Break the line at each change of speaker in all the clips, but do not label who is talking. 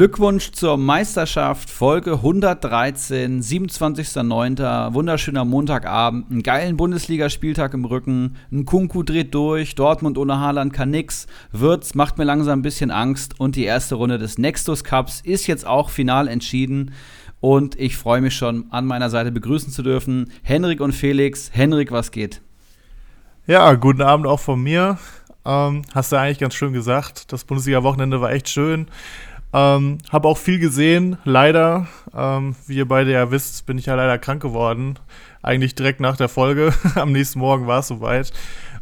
Glückwunsch zur Meisterschaft, Folge 113, 27.09. Wunderschöner Montagabend, einen geilen Bundesligaspieltag im Rücken, ein Kunku dreht durch, Dortmund ohne Haaland kann nix, Würz macht mir langsam ein bisschen Angst und die erste Runde des Nextus Cups ist jetzt auch final entschieden. Und ich freue mich schon, an meiner Seite begrüßen zu dürfen, Henrik und Felix. Henrik, was geht?
Ja, guten Abend auch von mir. Ähm, hast du eigentlich ganz schön gesagt. Das Bundesliga-Wochenende war echt schön. Ähm, habe auch viel gesehen, leider. Ähm, wie ihr beide ja wisst, bin ich ja leider krank geworden. Eigentlich direkt nach der Folge. Am nächsten Morgen war es soweit.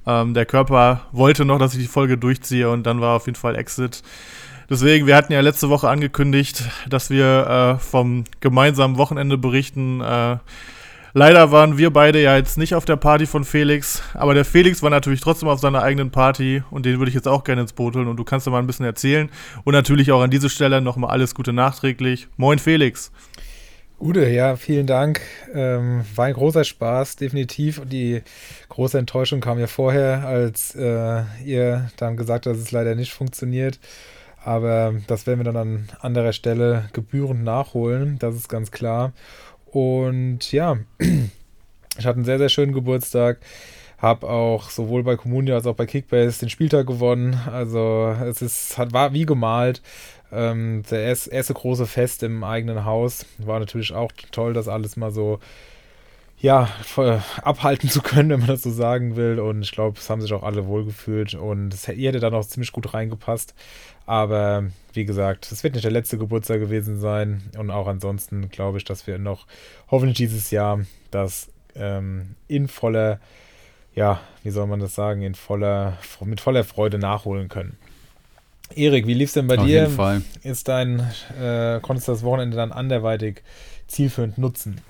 Ähm, der Körper wollte noch, dass ich die Folge durchziehe und dann war auf jeden Fall Exit. Deswegen, wir hatten ja letzte Woche angekündigt, dass wir äh, vom gemeinsamen Wochenende berichten. Äh, Leider waren wir beide ja jetzt nicht auf der Party von Felix, aber der Felix war natürlich trotzdem auf seiner eigenen Party und den würde ich jetzt auch gerne ins Boot holen und du kannst ja mal ein bisschen erzählen und natürlich auch an dieser Stelle nochmal alles Gute nachträglich. Moin Felix.
Gute, ja, vielen Dank. Ähm, war ein großer Spaß, definitiv. Und die große Enttäuschung kam ja vorher, als äh, ihr dann gesagt habt, dass es leider nicht funktioniert. Aber das werden wir dann an anderer Stelle gebührend nachholen, das ist ganz klar. Und ja, ich hatte einen sehr, sehr schönen Geburtstag. Habe auch sowohl bei Comunio als auch bei Kickbase den Spieltag gewonnen. Also es ist, hat, war wie gemalt. Ähm, der erste, große Fest im eigenen Haus. War natürlich auch toll, das alles mal so ja, abhalten zu können, wenn man das so sagen will. Und ich glaube, es haben sich auch alle wohlgefühlt und es, hätte dann auch ziemlich gut reingepasst. Aber wie gesagt, es wird nicht der letzte Geburtstag gewesen sein. Und auch ansonsten glaube ich, dass wir noch hoffentlich dieses Jahr das ähm, in voller, ja, wie soll man das sagen, in voller, mit voller Freude nachholen können. Erik, wie lief es denn bei
Auf
dir?
Jeden Fall.
Ist dein, äh, konntest du das Wochenende dann anderweitig zielführend nutzen?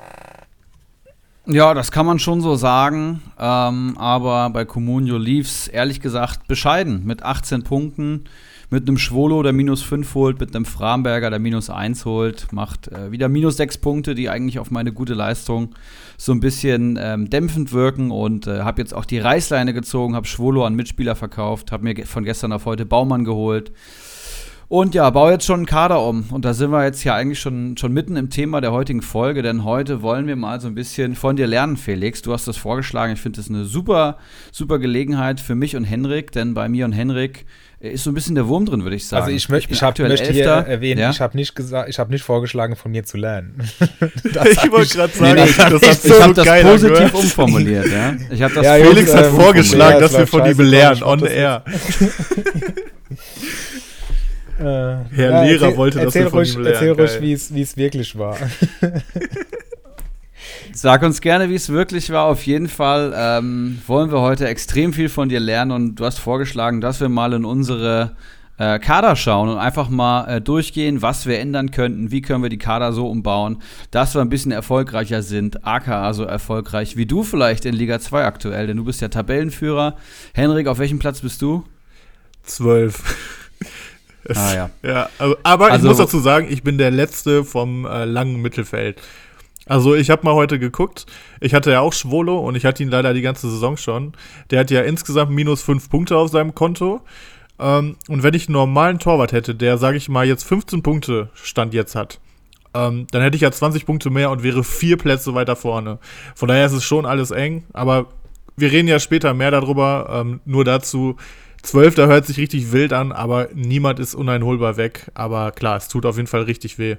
Ja, das kann man schon so sagen. Ähm, aber bei Comunio lief es ehrlich gesagt bescheiden mit 18 Punkten mit einem Schwolo, der minus 5 holt, mit einem Framberger, der minus 1 holt, macht äh, wieder minus 6 Punkte, die eigentlich auf meine gute Leistung so ein bisschen ähm, dämpfend wirken und äh, habe jetzt auch die Reißleine gezogen, habe Schwolo an Mitspieler verkauft, habe mir von gestern auf heute Baumann geholt. Und ja, baue jetzt schon einen Kader um. Und da sind wir jetzt ja eigentlich schon, schon mitten im Thema der heutigen Folge, denn heute wollen wir mal so ein bisschen von dir lernen, Felix. Du hast das vorgeschlagen. Ich finde das eine super, super Gelegenheit für mich und Henrik, denn bei mir und Henrik ist so ein bisschen der Wurm drin, würde ich sagen.
Also ich, möchte, ich, hab, möchte hier erwähnen, ja? ich habe nicht gesagt, ich habe nicht vorgeschlagen, von mir zu lernen.
ich wollte gerade sagen,
nee, nee, ich, das ich, ich habe das positiv gehört. umformuliert. Ja? Ich
das ja, Felix hat vorgeschlagen, dass wir von ihm lernen, on air.
Äh, Herr ja, Lehrer erzähl, wollte, wir von ruhig, ihm lernen. Erzähl ruhig, wie es wirklich war.
Sag uns gerne, wie es wirklich war. Auf jeden Fall ähm, wollen wir heute extrem viel von dir lernen und du hast vorgeschlagen, dass wir mal in unsere äh, Kader schauen und einfach mal äh, durchgehen, was wir ändern könnten, wie können wir die Kader so umbauen, dass wir ein bisschen erfolgreicher sind, aka so erfolgreich wie du vielleicht in Liga 2 aktuell, denn du bist ja Tabellenführer. Henrik, auf welchem Platz bist du?
Zwölf.
Ah, ja.
ja also, aber also, ich muss dazu sagen, ich bin der Letzte vom äh, langen Mittelfeld. Also ich habe mal heute geguckt. Ich hatte ja auch Schwolo und ich hatte ihn leider die ganze Saison schon. Der hat ja insgesamt minus fünf Punkte auf seinem Konto. Ähm, und wenn ich einen normalen Torwart hätte, der, sage ich mal, jetzt 15 Punkte Stand jetzt hat, ähm, dann hätte ich ja 20 Punkte mehr und wäre vier Plätze weiter vorne. Von daher ist es schon alles eng. Aber wir reden ja später mehr darüber. Ähm, nur dazu. 12, da hört sich richtig wild an, aber niemand ist uneinholbar weg. Aber klar, es tut auf jeden Fall richtig weh.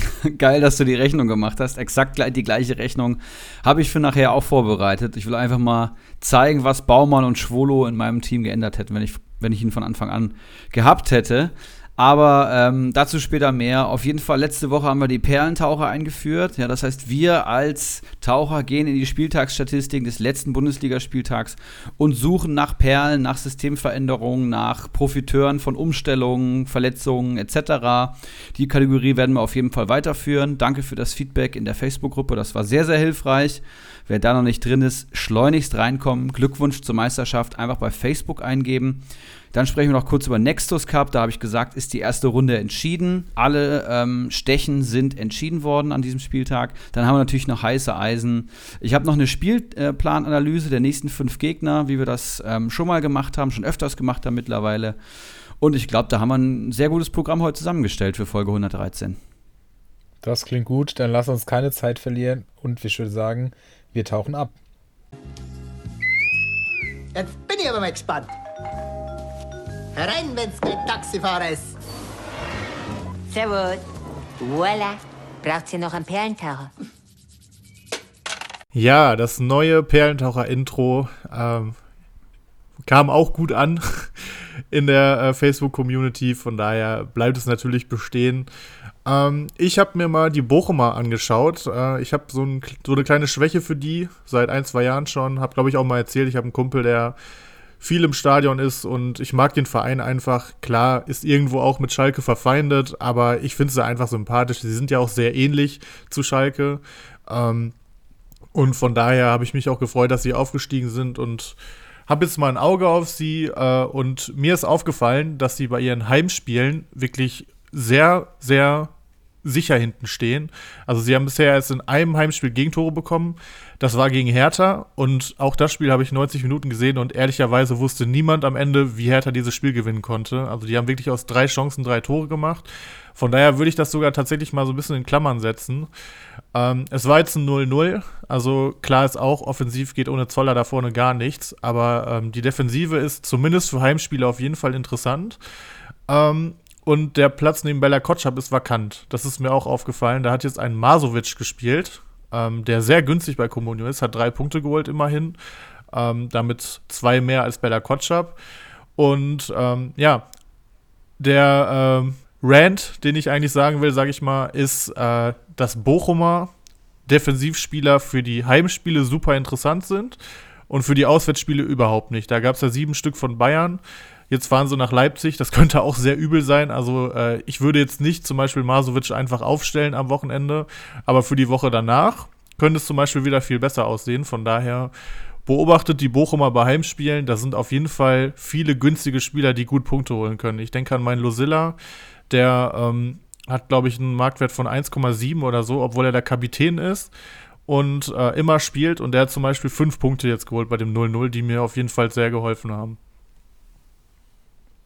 Geil, dass du die Rechnung gemacht hast. Exakt die gleiche Rechnung habe ich für nachher auch vorbereitet. Ich will einfach mal zeigen, was Baumann und Schwolo in meinem Team geändert hätten, wenn ich, wenn ich ihn von Anfang an gehabt hätte. Aber ähm, dazu später mehr. Auf jeden Fall, letzte Woche haben wir die Perlentaucher eingeführt. Ja, das heißt, wir als Taucher gehen in die Spieltagsstatistiken des letzten Bundesligaspieltags und suchen nach Perlen, nach Systemveränderungen, nach Profiteuren von Umstellungen, Verletzungen etc. Die Kategorie werden wir auf jeden Fall weiterführen. Danke für das Feedback in der Facebook-Gruppe. Das war sehr, sehr hilfreich. Wer da noch nicht drin ist, schleunigst reinkommen. Glückwunsch zur Meisterschaft. Einfach bei Facebook eingeben. Dann sprechen wir noch kurz über Nextus Cup. Da habe ich gesagt, ist die erste Runde entschieden. Alle ähm, Stechen sind entschieden worden an diesem Spieltag. Dann haben wir natürlich noch heiße Eisen. Ich habe noch eine Spielplananalyse der nächsten fünf Gegner, wie wir das ähm, schon mal gemacht haben, schon öfters gemacht haben mittlerweile. Und ich glaube, da haben wir ein sehr gutes Programm heute zusammengestellt für Folge 113.
Das klingt gut, dann lass uns keine Zeit verlieren und ich würde sagen, wir tauchen ab.
Jetzt bin ich aber mal gespannt. Herein, wenn's kein Taxifahrer ist.
Servus. Voila. Braucht ihr noch einen Perlentaucher?
Ja, das neue Perlentaucher-Intro ähm, kam auch gut an in der äh, Facebook-Community. Von daher bleibt es natürlich bestehen. Ähm, ich habe mir mal die Bochumer angeschaut. Äh, ich habe so, ein, so, eine kleine Schwäche für die seit ein, zwei Jahren schon. Habe, glaube ich, auch mal erzählt. Ich habe einen Kumpel, der viel im Stadion ist und ich mag den Verein einfach. Klar, ist irgendwo auch mit Schalke verfeindet, aber ich finde sie einfach sympathisch. Sie sind ja auch sehr ähnlich zu Schalke. Ähm, und von daher habe ich mich auch gefreut, dass sie aufgestiegen sind und habe jetzt mal ein Auge auf sie. Äh, und mir ist aufgefallen, dass sie bei ihren Heimspielen wirklich sehr, sehr sicher hinten stehen. Also sie haben bisher jetzt in einem Heimspiel Gegentore bekommen. Das war gegen Hertha und auch das Spiel habe ich 90 Minuten gesehen und ehrlicherweise wusste niemand am Ende, wie Hertha dieses Spiel gewinnen konnte. Also die haben wirklich aus drei Chancen drei Tore gemacht. Von daher würde ich das sogar tatsächlich mal so ein bisschen in Klammern setzen. Ähm, es war jetzt ein 0-0. Also klar ist auch, offensiv geht ohne Zoller da vorne gar nichts. Aber ähm, die Defensive ist zumindest für Heimspiele auf jeden Fall interessant. Ähm, und der Platz neben Bella Kotschap ist vakant. Das ist mir auch aufgefallen. Da hat jetzt ein Masovic gespielt, ähm, der sehr günstig bei Comunio ist, hat drei Punkte geholt immerhin. Ähm, damit zwei mehr als Bella Kotschap. Und ähm, ja, der ähm, Rant, den ich eigentlich sagen will, sage ich mal, ist, äh, dass Bochumer Defensivspieler für die Heimspiele super interessant sind und für die Auswärtsspiele überhaupt nicht. Da gab es ja sieben Stück von Bayern. Jetzt fahren sie nach Leipzig, das könnte auch sehr übel sein. Also äh, ich würde jetzt nicht zum Beispiel Masovic einfach aufstellen am Wochenende, aber für die Woche danach könnte es zum Beispiel wieder viel besser aussehen. Von daher beobachtet die Bochumer bei Heimspielen. Da sind auf jeden Fall viele günstige Spieler, die gut Punkte holen können. Ich denke an meinen Losilla, der ähm, hat, glaube ich, einen Marktwert von 1,7 oder so, obwohl er der Kapitän ist und äh, immer spielt. Und der hat zum Beispiel fünf Punkte jetzt geholt bei dem 0-0, die mir auf jeden Fall sehr geholfen haben.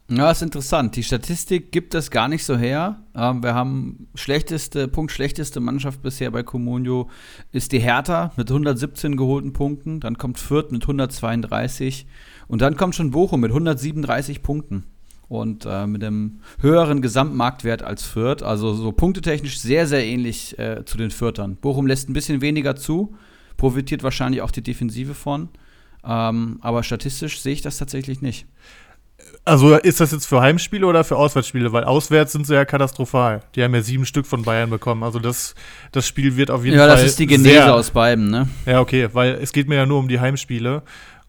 Ja, ist interessant. Die Statistik gibt es gar nicht so her. Ähm, wir haben schlechteste, Punkt schlechteste Mannschaft bisher bei Comunio ist die Hertha mit 117 geholten Punkten. Dann kommt Fürth mit 132. Und dann kommt schon Bochum mit 137 Punkten. Und äh, mit einem höheren Gesamtmarktwert als Fürth. Also so punktetechnisch sehr, sehr ähnlich äh, zu den Fürtern. Bochum lässt ein bisschen weniger zu. Profitiert wahrscheinlich auch die Defensive von. Ähm, aber statistisch sehe ich das tatsächlich nicht.
Also ist das jetzt für Heimspiele oder für Auswärtsspiele? Weil auswärts sind sie ja katastrophal. Die haben ja sieben Stück von Bayern bekommen. Also das, das Spiel wird auf jeden
ja,
Fall.
Ja, das ist die Genese sehr, aus beiden, ne?
Ja, okay, weil es geht mir ja nur um die Heimspiele.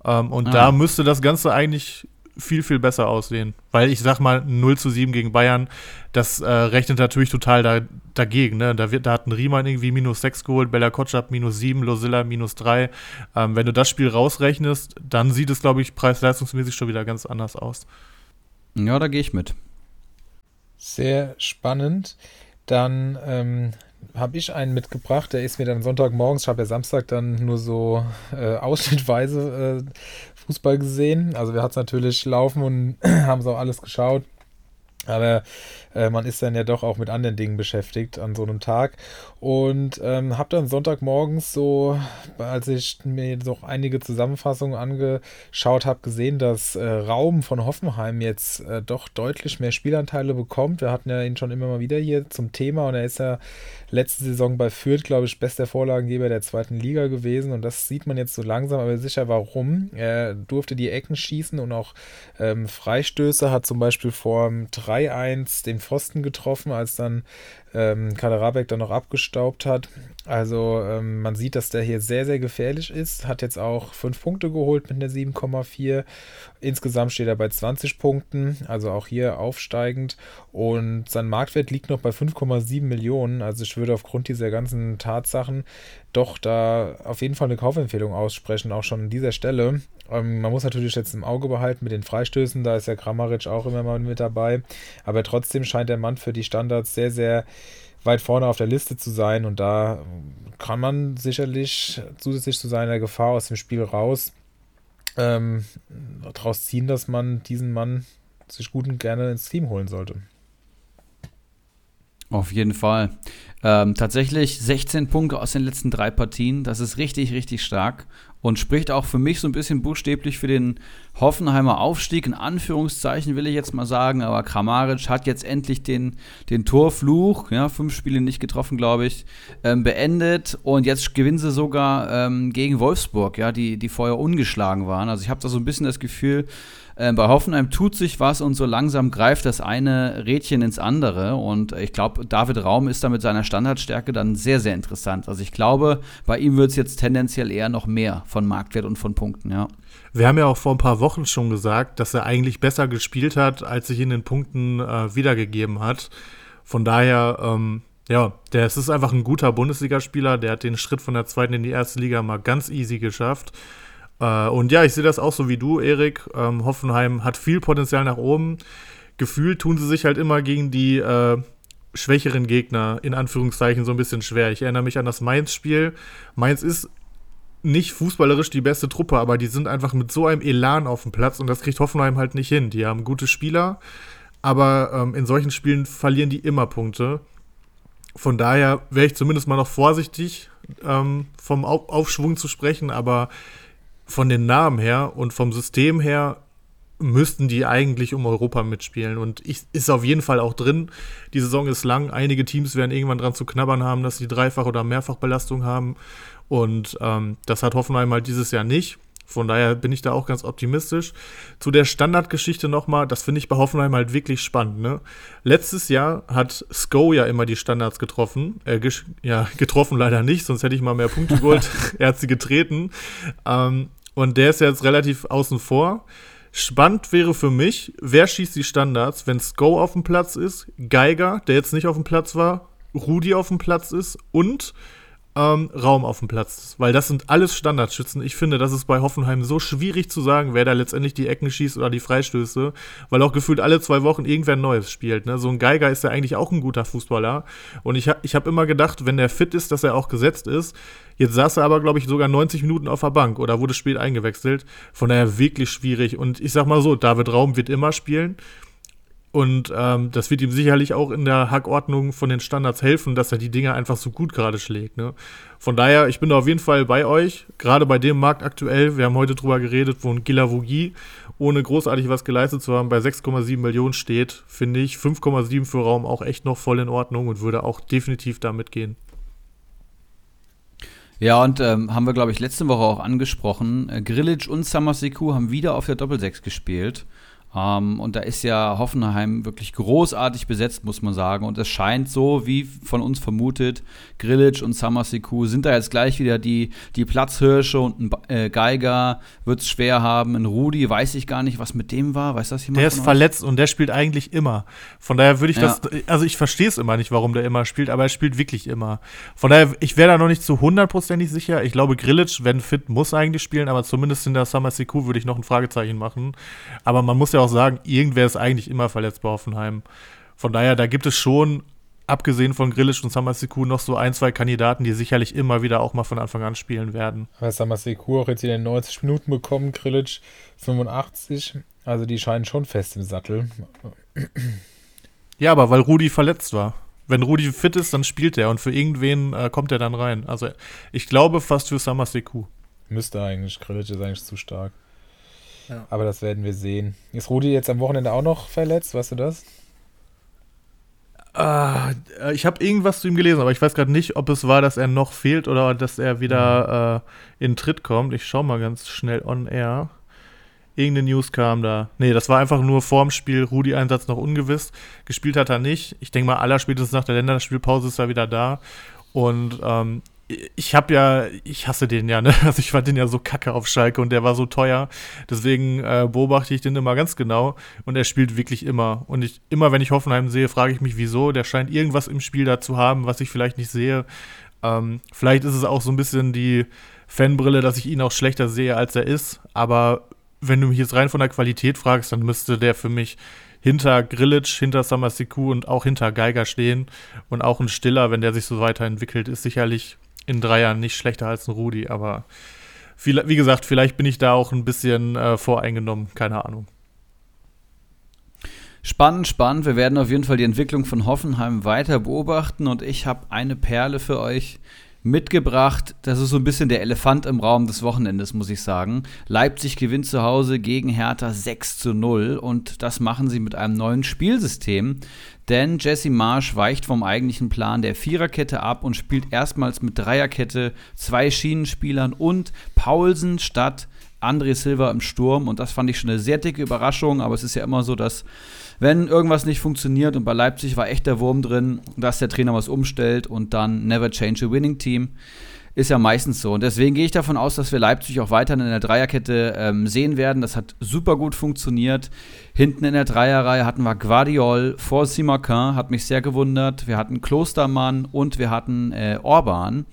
Ähm, und ah. da müsste das Ganze eigentlich viel, viel besser aussehen. Weil ich sag mal, 0 zu 7 gegen Bayern, das äh, rechnet natürlich total da, dagegen. Ne? Da, wird, da hat ein Riemann irgendwie minus 6 geholt, Bella Kotschap minus 7, Losilla minus 3. Ähm, wenn du das Spiel rausrechnest, dann sieht es, glaube ich, preis-leistungsmäßig schon wieder ganz anders aus.
Ja, da gehe ich mit.
Sehr spannend. Dann ähm, habe ich einen mitgebracht, der ist mir dann Sonntagmorgens, ich habe ja Samstag dann nur so äh, ausschnittweise äh, Fußball gesehen. Also wir hatten es natürlich laufen und haben es auch alles geschaut. Aber äh, man ist dann ja doch auch mit anderen Dingen beschäftigt an so einem Tag. Und ähm, habe dann Sonntagmorgens so, als ich mir noch einige Zusammenfassungen angeschaut habe, gesehen, dass äh, Raum von Hoffenheim jetzt äh, doch deutlich mehr Spielanteile bekommt. Wir hatten ja ihn schon immer mal wieder hier zum Thema und er ist ja letzte Saison bei Fürth, glaube ich, bester Vorlagengeber der zweiten Liga gewesen. Und das sieht man jetzt so langsam, aber sicher warum. Er durfte die Ecken schießen und auch ähm, Freistöße, hat zum Beispiel vor 3-1 den Pfosten getroffen, als dann ähm, Kader Rabeck dann noch abgestaubt hat. Also ähm, man sieht, dass der hier sehr, sehr gefährlich ist. Hat jetzt auch fünf Punkte geholt mit einer 7,4. Insgesamt steht er bei 20 Punkten, also auch hier aufsteigend. Und sein Marktwert liegt noch bei 5,7 Millionen. Also ich würde aufgrund dieser ganzen Tatsachen doch da auf jeden Fall eine Kaufempfehlung aussprechen, auch schon an dieser Stelle. Ähm, man muss natürlich jetzt im Auge behalten mit den Freistößen, da ist ja Kramaric auch immer mal mit dabei. Aber trotzdem scheint der Mann für die Standards sehr, sehr weit vorne auf der Liste zu sein. Und da kann man sicherlich zusätzlich zu seiner Gefahr aus dem Spiel raus ähm, daraus ziehen, dass man diesen Mann sich gut und gerne ins Team holen sollte.
Auf jeden Fall. Ähm, tatsächlich 16 Punkte aus den letzten drei Partien. Das ist richtig, richtig stark und spricht auch für mich so ein bisschen buchstäblich für den Hoffenheimer Aufstieg. In Anführungszeichen will ich jetzt mal sagen, aber Kramaric hat jetzt endlich den, den Torfluch, ja, fünf Spiele nicht getroffen, glaube ich, ähm, beendet und jetzt gewinnen sie sogar ähm, gegen Wolfsburg, ja, die, die vorher ungeschlagen waren. Also ich habe da so ein bisschen das Gefühl, äh, bei Hoffenheim tut sich was und so langsam greift das eine Rädchen ins andere. Und ich glaube, David Raum ist da mit seiner Standardstärke dann sehr, sehr interessant. Also ich glaube, bei ihm wird es jetzt tendenziell eher noch mehr von Marktwert und von Punkten, ja.
Wir haben ja auch vor ein paar Wochen schon gesagt, dass er eigentlich besser gespielt hat, als sich in den Punkten äh, wiedergegeben hat. Von daher, ähm, ja, der es ist einfach ein guter Bundesligaspieler. Der hat den Schritt von der zweiten in die erste Liga mal ganz easy geschafft. Äh, und ja, ich sehe das auch so wie du, Erik. Ähm, Hoffenheim hat viel Potenzial nach oben. Gefühlt tun sie sich halt immer gegen die äh, schwächeren Gegner in Anführungszeichen so ein bisschen schwer. Ich erinnere mich an das Mainz-Spiel. Mainz ist nicht fußballerisch die beste Truppe, aber die sind einfach mit so einem Elan auf dem Platz und das kriegt Hoffenheim halt nicht hin. Die haben gute Spieler, aber ähm, in solchen Spielen verlieren die immer Punkte. Von daher wäre ich zumindest mal noch vorsichtig, ähm, vom Auf Aufschwung zu sprechen, aber von den Namen her und vom System her müssten die eigentlich um Europa mitspielen. Und ich, ist auf jeden Fall auch drin. Die Saison ist lang. Einige Teams werden irgendwann dran zu knabbern haben, dass sie Dreifach- oder Mehrfachbelastung haben. Und ähm, das hat Hoffenheim halt dieses Jahr nicht. Von daher bin ich da auch ganz optimistisch. Zu der Standardgeschichte nochmal, das finde ich bei Hoffenheim halt wirklich spannend. Ne? Letztes Jahr hat Sko ja immer die Standards getroffen. Äh, ja, getroffen leider nicht, sonst hätte ich mal mehr Punkte geholt. er hat sie getreten. Ähm, und der ist jetzt relativ außen vor. Spannend wäre für mich, wer schießt die Standards, wenn Sko auf dem Platz ist, Geiger, der jetzt nicht auf dem Platz war, Rudi auf dem Platz ist und ähm, Raum auf dem Platz. Weil das sind alles Standardschützen. Ich finde, das ist bei Hoffenheim so schwierig zu sagen, wer da letztendlich die Ecken schießt oder die Freistöße, weil auch gefühlt alle zwei Wochen irgendwer Neues spielt. Ne? So ein Geiger ist ja eigentlich auch ein guter Fußballer. Und ich, ich habe immer gedacht, wenn der fit ist, dass er auch gesetzt ist. Jetzt saß er aber, glaube ich, sogar 90 Minuten auf der Bank oder wurde spät eingewechselt. Von daher wirklich schwierig. Und ich sag mal so, David Raum wird immer spielen. Und ähm, das wird ihm sicherlich auch in der Hackordnung von den Standards helfen, dass er die Dinge einfach so gut gerade schlägt. Ne? Von daher, ich bin da auf jeden Fall bei euch, gerade bei dem Markt aktuell. Wir haben heute drüber geredet, wo ein Gilavogi, ohne großartig was geleistet zu haben, bei 6,7 Millionen steht, finde ich 5,7 für Raum auch echt noch voll in Ordnung und würde auch definitiv damit gehen.
Ja, und ähm, haben wir, glaube ich, letzte Woche auch angesprochen. Äh, Grillage und Samaseku haben wieder auf der Doppelsechs gespielt. Ähm, und da ist ja Hoffenheim wirklich großartig besetzt, muss man sagen. Und es scheint so, wie von uns vermutet, Grillage und Samasiku sind da jetzt gleich wieder die, die Platzhirsche und ein äh, Geiger wird es schwer haben. Ein Rudi, weiß ich gar nicht, was mit dem war. Weiß das jemand?
Der ist verletzt und der spielt eigentlich immer. Von daher würde ich ja. das, also ich verstehe es immer nicht, warum der immer spielt, aber er spielt wirklich immer. Von daher, ich wäre da noch nicht zu hundertprozentig sicher. Ich glaube, Grillage, wenn fit, muss eigentlich spielen, aber zumindest in der Samasiku würde ich noch ein Fragezeichen machen. Aber man muss ja auch sagen, irgendwer ist eigentlich immer verletzt bei Hoffenheim. Von daher, da gibt es schon, abgesehen von Grillisch und Samaseku, noch so ein, zwei Kandidaten, die sicherlich immer wieder auch mal von Anfang an spielen werden.
Aber Samaseku auch jetzt in den 90 Minuten bekommen, Grillic 85. Also die scheinen schon fest im Sattel.
Ja, aber weil Rudi verletzt war. Wenn Rudi fit ist, dann spielt er und für irgendwen äh, kommt er dann rein. Also ich glaube fast für Samaseku.
Müsste eigentlich. Grillic ist eigentlich zu stark. Ja. Aber das werden wir sehen. Ist Rudi jetzt am Wochenende auch noch verletzt? Weißt du das?
Uh, ich habe irgendwas zu ihm gelesen, aber ich weiß gerade nicht, ob es war, dass er noch fehlt oder dass er wieder mhm. uh, in Tritt kommt. Ich schaue mal ganz schnell on air. Irgendeine News kam da. Nee, das war einfach nur vorm Spiel Rudi-Einsatz noch ungewiss. Gespielt hat er nicht. Ich denke mal, aller spätestens nach der Länderspielpause ist er wieder da. Und ähm, ich habe ja, ich hasse den ja, ne? Also ich fand den ja so kacke auf Schalke und der war so teuer. Deswegen äh, beobachte ich den immer ganz genau und er spielt wirklich immer. Und ich, immer wenn ich Hoffenheim sehe, frage ich mich, wieso. Der scheint irgendwas im Spiel da zu haben, was ich vielleicht nicht sehe. Ähm, vielleicht ist es auch so ein bisschen die Fanbrille, dass ich ihn auch schlechter sehe, als er ist. Aber wenn du mich jetzt rein von der Qualität fragst, dann müsste der für mich hinter Grillitsch, hinter Samasiku und auch hinter Geiger stehen. Und auch ein Stiller, wenn der sich so weiterentwickelt, ist sicherlich in drei Jahren nicht schlechter als ein Rudi, aber viel, wie gesagt, vielleicht bin ich da auch ein bisschen äh, voreingenommen, keine Ahnung.
Spannend, spannend. Wir werden auf jeden Fall die Entwicklung von Hoffenheim weiter beobachten und ich habe eine Perle für euch mitgebracht. Das ist so ein bisschen der Elefant im Raum des Wochenendes, muss ich sagen. Leipzig gewinnt zu Hause gegen Hertha 6 zu 0 und das machen sie mit einem neuen Spielsystem. Denn Jesse Marsch weicht vom eigentlichen Plan der Viererkette ab und spielt erstmals mit Dreierkette, zwei Schienenspielern und Paulsen statt André Silva im Sturm. Und das fand ich schon eine sehr dicke Überraschung, aber es ist ja immer so, dass wenn irgendwas nicht funktioniert und bei Leipzig war echt der Wurm drin, dass der Trainer was umstellt und dann never change a winning team. Ist ja meistens so. Und deswegen gehe ich davon aus, dass wir Leipzig auch weiterhin in der Dreierkette ähm, sehen werden. Das hat super gut funktioniert. Hinten in der Dreierreihe hatten wir Guardiol vor Simakin, hat mich sehr gewundert. Wir hatten Klostermann und wir hatten äh, Orban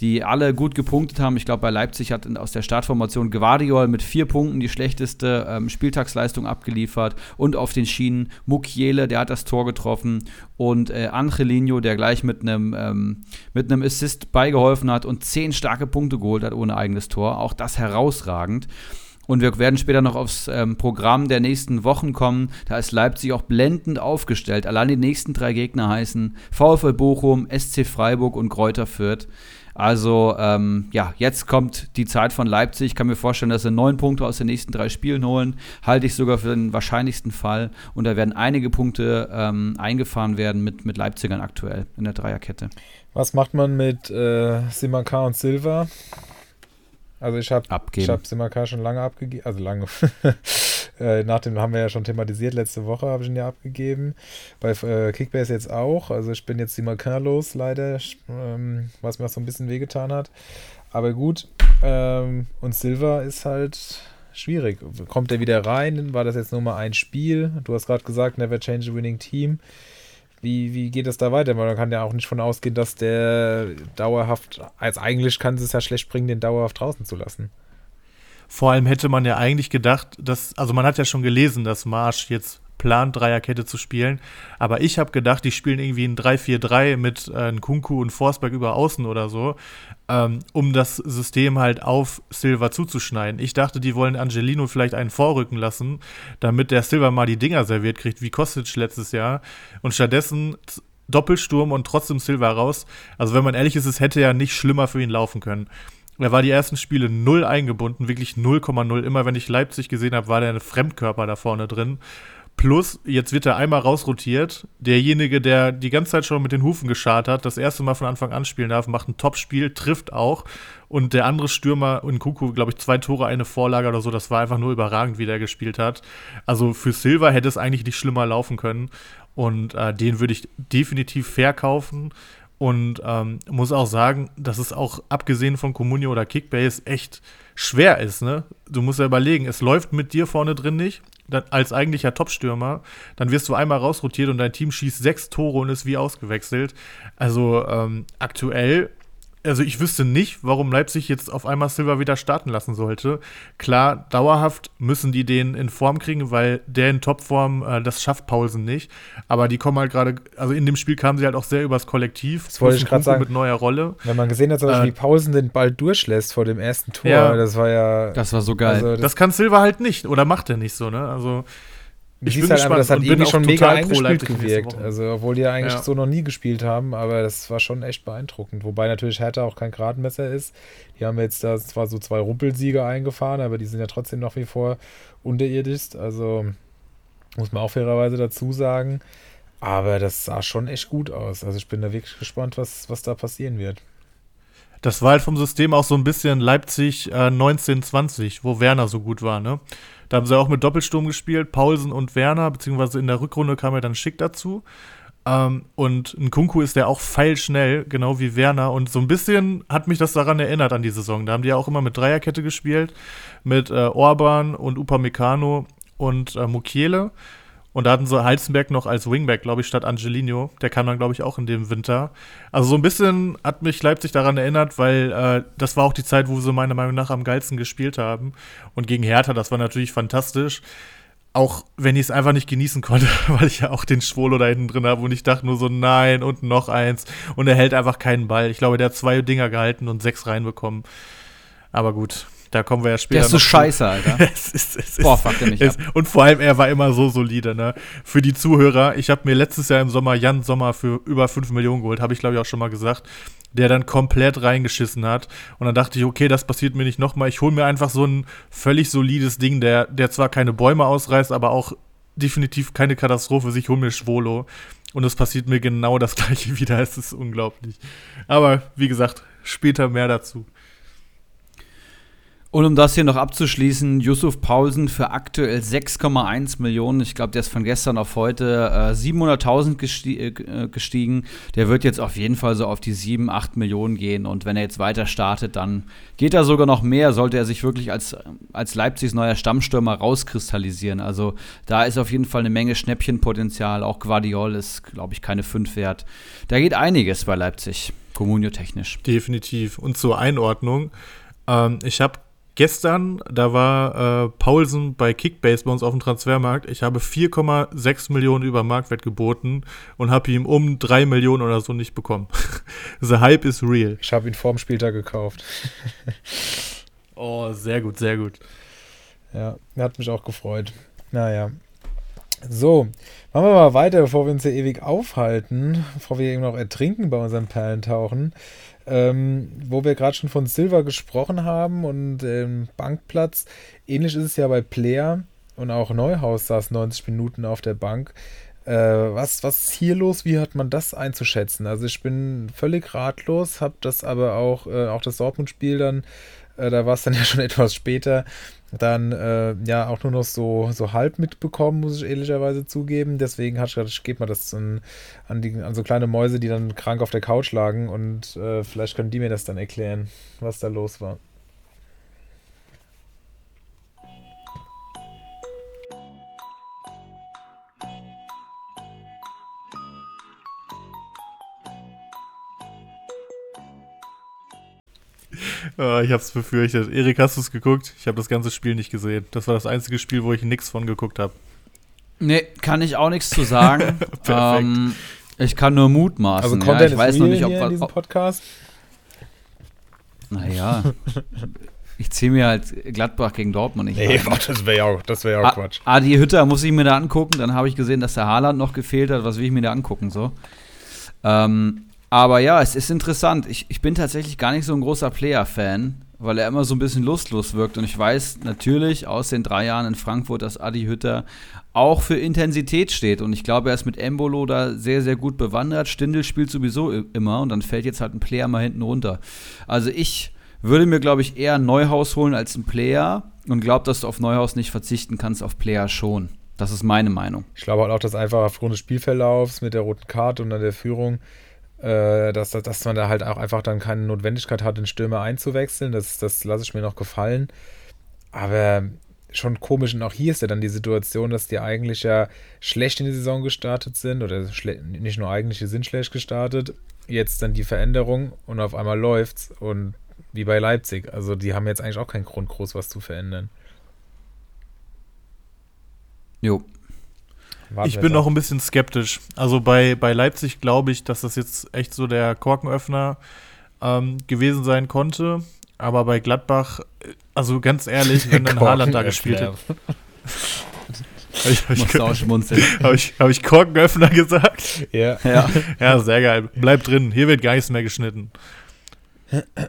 die alle gut gepunktet haben. Ich glaube, bei Leipzig hat aus der Startformation Guardiol mit vier Punkten die schlechteste ähm, Spieltagsleistung abgeliefert und auf den Schienen Mukiele, der hat das Tor getroffen und äh, Angelino, der gleich mit einem ähm, Assist beigeholfen hat und zehn starke Punkte geholt hat ohne eigenes Tor. Auch das herausragend. Und wir werden später noch aufs ähm, Programm der nächsten Wochen kommen. Da ist Leipzig auch blendend aufgestellt. Allein die nächsten drei Gegner heißen VfL Bochum, SC Freiburg und Kräuter Fürth. Also ähm, ja, jetzt kommt die Zeit von Leipzig. Ich kann mir vorstellen, dass sie neun Punkte aus den nächsten drei Spielen holen. Halte ich sogar für den wahrscheinlichsten Fall. Und da werden einige Punkte ähm, eingefahren werden mit, mit Leipzigern aktuell in der Dreierkette.
Was macht man mit äh, Simanka und Silva? Also ich habe hab Simanka schon lange abgegeben, also lange. Äh, nach dem haben wir ja schon thematisiert, letzte Woche habe ich ihn ja abgegeben. Bei äh, Kickbase jetzt auch. Also ich bin jetzt die Malkin los, leider, ähm, was mir auch so ein bisschen wehgetan hat. Aber gut. Ähm, und Silver ist halt schwierig. Kommt er wieder rein? War das jetzt nur mal ein Spiel? Du hast gerade gesagt, never change a winning team. Wie, wie geht es da weiter? Weil man kann ja auch nicht von ausgehen, dass der dauerhaft, als eigentlich kann es ja schlecht bringen, den dauerhaft draußen zu lassen.
Vor allem hätte man ja eigentlich gedacht, dass, also man hat ja schon gelesen, dass Marsch jetzt plant, Dreierkette zu spielen. Aber ich habe gedacht, die spielen irgendwie ein 3-4-3 mit äh, Kunku und Forsberg über Außen oder so, ähm, um das System halt auf Silva zuzuschneiden. Ich dachte, die wollen Angelino vielleicht einen vorrücken lassen, damit der Silva mal die Dinger serviert kriegt, wie Kostic letztes Jahr. Und stattdessen Doppelsturm und trotzdem Silva raus. Also wenn man ehrlich ist, es hätte ja nicht schlimmer für ihn laufen können. Er war die ersten Spiele null eingebunden, wirklich 0,0. Immer wenn ich Leipzig gesehen habe, war der ein Fremdkörper da vorne drin. Plus, jetzt wird er einmal rausrotiert. Derjenige, der die ganze Zeit schon mit den Hufen geschart hat, das erste Mal von Anfang an spielen darf, macht ein Top-Spiel, trifft auch. Und der andere Stürmer in Kuku, glaube ich, zwei Tore, eine Vorlage oder so, das war einfach nur überragend, wie der gespielt hat. Also für Silva hätte es eigentlich nicht schlimmer laufen können. Und äh, den würde ich definitiv verkaufen. Und ähm, muss auch sagen, dass es auch abgesehen von Comunio oder Kickbase echt schwer ist. Ne? Du musst ja überlegen, es läuft mit dir vorne drin nicht, dann, als eigentlicher Topstürmer. Dann wirst du einmal rausrotiert und dein Team schießt sechs Tore und ist wie ausgewechselt. Also ähm, aktuell also ich wüsste nicht, warum Leipzig jetzt auf einmal Silva wieder starten lassen sollte. Klar, dauerhaft müssen die den in Form kriegen, weil der in Topform, äh, das schafft Paulsen nicht. Aber die kommen halt gerade, also in dem Spiel kamen sie halt auch sehr übers Kollektiv.
Das wollte ich gerade sagen.
Mit neuer Rolle.
Wenn man gesehen hat, zum Beispiel, äh, wie Paulsen den Ball durchlässt vor dem ersten Tor, ja, das war ja.
Das war so geil. Also
das, das, kann Silva halt nicht oder macht er nicht so, ne? Also
ich siehst halt einfach, das hat irgendwie schon mega eingespielt gewirkt. Also, obwohl die ja eigentlich ja. so noch nie gespielt haben, aber das war schon echt beeindruckend. Wobei natürlich Hertha auch kein Gradmesser ist. Die haben jetzt da zwar so zwei Rumpelsiege eingefahren, aber die sind ja trotzdem noch wie vor unterirdisch. Also muss man auch fairerweise dazu sagen. Aber das sah schon echt gut aus. Also ich bin da wirklich gespannt, was, was da passieren wird.
Das war halt vom System auch so ein bisschen Leipzig äh, 1920, wo Werner so gut war, ne? Da haben sie auch mit Doppelsturm gespielt, Paulsen und Werner, beziehungsweise in der Rückrunde kam er dann Schick dazu. Ähm, und ein Kunku ist der auch feilschnell, genau wie Werner. Und so ein bisschen hat mich das daran erinnert an die Saison. Da haben die ja auch immer mit Dreierkette gespielt, mit äh, Orban und Upamecano und äh, Mukiele. Und da hatten sie Heizenberg noch als Wingback, glaube ich, statt Angelino. Der kam dann, glaube ich, auch in dem Winter. Also so ein bisschen hat mich Leipzig daran erinnert, weil äh, das war auch die Zeit, wo sie meiner Meinung nach am geilsten gespielt haben. Und gegen Hertha, das war natürlich fantastisch. Auch wenn ich es einfach nicht genießen konnte, weil ich ja auch den Schwolo da hinten drin habe und ich dachte nur so, nein, und noch eins. Und er hält einfach keinen Ball. Ich glaube, der hat zwei Dinger gehalten und sechs reinbekommen. Aber gut, Da kommen wir ja später
Der ist so scheiße, Alter.
es ist, es
Boah,
ist,
fuck der mich
es. Und vor allem, er war immer so solide, ne? Für die Zuhörer, ich habe mir letztes Jahr im Sommer Jan Sommer für über 5 Millionen geholt, habe ich glaube ich auch schon mal gesagt, der dann komplett reingeschissen hat. Und dann dachte ich, okay, das passiert mir nicht nochmal. Ich hole mir einfach so ein völlig solides Ding, der, der zwar keine Bäume ausreißt, aber auch definitiv keine Katastrophe. Ich hole mir Schwolo. Und es passiert mir genau das gleiche wieder. Es ist unglaublich. Aber wie gesagt, später mehr dazu.
Und um das hier noch abzuschließen, Yusuf Paulsen für aktuell 6,1 Millionen. Ich glaube, der ist von gestern auf heute äh, 700.000 gesti äh, gestiegen. Der wird jetzt auf jeden Fall so auf die 7, 8 Millionen gehen. Und wenn er jetzt weiter startet, dann geht er sogar noch mehr, sollte er sich wirklich als, als Leipzigs neuer Stammstürmer rauskristallisieren. Also da ist auf jeden Fall eine Menge Schnäppchenpotenzial. Auch Guardiol ist, glaube ich, keine 5 wert. Da geht einiges bei Leipzig, Comunio-technisch.
Definitiv. Und zur Einordnung, ähm, ich habe gestern, da war äh, Paulsen bei Kickbase bei uns auf dem Transfermarkt. Ich habe 4,6 Millionen über Marktwert geboten und habe ihm um 3 Millionen oder so nicht bekommen. The Hype is real.
Ich habe ihn vorm Spieltag gekauft.
Oh, sehr gut, sehr gut.
Ja, hat mich auch gefreut. Naja. So, machen wir mal weiter, bevor wir uns hier ewig aufhalten, bevor wir eben noch ertrinken bei unseren Perlentauchen. Ähm, wo wir gerade schon von Silver gesprochen haben und ähm, Bankplatz. Ähnlich ist es ja bei Player und auch Neuhaus saß 90 Minuten auf der Bank. Äh, was, was ist hier los? Wie hat man das einzuschätzen? Also ich bin völlig ratlos, habe das aber auch, äh, auch das Dortmund-Spiel dann, äh, da war es dann ja schon etwas später, dann äh, ja auch nur noch so, so halb mitbekommen, muss ich ehrlicherweise zugeben. Deswegen hatte ich gedacht, ich gebe mal das an, an, die, an so kleine Mäuse, die dann krank auf der Couch lagen und äh, vielleicht können die mir das dann erklären, was da los war.
Äh, ich habe es befürchtet. Erik, hast du es geguckt? Ich habe das ganze Spiel nicht gesehen. Das war das einzige Spiel, wo ich nichts von geguckt habe.
Nee, kann ich auch nichts zu sagen.
Perfekt.
ähm, ich kann nur mutmaßen.
Also
ja,
Content
ich weiß noch nicht, ob
hier in diesem
was.
Podcast.
Naja. ich ziehe mir halt Gladbach gegen Dortmund nicht
Nee, boah, das wäre ja auch, das wär ja auch
A-
Quatsch.
Adi Hütter muss ich mir da angucken. Dann habe ich gesehen, dass der Haaland noch gefehlt hat. Was will ich mir da angucken? So. Ähm, aber ja, es ist interessant. Ich, ich bin tatsächlich gar nicht so ein großer Player-Fan, weil er immer so ein bisschen lustlos wirkt. Und ich weiß natürlich aus den drei Jahren in Frankfurt, dass Adi Hütter auch für Intensität steht. Und ich glaube, er ist mit Embolo da sehr, sehr gut bewandert. Stindel spielt sowieso immer und dann fällt jetzt halt ein Player mal hinten runter. Also ich würde mir, glaube ich, eher Neuhaus holen als ein Player und glaube, dass du auf Neuhaus nicht verzichten kannst, auf Player schon. Das ist meine Meinung.
Ich glaube halt auch, dass einfach aufgrund des Spielverlaufs mit der roten Karte und dann der Führung, dass, dass man da halt auch einfach dann keine Notwendigkeit hat, den Stürmer einzuwechseln. Das, das lasse ich mir noch gefallen. Aber schon komisch. Und auch hier ist ja dann die Situation, dass die eigentlich ja schlecht in die Saison gestartet sind. Oder nicht nur eigentlich, die sind schlecht gestartet. Jetzt dann die Veränderung und auf einmal läuft's. Und wie bei Leipzig. Also die haben jetzt eigentlich auch keinen Grund, groß was zu verändern.
Jo.
Warten
Ich bin noch ein bisschen skeptisch. Also bei, bei Leipzig glaube ich, dass das jetzt echt so der Korkenöffner ähm, gewesen sein konnte. Aber bei Gladbach, äh, also ganz ehrlich, wenn dann Haaland da gespielt hat. Habe ich, hab ich, hab ich, hab ich Korkenöffner gesagt?
Ja.
ja.
Ja, sehr geil. Bleibt drin. Hier wird gar nichts mehr geschnitten.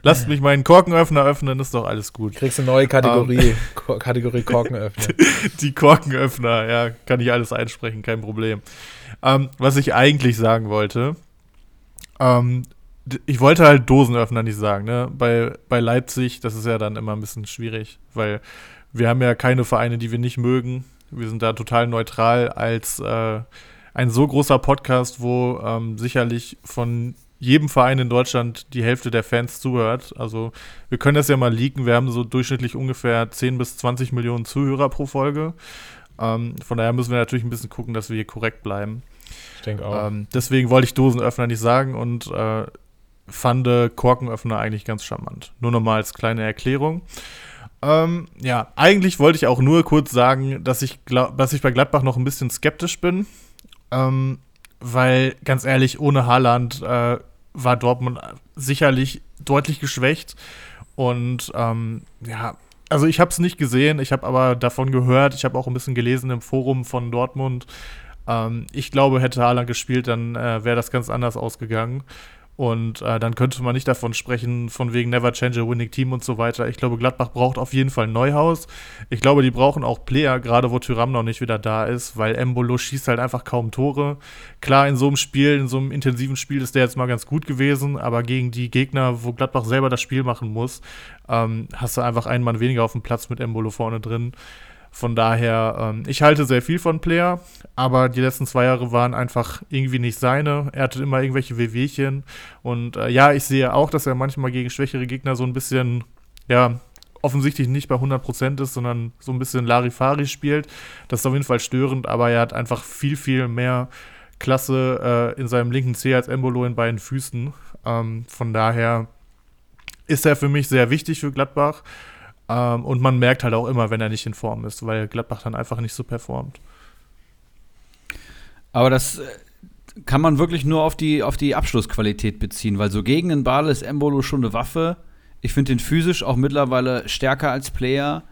Lasst mich meinen Korkenöffner öffnen, ist doch alles gut.
Kriegst eine neue Kategorie. Ko- Kategorie Korken öffnen.
Die Korkenöffner, ja, kann ich alles einsprechen, kein Problem. Ähm, was ich eigentlich sagen wollte, ähm, d- ich wollte halt Dosenöffner nicht sagen, ne? Bei, bei Leipzig, das ist ja dann immer ein bisschen schwierig, weil wir haben ja keine Vereine, die wir nicht mögen. Wir sind da total neutral als äh, ein so großer Podcast, wo ähm, sicherlich von jedem Verein in Deutschland die Hälfte der Fans zuhört. Also wir können das ja mal leaken. Wir haben so durchschnittlich ungefähr 10 bis 20 Millionen Zuhörer pro Folge. Ähm, von daher müssen wir natürlich ein bisschen gucken, dass wir hier korrekt bleiben.
Ich denke auch.
Ähm, deswegen wollte ich Dosenöffner nicht sagen und äh, fand Korkenöffner eigentlich ganz charmant. Nur nochmal als kleine Erklärung. Ähm, ja, eigentlich wollte ich auch nur kurz sagen, dass ich, glaub, dass ich bei Gladbach noch ein bisschen skeptisch bin. Ähm, weil, ganz ehrlich, ohne Haaland äh, war Dortmund sicherlich deutlich geschwächt. Und ähm, ja, also ich habe es nicht gesehen, ich habe aber davon gehört, ich habe auch ein bisschen gelesen im Forum von Dortmund. Ähm, ich glaube, hätte Haaland gespielt, dann äh, wäre das ganz anders ausgegangen. Und äh, dann könnte man nicht davon sprechen, von wegen Never Change a Winning Team und so weiter. Ich glaube, Gladbach braucht auf jeden Fall Neuhaus. Ich glaube, die brauchen auch Player, gerade wo Tyram noch nicht wieder da ist, weil Embolo schießt halt einfach kaum Tore. Klar, in so einem Spiel, in so einem intensiven Spiel ist der jetzt mal ganz gut gewesen, aber gegen die Gegner, wo Gladbach selber das Spiel machen muss, ähm, hast du einfach einen Mann weniger auf dem Platz mit Embolo vorne drin. Von daher, ähm, ich halte sehr viel von Player, aber die letzten zwei Jahre waren einfach irgendwie nicht seine. Er hatte immer irgendwelche Wehwehchen. Und äh, ja, ich sehe auch, dass er manchmal gegen schwächere Gegner so ein bisschen, ja, offensichtlich nicht bei 100% ist, sondern so ein bisschen Larifari spielt. Das ist auf jeden Fall störend, aber er hat einfach viel, viel mehr Klasse äh, in seinem linken Zeh als Embolo in beiden Füßen. Ähm, von daher ist er für mich sehr wichtig für Gladbach. Ähm, und man merkt halt auch immer, wenn er nicht in Form ist, weil Gladbach dann einfach nicht so performt.
Aber das äh, kann man wirklich nur auf die, auf die Abschlussqualität beziehen, weil so gegen den Ball ist Embolo schon eine Waffe. Ich finde den physisch auch mittlerweile stärker als Player.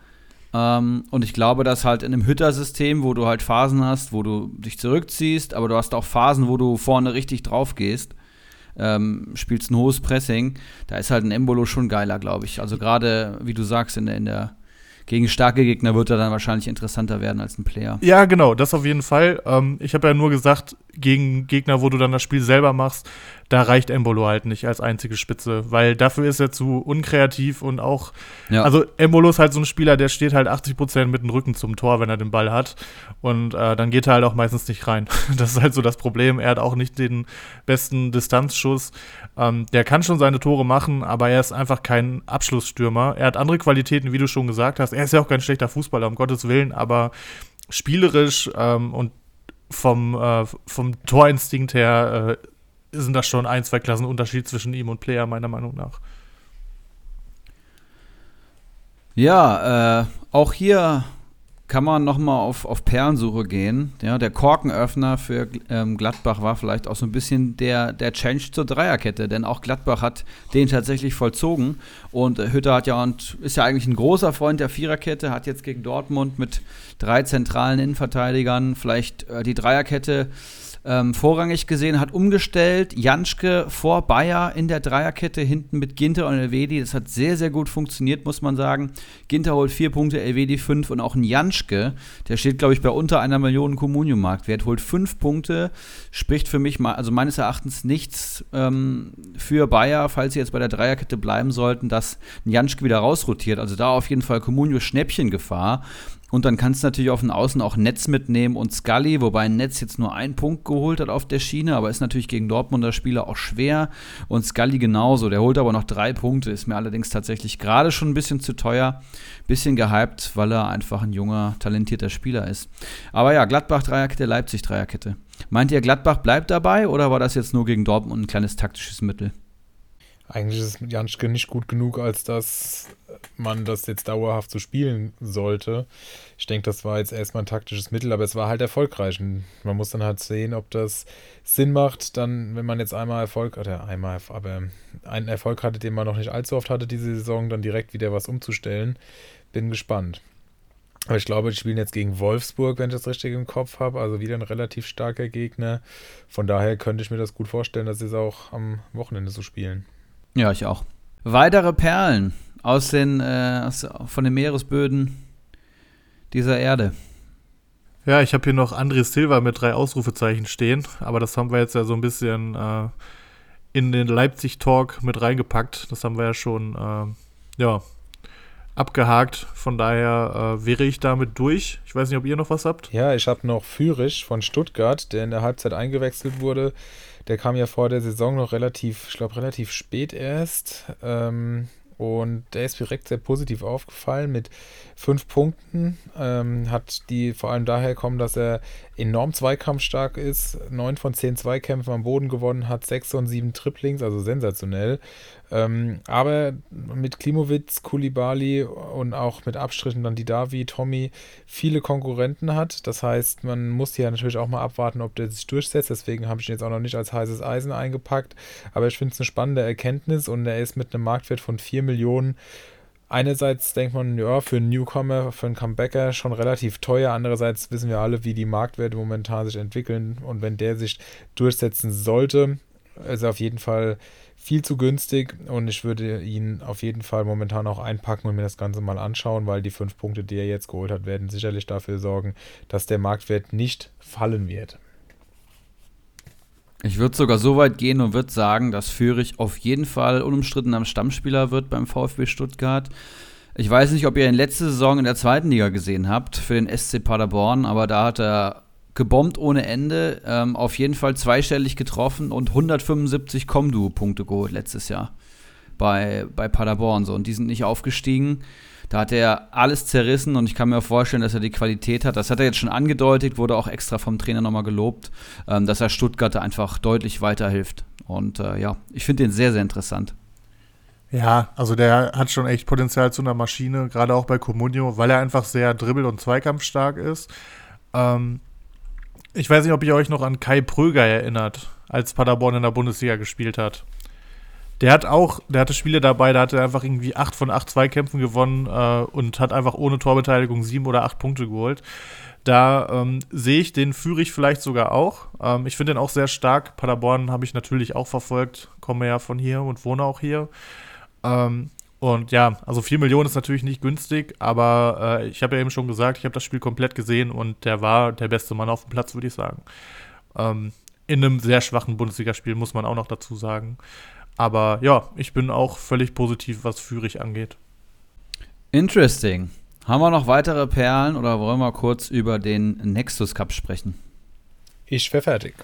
Ähm, und ich glaube, dass halt in einem Hütter-System, wo du halt Phasen hast, wo du dich zurückziehst, aber du hast auch Phasen, wo du vorne richtig drauf gehst, ähm, spielst ein hohes Pressing, da ist halt ein Embolo schon geiler, glaube ich. Also gerade, wie du sagst, in der, in der gegen starke Gegner wird er dann wahrscheinlich interessanter werden als ein Player.
Ja, genau, das auf jeden Fall. Ähm, ich habe ja nur gesagt, gegen Gegner, wo du dann das Spiel selber machst, da reicht Embolo halt nicht als einzige Spitze, weil dafür ist er zu unkreativ und auch, ja. also Embolo ist halt so ein Spieler, der steht halt 80 Prozent mit dem Rücken zum Tor, wenn er den Ball hat und äh, dann geht er halt auch meistens nicht rein. Das ist halt so das Problem. Er hat auch nicht den besten Distanzschuss. Ähm, der kann schon seine Tore machen, aber er ist einfach kein Abschlussstürmer. Er hat andere Qualitäten, wie du schon gesagt hast. Er ist ja auch kein schlechter Fußballer, um Gottes Willen, aber spielerisch ähm, und vom, äh, vom Torinstinkt her äh, sind das schon ein, zwei Klassen Unterschied zwischen ihm und Player, meiner Meinung nach.
Ja, äh, auch hier kann man nochmal auf, auf Perlensuche gehen. Ja, der Korkenöffner für ähm, Gladbach war vielleicht auch so ein bisschen der, der Change zur Dreierkette, denn auch Gladbach hat den tatsächlich vollzogen. Und äh, Hütter hat ja und ist ja eigentlich ein großer Freund der Viererkette, hat jetzt gegen Dortmund mit drei zentralen Innenverteidigern vielleicht äh, die Dreierkette ähm, vorrangig gesehen, hat umgestellt. Janschke vor Bayer in der Dreierkette, hinten mit Ginter und Elvedi. Das hat sehr, sehr gut funktioniert, muss man sagen. Ginter holt vier Punkte, Elvedi fünf und auch ein Janschke, der steht, glaube ich, bei unter einer Million Kommunium-Marktwert, holt fünf Punkte, spricht für mich, also meines Erachtens nichts ähm, für Bayer, falls sie jetzt bei der Dreierkette bleiben sollten, dass ein Janschke wieder rausrotiert. Also da auf jeden Fall Comunio Schnäppchengefahr. Und dann kannst du natürlich auf den Außen auch Netz mitnehmen und Scully, wobei Netz jetzt nur einen Punkt geholt hat auf der Schiene, aber ist natürlich gegen Dortmunder Spieler auch schwer. Und Scully genauso, der holt aber noch drei Punkte, ist mir allerdings tatsächlich gerade schon ein bisschen zu teuer, bisschen gehypt, weil er einfach ein junger, talentierter Spieler ist. Aber ja, Gladbach Dreierkette, Leipzig Dreierkette. Meint ihr, Gladbach bleibt dabei oder war das jetzt nur gegen Dortmund ein kleines taktisches Mittel?
Eigentlich ist Janschke nicht gut genug, als dass man das jetzt dauerhaft so spielen sollte. Ich denke, das war jetzt erstmal ein taktisches Mittel, aber es war halt erfolgreich. Und man muss dann halt sehen, ob das Sinn macht, dann, wenn man jetzt einmal Erfolg, oder einmal, aber einen Erfolg hatte, den man noch nicht allzu oft hatte diese Saison, dann direkt wieder was umzustellen. Bin gespannt. Aber ich glaube, die spielen jetzt gegen Wolfsburg, wenn ich das richtig im Kopf habe. Also wieder ein relativ starker Gegner. Von daher könnte ich mir das gut vorstellen, dass sie es auch am Wochenende so spielen.
Ja, ich auch. Weitere Perlen aus den, äh, aus, von den Meeresböden dieser Erde.
Ja, ich habe hier noch André Silva mit drei Ausrufezeichen stehen, aber das haben wir jetzt ja so ein bisschen äh, in den Leipzig-Talk mit reingepackt. Das haben wir ja schon, äh, ja, abgehakt. Von daher äh, wäre ich damit durch. Ich weiß nicht, ob ihr noch was habt.
Ja, ich habe noch Fürich von Stuttgart, der in der Halbzeit eingewechselt wurde. Der kam ja vor der Saison noch relativ, ich glaube, relativ spät erst. Ähm, und der ist direkt sehr positiv aufgefallen mit fünf Punkten. Ähm, hat die vor allem daher kommen, dass er enorm zweikampfstark ist. Neun von zehn Zweikämpfen am Boden gewonnen hat, sechs von sieben Triplings, also sensationell. Ähm, aber mit Klimowitz, Kulibali und auch mit Abstrichen dann die Davi, Tommy viele Konkurrenten hat. Das heißt, man muss hier natürlich auch mal abwarten, ob der sich durchsetzt. Deswegen habe ich ihn jetzt auch noch nicht als heißes Eisen eingepackt. Aber ich finde es eine spannende Erkenntnis und er ist mit einem Marktwert von 4 Millionen einerseits denkt man, ja, für einen Newcomer, für einen Comebacker schon relativ teuer. Andererseits wissen wir alle, wie die Marktwerte momentan sich entwickeln. Und wenn der sich durchsetzen sollte, ist er auf jeden Fall viel zu günstig und ich würde ihn auf jeden Fall momentan auch einpacken und mir das Ganze mal anschauen, weil die fünf Punkte, die er jetzt geholt hat, werden sicherlich dafür sorgen, dass der Marktwert nicht fallen wird.
Ich würde sogar so weit gehen und würde sagen, dass Fürich auf jeden Fall unumstrittener Stammspieler wird beim VfB Stuttgart. Ich weiß nicht, ob ihr ihn letzte Saison in der zweiten Liga gesehen habt für den SC Paderborn, aber da hat er gebombt ohne Ende, ähm, auf jeden Fall zweistellig getroffen und 175 Comdu-Punkte geholt letztes Jahr bei, bei Paderborn. So. Und die sind nicht aufgestiegen. Da hat er alles zerrissen und ich kann mir vorstellen, dass er die Qualität hat. Das hat er jetzt schon angedeutet, wurde auch extra vom Trainer nochmal gelobt, ähm, dass er Stuttgart einfach deutlich weiterhilft. Und äh, ja, ich finde den sehr, sehr interessant.
Ja, also der hat schon echt Potenzial zu einer Maschine, gerade auch bei Comunio, weil er einfach sehr dribbel- und zweikampfstark ist. Ähm, ich weiß nicht, ob ihr euch noch an Kai Pröger erinnert, als Paderborn in der Bundesliga gespielt hat. Der hat auch, der hatte Spiele dabei, da hat er einfach irgendwie acht von acht Zweikämpfen gewonnen äh, und hat einfach ohne Torbeteiligung sieben oder acht Punkte geholt. Da ähm, sehe ich den Führig vielleicht sogar auch. Ähm, ich finde den auch sehr stark. Paderborn habe ich natürlich auch verfolgt, komme ja von hier und wohne auch hier. Ähm, und ja, also 4 Millionen ist natürlich nicht günstig, aber äh, ich habe ja eben schon gesagt, ich habe das Spiel komplett gesehen und der war der beste Mann auf dem Platz, würde ich sagen. Ähm, in einem sehr schwachen Bundesligaspiel, muss man auch noch dazu sagen. Aber ja, ich bin auch völlig positiv, was Führig angeht.
Interesting. Haben wir noch weitere Perlen oder wollen wir kurz über den Nexus Cup sprechen?
Ich wäre fertig.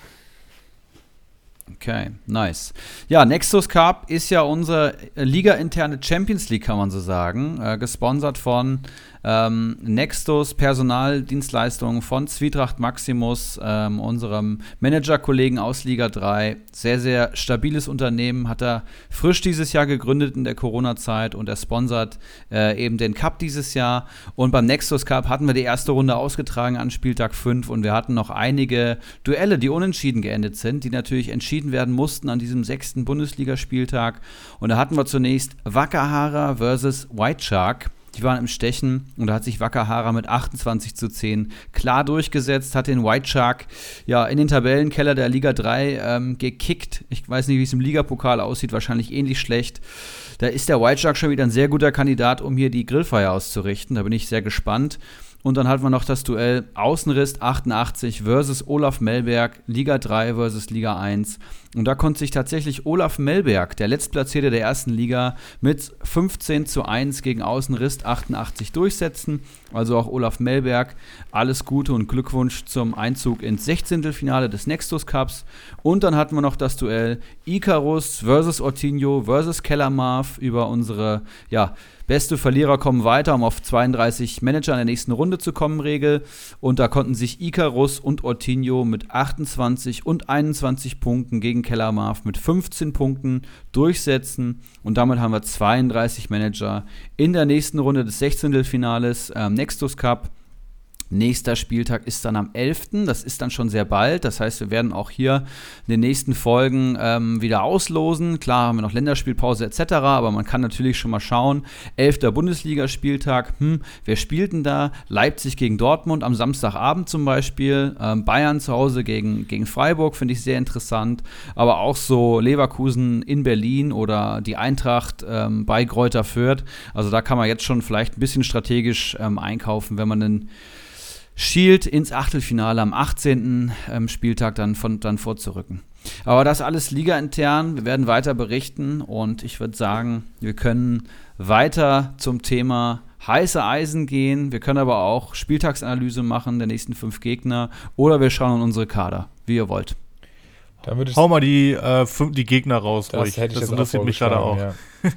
Okay, nice. Ja, Nexus Cup ist ja unsere Liga-interne Champions League, kann man so sagen. Äh, gesponsert von ähm, Nextus Personaldienstleistungen von Zwietracht Maximus, ähm, unserem Manager-Kollegen aus Liga 3. Sehr, sehr stabiles Unternehmen, hat er frisch dieses Jahr gegründet in der Corona-Zeit und er sponsert äh, eben den Cup dieses Jahr. Und beim Nextus Cup hatten wir die erste Runde ausgetragen an Spieltag 5 und wir hatten noch einige Duelle, die unentschieden geendet sind, die natürlich entschieden werden mussten an diesem sechsten Bundesligaspieltag. Und da hatten wir zunächst Wakahara versus White Shark. Die waren im Stechen und da hat sich Wakahara mit 28 zu 10 klar durchgesetzt, hat den White Shark ja in den Tabellenkeller der Liga 3 ähm, gekickt. Ich weiß nicht, wie es im Ligapokal aussieht, wahrscheinlich ähnlich schlecht. Da ist der White Shark schon wieder ein sehr guter Kandidat, um hier die Grillfeier auszurichten. Da bin ich sehr gespannt. Und dann hatten wir noch das Duell Außenriss 88 versus Olaf Melberg, Liga 3 versus Liga 1. Und da konnte sich tatsächlich Olaf Melberg, der Letztplatzierte der ersten Liga, mit 15 zu 1 gegen Außenriss 88 durchsetzen. Also auch Olaf Melberg, alles Gute und Glückwunsch zum Einzug ins 16. Finale des Nextus Cups. Und dann hatten wir noch das Duell Icarus versus Ortinho versus Kellermarv über unsere, ja, Beste Verlierer kommen weiter, um auf 32 Manager in der nächsten Runde zu kommen, Regel. Und da konnten sich Icarus und Ortinho mit 28 und 21 Punkten gegen Kellermarv mit 15 Punkten durchsetzen. Und damit haben wir 32 Manager in der nächsten Runde des 16. Finales ähm, Nextus Cup. Nächster Spieltag ist dann am 11. Das ist dann schon sehr bald. Das heißt, wir werden auch hier in den nächsten Folgen ähm, wieder auslosen. Klar haben wir noch Länderspielpause etc., aber man kann natürlich schon mal schauen. 11. Bundesligaspieltag. Hm, wer spielt denn da? Leipzig gegen Dortmund am Samstagabend zum Beispiel. Ähm, Bayern zu Hause gegen, gegen Freiburg finde ich sehr interessant. Aber auch so Leverkusen in Berlin oder die Eintracht ähm, bei Kräuter Fürth. Also da kann man jetzt schon vielleicht ein bisschen strategisch ähm, einkaufen, wenn man einen Shield ins Achtelfinale am 18. Ähm, Spieltag dann, von, dann vorzurücken. Aber das alles Liga intern. Wir werden weiter berichten und ich würde sagen, wir können weiter zum Thema heiße Eisen gehen. Wir können aber auch Spieltagsanalyse machen der nächsten fünf Gegner oder wir schauen in unsere Kader, wie ihr wollt.
Hau mal die, äh, die Gegner raus,
das
ruhig.
Hätte ich
das
interessiert mich gerade auch. Ja.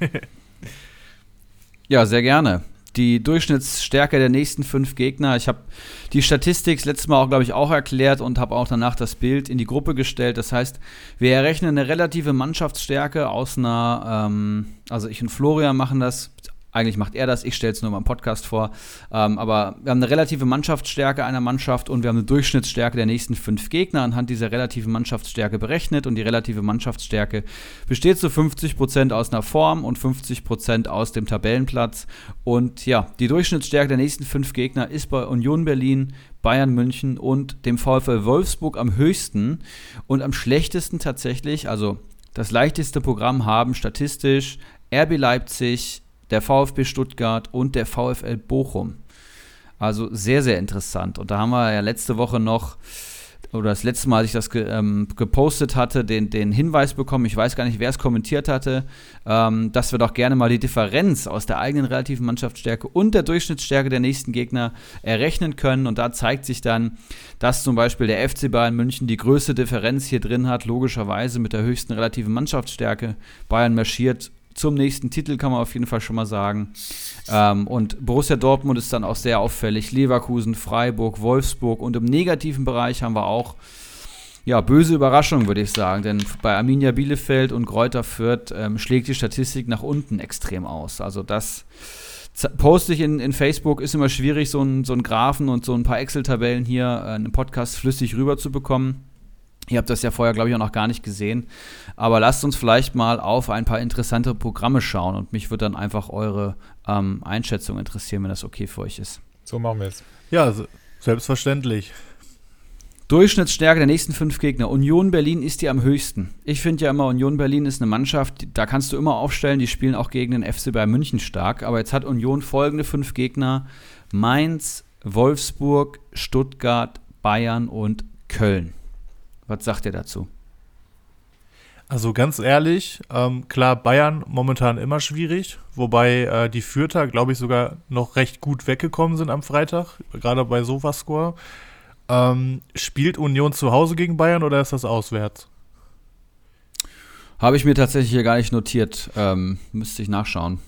ja, sehr gerne die Durchschnittsstärke der nächsten fünf Gegner. Ich habe die Statistik letztes Mal auch, glaube ich, auch erklärt und habe auch danach das Bild in die Gruppe gestellt. Das heißt, wir errechnen eine relative Mannschaftsstärke aus einer, ähm, also ich und Florian machen das, Eigentlich macht er das, ich stelle es nur mal im Podcast vor. Ähm, aber wir haben eine relative Mannschaftsstärke einer Mannschaft und wir haben eine Durchschnittsstärke der nächsten fünf Gegner anhand dieser relativen Mannschaftsstärke berechnet. Und die relative Mannschaftsstärke besteht zu 50 Prozent aus einer Form und 50 Prozent aus dem Tabellenplatz. Und ja, die Durchschnittsstärke der nächsten fünf Gegner ist bei Union Berlin, Bayern München und dem VfL Wolfsburg am höchsten und am schlechtesten tatsächlich, also das leichteste Programm haben statistisch RB Leipzig, der VfB Stuttgart und der VfL Bochum. Also sehr, sehr interessant. Und da haben wir ja letzte Woche noch, oder das letzte Mal, als ich das ge, ähm, gepostet hatte, den, den Hinweis bekommen, ich weiß gar nicht, wer es kommentiert hatte, ähm, dass wir doch gerne mal die Differenz aus der eigenen relativen Mannschaftsstärke und der Durchschnittsstärke der nächsten Gegner errechnen können. Und da zeigt sich dann, dass zum Beispiel der FC Bayern München die größte Differenz hier drin hat, logischerweise mit der höchsten relativen Mannschaftsstärke. Bayern marschiert zum nächsten Titel, kann man auf jeden Fall schon mal sagen. Ähm, und Borussia Dortmund ist dann auch sehr auffällig. Leverkusen, Freiburg, Wolfsburg und im negativen Bereich haben wir auch ja, böse Überraschung, würde ich sagen. Denn bei Arminia Bielefeld und Kräuter Fürth ähm, schlägt die Statistik nach unten extrem aus. Also das poste ich in, in Facebook, ist immer schwierig, so ein, so Graphen und so ein paar Excel-Tabellen hier äh, in einem Podcast flüssig rüber zu bekommen. Ihr habt das ja vorher, glaube ich, auch noch gar nicht gesehen. Aber lasst uns vielleicht mal auf ein paar interessante Programme schauen und mich würde dann einfach eure ähm, Einschätzung interessieren, wenn das okay für euch ist.
So machen wir es.
Ja, selbstverständlich.
Durchschnittsstärke der nächsten fünf Gegner. Union Berlin ist die am höchsten. Ich finde ja immer, Union Berlin ist eine Mannschaft, da kannst du immer aufstellen, die spielen auch gegen den FC Bayern München stark. Aber jetzt hat Union folgende fünf Gegner: Mainz, Wolfsburg, Stuttgart, Bayern und Köln. Was sagt ihr dazu?
Also ganz ehrlich, ähm, klar, Bayern momentan immer schwierig, wobei äh, die Fürther, glaube ich, sogar noch recht gut weggekommen sind am Freitag, gerade bei Sofascore. Ähm, spielt Union zu Hause gegen Bayern oder ist das auswärts?
Habe ich mir tatsächlich hier gar nicht notiert. Ähm, müsste ich nachschauen.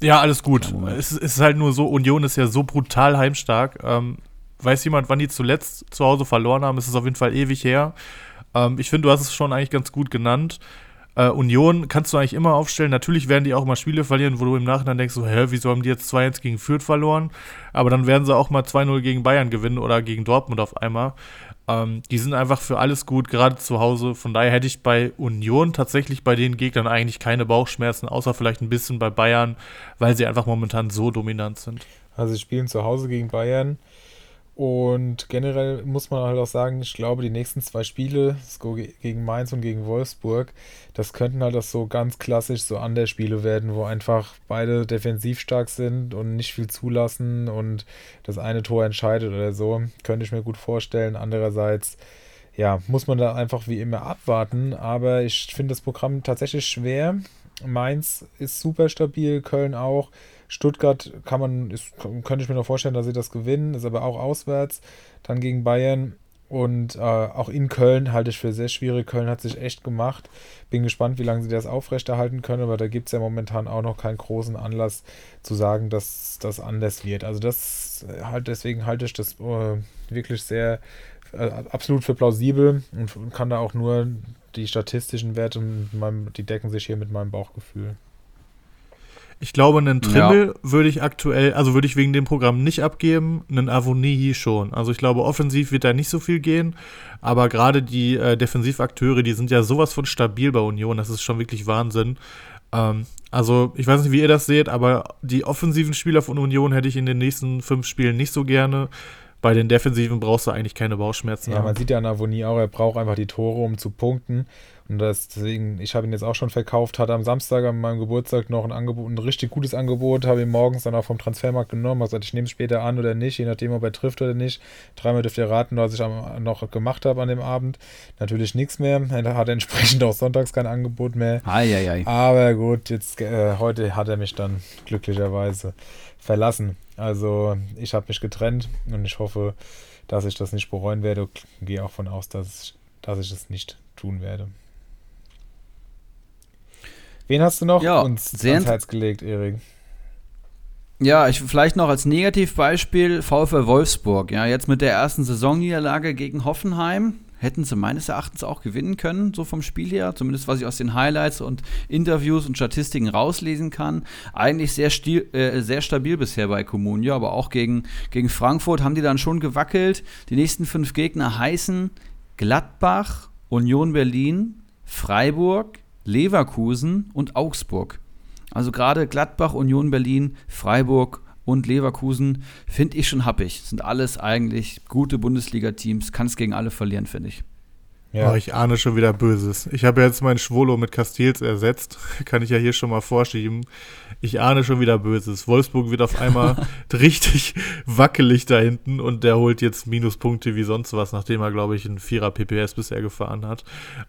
Ja, alles gut. Es, es, ist halt nur so, Union ist ja so brutal heimstark. Ähm, weiß jemand, wann die zuletzt zu Hause verloren haben? Es ist auf jeden Fall ewig her. Ähm, ich finde, du hast es schon eigentlich ganz gut genannt. Äh, Union kannst du eigentlich immer aufstellen. Natürlich werden die auch mal Spiele verlieren, wo du im Nachhinein denkst, so, hä, wieso haben die jetzt 2-1 gegen Fürth verloren? Aber dann werden sie auch mal 2-0 gegen Bayern gewinnen oder gegen Dortmund auf einmal. Ähm, die sind einfach für alles gut, gerade zu Hause. Von daher hätte ich bei Union tatsächlich bei den Gegnern eigentlich keine Bauchschmerzen, außer vielleicht ein bisschen bei Bayern, weil sie einfach momentan so dominant sind.
Also sie spielen zu Hause gegen Bayern. Und generell muss man halt auch sagen, ich glaube, die nächsten zwei Spiele, gegen Mainz und gegen Wolfsburg, das könnten halt auch so ganz klassisch so Spiele werden, wo einfach beide defensiv stark sind und nicht viel zulassen und das eine Tor entscheidet oder so. Könnte ich mir gut vorstellen. Andererseits, ja, muss man da einfach wie immer abwarten. Aber ich finde das Programm tatsächlich schwer. Mainz ist super stabil, Köln auch. Stuttgart kann man, ist, könnte ich mir noch vorstellen, dass sie das gewinnen, ist aber auch auswärts. Dann gegen Bayern und äh, auch in Köln halte ich für sehr schwierig. Köln hat sich echt gemacht. Bin gespannt, wie lange sie das aufrechterhalten können, aber da gibt es ja momentan auch noch keinen großen Anlass zu sagen, dass das anders wird. Also das halt, deswegen halte ich das äh, wirklich sehr äh, absolut für plausibel und, und, kann da auch nur die statistischen Werte, meinem, die decken sich hier mit meinem Bauchgefühl.
Ich glaube, einen Trimmel ja. würde ich aktuell, also würde ich wegen dem Programm nicht abgeben, einen Avonie schon. Also ich glaube, offensiv wird da nicht so viel gehen, aber gerade die äh, Defensivakteure, die sind ja sowas von stabil bei Union, das ist schon wirklich Wahnsinn. Ähm, also ich weiß nicht, wie ihr das seht, aber die offensiven Spieler von Union hätte ich in den nächsten fünf Spielen nicht so gerne. Bei den Defensiven brauchst du eigentlich keine Bauchschmerzen.
Ja, haben. man sieht ja an Avonie auch, er braucht einfach die Tore, um zu punkten. Und deswegen, ich habe ihn jetzt auch schon verkauft, hatte am Samstag an meinem Geburtstag noch ein Angebot, ein richtig gutes Angebot, habe ihn morgens dann auch vom Transfermarkt genommen, habe gesagt, ich nehme es später an oder nicht, je nachdem, ob er trifft oder nicht. Dreimal dürft ihr raten, was ich noch gemacht habe an dem Abend. Natürlich nichts mehr. Er hat entsprechend auch sonntags kein Angebot mehr.
Ei, ei, ei.
Aber gut, jetzt äh, heute hat er mich dann glücklicherweise verlassen. Also ich habe mich getrennt und ich hoffe, dass ich das nicht bereuen werde. Gehe auch von aus, dass, dass ich es nicht tun werde. Wen hast du noch
ja,
uns ans Herz gelegt, Erik?
Ja, ich vielleicht noch als Negativbeispiel VfL Wolfsburg. Ja, jetzt mit der ersten Saisonniederlage gegen Hoffenheim. hätten sie meines Erachtens auch gewinnen können, so vom Spiel her, zumindest was ich aus den Highlights und Interviews und Statistiken rauslesen kann. Eigentlich sehr, stil, äh, sehr stabil bisher bei Comunio, aber auch gegen, gegen Frankfurt haben die dann schon gewackelt. Die nächsten fünf Gegner heißen Gladbach, Union Berlin, Freiburg, Leverkusen und Augsburg. Also gerade Gladbach, Union Berlin, Freiburg und Leverkusen finde ich schon happig. Sind alles eigentlich gute Bundesliga-Teams. Kann es gegen alle verlieren, finde ich.
Ja. Oh, ich ahne schon wieder Böses. Ich habe jetzt meinen Schwolo mit Castils ersetzt. Kann ich ja hier schon mal vorschieben. Ich ahne schon wieder Böses. Wolfsburg wird auf einmal richtig wackelig da hinten und der holt jetzt Minuspunkte wie sonst was, nachdem er, glaube ich, einen Vierer PPS bisher gefahren hat.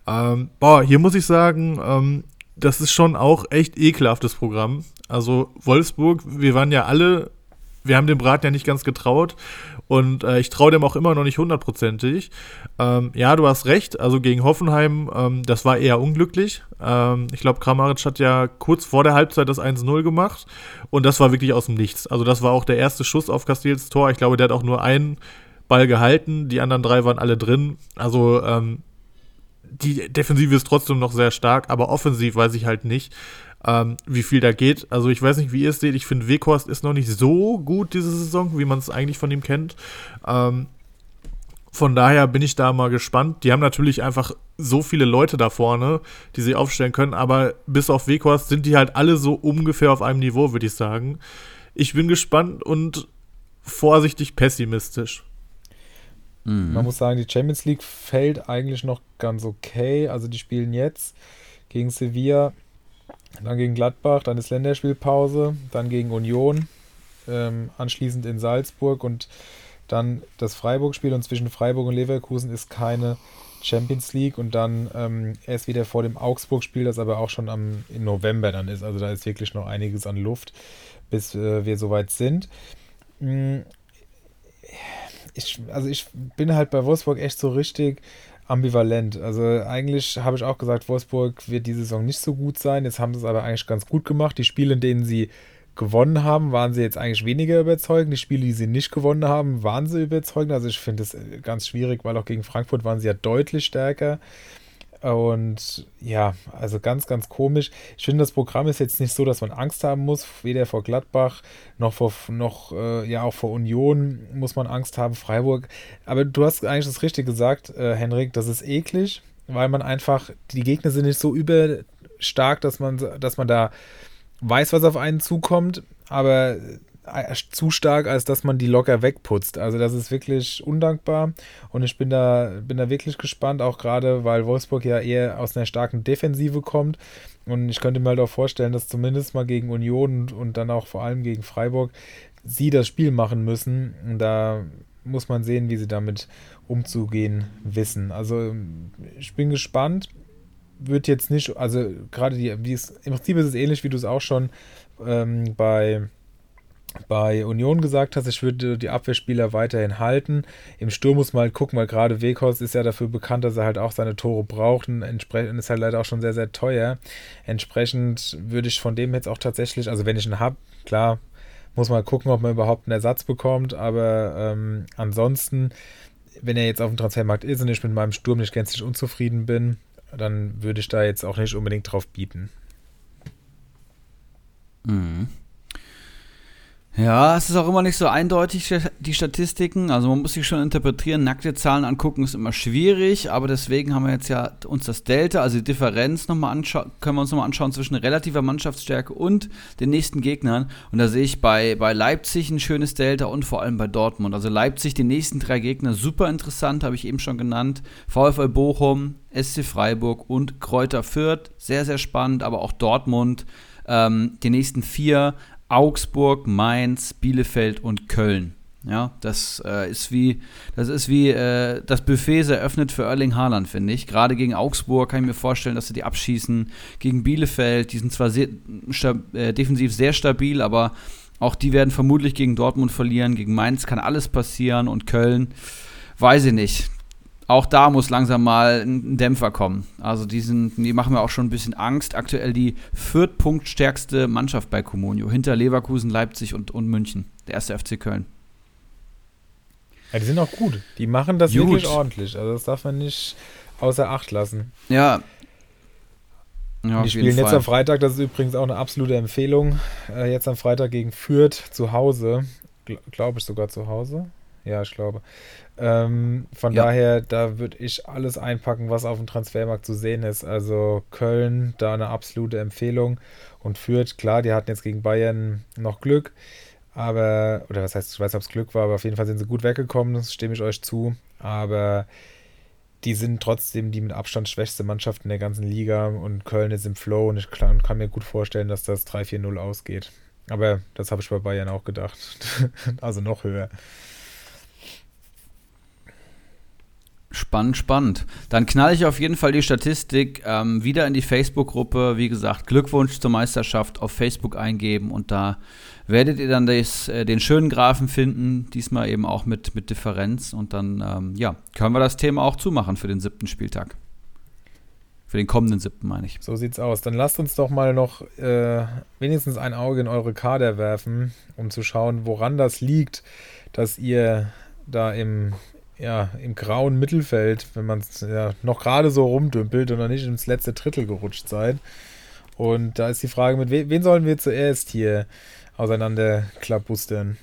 Ähm, boah, hier muss ich sagen, ähm, das ist schon auch echt ekelhaftes Programm. Also Wolfsburg, wir waren ja alle, wir haben dem Braten ja nicht ganz getraut und äh, ich traue dem auch immer noch nicht hundertprozentig. Ähm, ja, du hast recht, also gegen Hoffenheim, ähm, das war eher unglücklich. Ähm, ich glaube, Kramaric hat ja kurz vor der Halbzeit das 1-0 gemacht und das war wirklich aus dem Nichts. Also das war auch der erste Schuss auf Castils Tor. Ich glaube, der hat auch nur einen Ball gehalten, die anderen drei waren alle drin. Also ähm, die Defensive ist trotzdem noch sehr stark, aber offensiv weiß ich halt nicht, ähm, wie viel da geht. Also ich weiß nicht, wie ihr es seht. Ich finde, Weghorst ist noch nicht so gut diese Saison, wie man es eigentlich von ihm kennt. Ähm, von daher bin ich da mal gespannt. Die haben natürlich einfach so viele Leute da vorne, die sie aufstellen können, aber bis auf Weghorst sind die halt alle so ungefähr auf einem Niveau, würde ich sagen. Ich bin gespannt und vorsichtig pessimistisch.
Mhm. Man muss sagen, die Champions League fällt eigentlich noch ganz okay. Also die spielen jetzt gegen Sevilla, dann gegen Gladbach, dann ist Länderspielpause, dann gegen Union, ähm, anschließend in Salzburg und dann das Freiburg-Spiel und zwischen Freiburg und Leverkusen ist keine Champions League und dann ähm, erst wieder vor dem Augsburg-Spiel, das aber auch schon am, im November dann ist. Also da ist wirklich noch einiges an Luft, bis äh, wir soweit sind. Mhm ich, also ich bin halt bei Wolfsburg echt so richtig ambivalent. Also eigentlich habe ich auch gesagt, Wolfsburg wird diese Saison nicht so gut sein. Jetzt haben sie es aber eigentlich ganz gut gemacht. Die Spiele, in denen sie gewonnen haben, waren sie jetzt eigentlich weniger überzeugend. Die Spiele, die sie nicht gewonnen haben, waren sie überzeugend. Also ich finde es ganz schwierig, weil auch gegen Frankfurt waren sie ja deutlich stärker. Und ja, also ganz, ganz komisch. Ich finde, das Programm ist jetzt nicht so, dass man Angst haben muss. Weder vor Gladbach noch vor noch äh, ja auch vor Union muss man Angst haben, Freiburg. Aber du hast eigentlich das Richtige gesagt, äh, Henrik, das ist eklig, weil man einfach, die Gegner sind nicht so überstark, dass man, dass man da weiß, was auf einen zukommt. Aber zu stark, als dass man die locker wegputzt. Also das ist wirklich undankbar und ich bin da, bin da wirklich gespannt, auch gerade weil Wolfsburg ja eher aus einer starken Defensive kommt und ich könnte mir halt auch vorstellen, dass zumindest mal gegen Union und, und dann auch vor allem gegen Freiburg sie das Spiel machen müssen. Und da muss man sehen, wie sie damit umzugehen wissen. Also ich bin gespannt. Wird jetzt nicht, also gerade die, wie es, im Prinzip ist es ähnlich, wie du es auch schon ähm, bei bei Union gesagt hast, ich würde die Abwehrspieler weiterhin halten. Im Sturm muss man halt gucken, weil gerade Weghorst ist ja dafür bekannt, dass er halt auch seine Tore braucht und entsprechend ist halt leider auch schon sehr, sehr teuer. Entsprechend würde ich von dem jetzt auch tatsächlich, also wenn ich ihn habe, klar, muss man gucken, ob man überhaupt einen Ersatz bekommt, aber ähm, ansonsten, wenn er jetzt auf dem Transfermarkt ist und ich mit meinem Sturm nicht gänzlich unzufrieden bin, dann würde ich da jetzt auch nicht unbedingt drauf bieten.
Mhm. Ja, es ist auch immer nicht so eindeutig, die Statistiken. Also man muss sich schon interpretieren. Nackte Zahlen angucken ist immer schwierig, aber deswegen haben wir jetzt ja uns das Delta, also die Differenz nochmal anschauen, können wir uns nochmal anschauen zwischen relativer Mannschaftsstärke und den nächsten Gegnern. Und da sehe ich bei, bei Leipzig ein schönes Delta und vor allem bei Dortmund. Also Leipzig, die nächsten drei Gegner, super interessant, habe ich eben schon genannt. VfL Bochum, SC Freiburg und Kräuter Fürth, sehr, sehr spannend, aber auch Dortmund. Ähm, die nächsten vier Augsburg, Mainz, Bielefeld und Köln. Ja, das äh, ist wie, das ist wie äh, das Buffet sehr öffnet für Erling Haaland, finde ich. Gerade gegen Augsburg kann ich mir vorstellen, dass sie die abschießen. Gegen Bielefeld, die sind zwar sehr, äh, defensiv sehr stabil, aber auch die werden vermutlich gegen Dortmund verlieren. Gegen Mainz kann alles passieren und Köln, weiß ich nicht auch da muss langsam mal ein Dämpfer kommen. Also die, sind, die machen mir auch schon ein bisschen Angst. Aktuell die viertpunktstärkste Mannschaft bei Comunio, hinter Leverkusen, Leipzig und, und München, der erste FC Köln.
Ja, die sind auch gut. Die machen das
Gut.
wirklich ordentlich. Also das darf man nicht außer Acht lassen.
Ja. Ja,
die spielen jetzt am Freitag, das ist übrigens auch eine absolute Empfehlung. Äh, jetzt am Freitag gegen Fürth zu Hause. Gl glaube ich sogar zu Hause. Ja, ich glaube. Ähm, von
Ja.
daher, da würde ich alles einpacken, was auf dem Transfermarkt zu sehen ist. Also Köln, da eine absolute Empfehlung. Und Fürth, klar, die hatten jetzt gegen Bayern noch Glück. Aber, oder was heißt, ich weiß nicht, ob es Glück war, aber auf jeden Fall sind sie gut weggekommen, das stimme ich euch zu. Aber die sind trotzdem die mit Abstand schwächste Mannschaft in der ganzen Liga und Köln ist im Flow und ich kann, kann mir gut vorstellen, dass das 3-4-0 ausgeht. Aber das habe ich bei Bayern auch gedacht. also noch höher.
Spannend, spannend. Dann knall ich auf jeden Fall die Statistik ähm, wieder in die Facebook-Gruppe. Wie gesagt, Glückwunsch zur Meisterschaft auf Facebook eingeben und da werdet ihr dann das, äh, den schönen Graphen finden, diesmal eben auch mit, mit Differenz. Und dann, ähm, ja, können wir das Thema auch zumachen für den siebten Spieltag. Für den kommenden siebten, meine ich.
So sieht's aus. Dann lasst uns doch mal noch äh, wenigstens ein Auge in eure Kader werfen, um zu schauen, woran das liegt, dass ihr da im, ja, im grauen Mittelfeld, wenn man es ja, noch gerade so rumdümpelt und noch nicht ins letzte Drittel gerutscht seid. Und da ist die Frage, mit we wen sollen wir zuerst hier auseinanderklappbustern?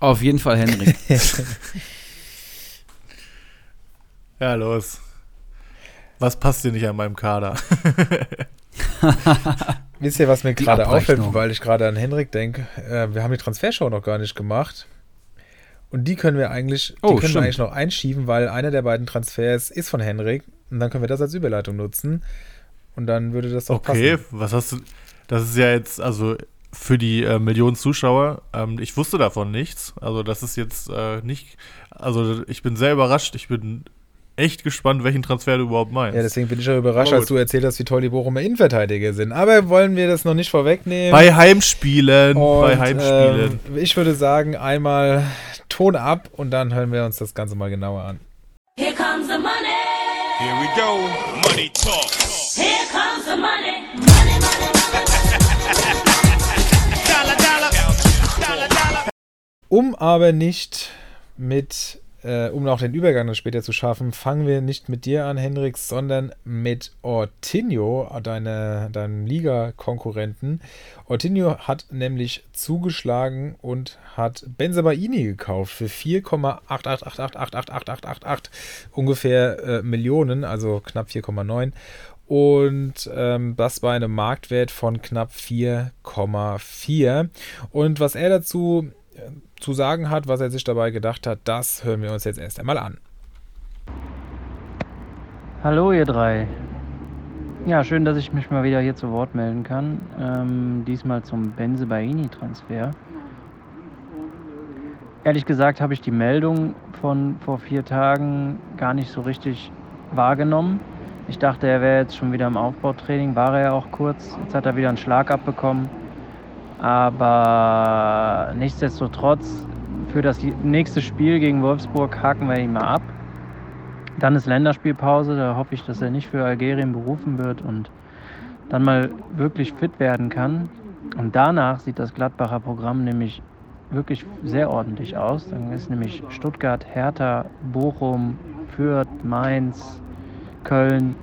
Auf jeden Fall Henrik.
Ja, los. Was passt dir nicht an meinem Kader?
Wisst ihr, was mir gerade auffällt, weil ich gerade an Henrik denke? Äh, wir haben die Transfershow noch gar nicht gemacht. Und die können wir eigentlich, die
Oh,
können
stimmt.
wir eigentlich noch einschieben, weil einer der beiden Transfers ist von Henrik. Und dann können wir das als Überleitung nutzen. Und dann würde das doch
Okay,
passen.
was hast du. Das ist ja jetzt, also für die äh, Millionen Zuschauer, ähm, ich wusste davon nichts. Also, das ist jetzt äh, nicht. Also, ich bin sehr überrascht. Ich bin echt gespannt, welchen Transfer du überhaupt meinst.
Ja, deswegen bin ich ja überrascht, als du erzählt hast, wie toll die Bochumer Innenverteidiger sind. Aber wollen wir das noch nicht vorwegnehmen?
bei Heimspielen,
Und,
bei Heimspielen.
Ähm, ich würde sagen, einmal Ton ab und dann hören wir uns das Ganze mal genauer an.
Here comes the money.
Here we go. Money talk.
Here comes the money.
Um aber nicht mit, äh, um auch den Übergang dann später zu schaffen, fangen wir nicht mit dir an, Hendrix, sondern mit Ortinho, deine, deinem Liga-Konkurrenten. Ortinho hat nämlich zugeschlagen und hat Benzebaini gekauft für 4,888888888 ungefähr äh, Millionen, also knapp 4,9. Und ähm, das bei einem Marktwert von knapp 4,4. Und was er dazu äh, zu sagen hat, was er sich dabei gedacht hat, das hören wir uns jetzt erst einmal an.
Hallo ihr drei. Ja, schön, dass ich mich mal wieder hier zu Wort melden kann. Ähm, diesmal zum Benzebaini-Transfer. Ehrlich gesagt habe ich die Meldung von vor vier Tagen gar nicht so richtig wahrgenommen. Ich dachte, er wäre jetzt schon wieder im Aufbautraining, war er ja auch kurz. Jetzt hat er wieder einen Schlag abbekommen. Aber nichtsdestotrotz, für das nächste Spiel gegen Wolfsburg haken wir ihn mal ab. Dann ist Länderspielpause, da hoffe ich, dass er nicht für Algerien berufen wird und dann mal wirklich fit werden kann. Und danach sieht das Gladbacher Programm nämlich wirklich sehr ordentlich aus. Dann ist nämlich Stuttgart, Hertha, Bochum, Fürth, Mainz, Köln.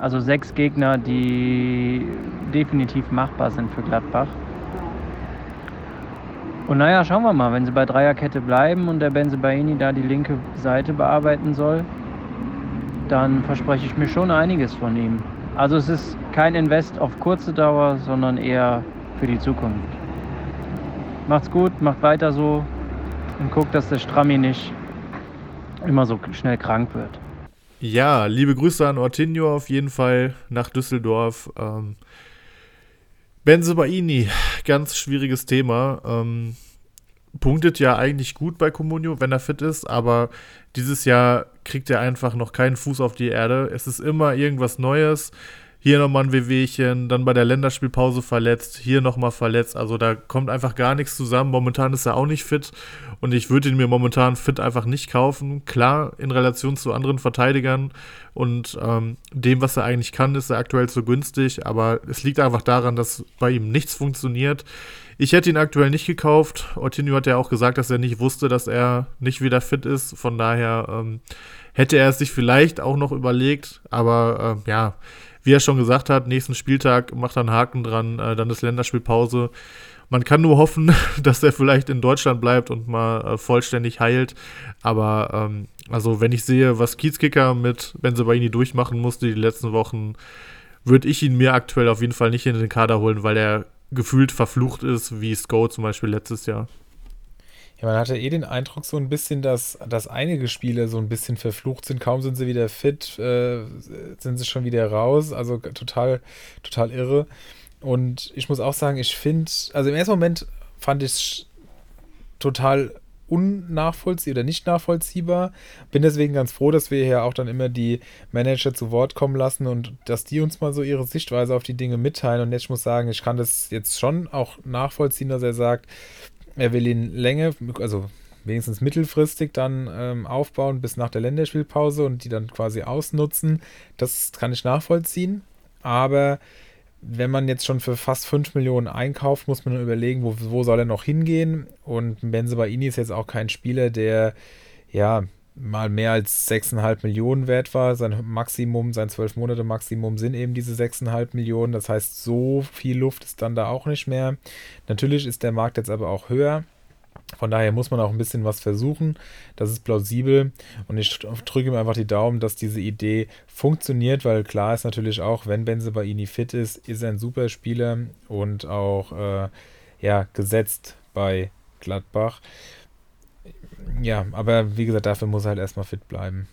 Also sechs Gegner, die definitiv machbar sind für Gladbach. Und naja, schauen wir mal, wenn sie bei Dreierkette bleiben und der Benzebaini da die linke Seite bearbeiten soll, dann verspreche ich mir schon einiges von ihm. Also es ist kein Invest auf kurze Dauer, sondern eher für die Zukunft. Macht's gut, macht weiter so und guckt, dass der Strammi nicht immer so schnell krank wird.
Ja, liebe Grüße an Ortinho auf jeden Fall nach Düsseldorf. Ähm, Benzebaini, ganz schwieriges Thema. Ähm, punktet ja eigentlich gut bei Comunio, wenn er fit ist, aber dieses Jahr kriegt er einfach noch keinen Fuß auf die Erde. Es ist immer irgendwas Neues. Hier nochmal ein Wehwehchen, dann bei der Länderspielpause verletzt, hier nochmal verletzt. Also da kommt einfach gar nichts zusammen. Momentan ist er auch nicht fit und ich würde ihn mir momentan fit einfach nicht kaufen. Klar, in Relation zu anderen Verteidigern und ähm, dem, was er eigentlich kann, ist er aktuell zu günstig, aber es liegt einfach daran, dass bei ihm nichts funktioniert. Ich hätte ihn aktuell nicht gekauft. Ortinho hat ja auch gesagt, dass er nicht wusste, dass er nicht wieder fit ist. Von daher ähm, hätte er es sich vielleicht auch noch überlegt. Aber äh, ja, wie er schon gesagt hat, nächsten Spieltag macht er einen Haken dran, äh, dann ist Länderspielpause. Man kann nur hoffen, dass er vielleicht in Deutschland bleibt und mal äh, vollständig heilt. Aber ähm, also wenn ich sehe, was Kiezkicker mit Benzebaini durchmachen musste die letzten Wochen, würde ich ihn mir aktuell auf jeden Fall nicht in den Kader holen, weil er gefühlt verflucht ist, wie Sko zum Beispiel letztes Jahr.
Ja, man hatte eh den Eindruck so ein bisschen, dass, dass einige Spieler so ein bisschen verflucht sind. Kaum sind sie wieder fit, äh, sind sie schon wieder raus. Also total, total irre. Und ich muss auch sagen, ich finde, also im ersten Moment fand ich es total unnachvollziehbar oder nicht nachvollziehbar. Bin deswegen ganz froh, dass wir hier auch dann immer die Manager zu Wort kommen lassen und dass die uns mal so ihre Sichtweise auf die Dinge mitteilen. Und jetzt muss ich sagen, ich kann das jetzt schon auch nachvollziehen, dass er sagt, er will ihn länger, also wenigstens mittelfristig dann ähm, aufbauen bis nach der Länderspielpause und die dann quasi ausnutzen. Das kann ich nachvollziehen. Aber wenn man jetzt schon für fast 5 Millionen einkauft, muss man überlegen, wo, wo soll er noch hingehen. Und Benzebaini ist jetzt auch kein Spieler, der ja mal mehr als 6,5 Millionen wert war. Sein Maximum, sein 12 Monate Maximum sind eben diese 6,5 Millionen. Das heißt, so viel Luft ist dann da auch nicht mehr. Natürlich ist der Markt jetzt aber auch höher. Von daher muss man auch ein bisschen was versuchen. Das ist plausibel. Und ich drücke ihm einfach die Daumen, dass diese Idee funktioniert, weil klar ist natürlich auch, wenn Benze Baini fit ist, ist er ein super Spieler und auch äh, ja, gesetzt bei Gladbach. Ja, aber wie gesagt, dafür muss er halt erstmal fit bleiben.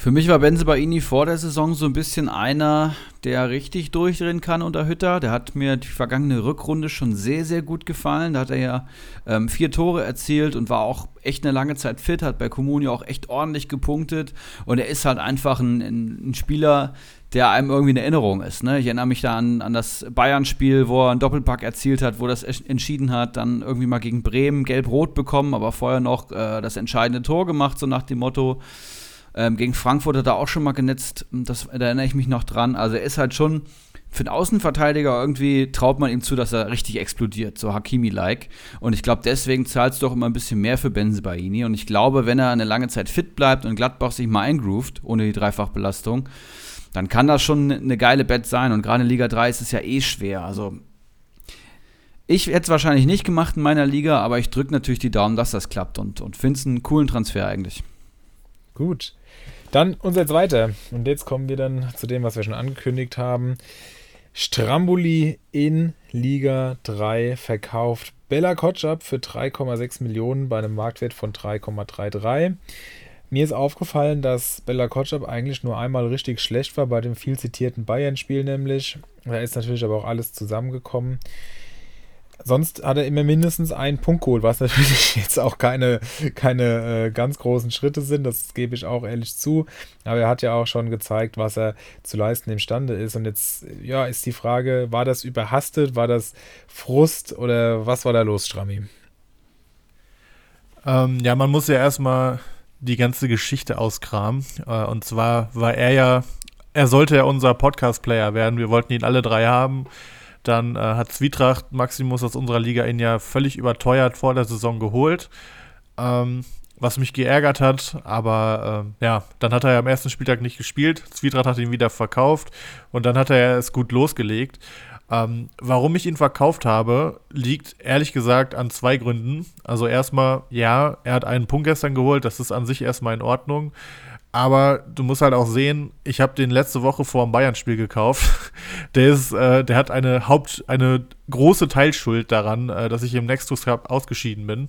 Für mich war Benze Baini vor der Saison so ein bisschen einer, der richtig durchdrehen kann unter Hütter. Der hat mir die vergangene Rückrunde schon sehr, sehr gut gefallen. Da hat er ja ähm, vier Tore erzielt und war auch echt eine lange Zeit fit, hat bei Comunio auch echt ordentlich gepunktet. Und er ist halt einfach ein, ein Spieler, der einem irgendwie eine Erinnerung ist. Ne? Ich erinnere mich da an, an das Bayern-Spiel, wo er einen Doppelpack erzielt hat, wo das entschieden hat, dann irgendwie mal gegen Bremen gelb-rot bekommen, aber vorher noch äh, das entscheidende Tor gemacht, so nach dem Motto, ähm, gegen Frankfurt hat er auch schon mal genetzt. Das, da erinnere ich mich noch dran. Also er ist halt schon für einen Außenverteidiger irgendwie traut man ihm zu, dass er richtig explodiert, so Hakimi-like. Und ich glaube, deswegen zahlst du auch immer ein bisschen mehr für Benzebaini. Und ich glaube, wenn er eine lange Zeit fit bleibt und Gladbach sich mal eingroovt, ohne die Dreifachbelastung, dann kann das schon eine geile Bet sein. Und gerade in Liga 3 ist es ja eh schwer. Also ich hätte es wahrscheinlich nicht gemacht in meiner Liga, aber ich drücke natürlich die Daumen, dass das klappt und, und finde es einen coolen Transfer eigentlich.
Gut. Dann unser zweiter. Und jetzt kommen wir dann zu dem, was wir schon angekündigt haben. Stramboli in Liga 3 verkauft Bella Kotschap für 3,6 Millionen bei einem Marktwert von 3,33. Mir ist aufgefallen, dass Bella Kotschap eigentlich nur einmal richtig schlecht war bei dem viel zitierten Bayern-Spiel nämlich. Da ist natürlich aber auch alles zusammengekommen. Sonst hat er immer mindestens einen Punkt geholt, was natürlich jetzt auch keine, keine äh, ganz großen Schritte sind, das gebe ich auch ehrlich zu. Aber er hat ja auch schon gezeigt, was er zu leisten imstande ist. Und jetzt ja, ist die Frage, war das überhastet, war das Frust oder was war da los, Strammi?
Ähm, ja, man muss ja erstmal die ganze Geschichte auskramen. Äh, und zwar war er ja, er sollte ja unser Podcast-Player werden. Wir wollten ihn alle drei haben. Dann äh, hat Zwietracht Maximus aus unserer Liga ihn ja völlig überteuert vor der Saison geholt. Ähm, was mich geärgert hat, aber äh, ja, dann hat er ja am ersten Spieltag nicht gespielt. Zwietracht hat ihn wieder verkauft und dann hat er es gut losgelegt. Ähm, warum ich ihn verkauft habe, liegt ehrlich gesagt an zwei Gründen. Also erstmal, ja, er hat einen Punkt gestern geholt, das ist an sich erstmal in Ordnung. Aber du musst halt auch sehen, ich habe den letzte Woche vor dem Bayern-Spiel gekauft. Der ist, äh, der hat eine Haupt, eine große Teilschuld daran, äh, dass ich im Nextus Cup ausgeschieden bin.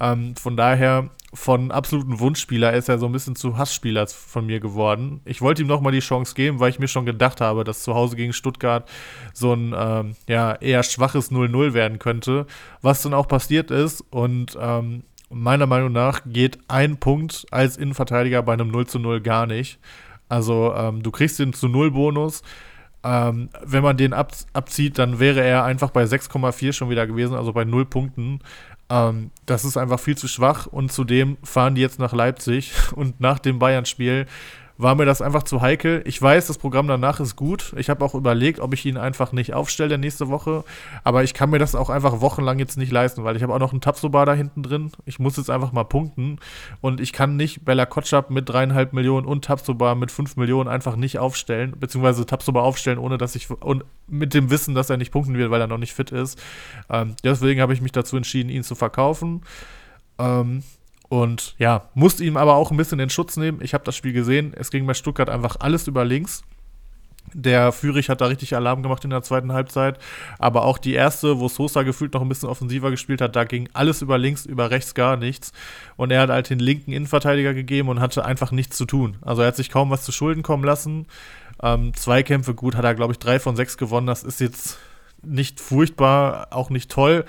Ähm, von daher, von absoluten Wunschspieler ist er so ein bisschen zu Hassspieler von mir geworden. Ich wollte ihm nochmal die Chance geben, weil ich mir schon gedacht habe, dass zu Hause gegen Stuttgart so ein ähm, ja, eher schwaches 0-0 werden könnte. Was dann auch passiert ist und ähm, meiner Meinung nach geht ein Punkt als Innenverteidiger bei einem 0 zu 0 gar nicht. Also ähm, du kriegst den zu 0 Bonus. Ähm, wenn man den ab, abzieht, dann wäre er einfach bei 6,4 schon wieder gewesen, also bei 0 Punkten. Ähm, das ist einfach viel zu schwach und zudem fahren die jetzt nach Leipzig und nach dem Bayern-Spiel war mir das einfach zu heikel. Ich weiß, das Programm danach ist gut. Ich habe auch überlegt, ob ich ihn einfach nicht aufstelle nächste Woche. Aber ich kann mir das auch einfach wochenlang jetzt nicht leisten, weil ich habe auch noch einen Tapsoba da hinten drin. Ich muss jetzt einfach mal punkten. Und ich kann nicht Bella Kotschap mit dreieinhalb Millionen und Tapsoba mit fünf Millionen einfach nicht aufstellen, beziehungsweise Tapsoba aufstellen, ohne dass ich und mit dem Wissen, dass er nicht punkten wird, weil er noch nicht fit ist. Ähm, deswegen habe ich mich dazu entschieden, ihn zu verkaufen. Ähm, und ja, musste ihm aber auch ein bisschen in Schutz nehmen. Ich habe das Spiel gesehen. Es ging bei Stuttgart einfach alles über links. Der Führig hat da richtig Alarm gemacht in der zweiten Halbzeit. Aber auch die erste, wo Sosa gefühlt noch ein bisschen offensiver gespielt hat, da ging alles über links, über rechts gar nichts. Und er hat halt den linken Innenverteidiger gegeben und hatte einfach nichts zu tun. Also er hat sich kaum was zu Schulden kommen lassen. Ähm, Zweikämpfe gut, hat er, glaube ich, drei von sechs gewonnen. Das ist jetzt nicht furchtbar, auch nicht toll.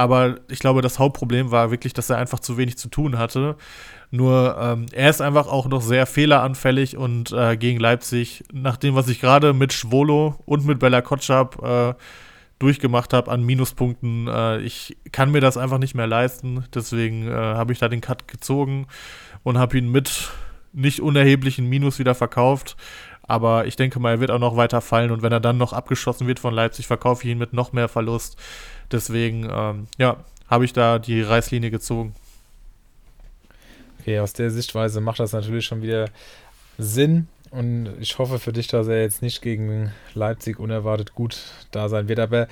Aber ich glaube, das Hauptproblem war wirklich, dass er einfach zu wenig zu tun hatte. Nur ähm, er ist einfach auch noch sehr fehleranfällig und äh, gegen Leipzig, nach dem, was ich gerade mit Schwolo und mit Bella Kotschap äh, durchgemacht habe an Minuspunkten, äh, ich kann mir das einfach nicht mehr leisten. Deswegen äh, habe ich da den Cut gezogen und habe ihn mit nicht unerheblichen Minus wieder verkauft. Aber ich denke mal, er wird auch noch weiter fallen und wenn er dann noch abgeschossen wird von Leipzig, verkaufe ich ihn mit noch mehr Verlust. Deswegen, ähm, ja, habe ich da die Reißlinie gezogen.
Okay, aus der Sichtweise macht das natürlich schon wieder Sinn. Und ich hoffe für dich, dass er jetzt nicht gegen Leipzig unerwartet gut da sein wird. Aber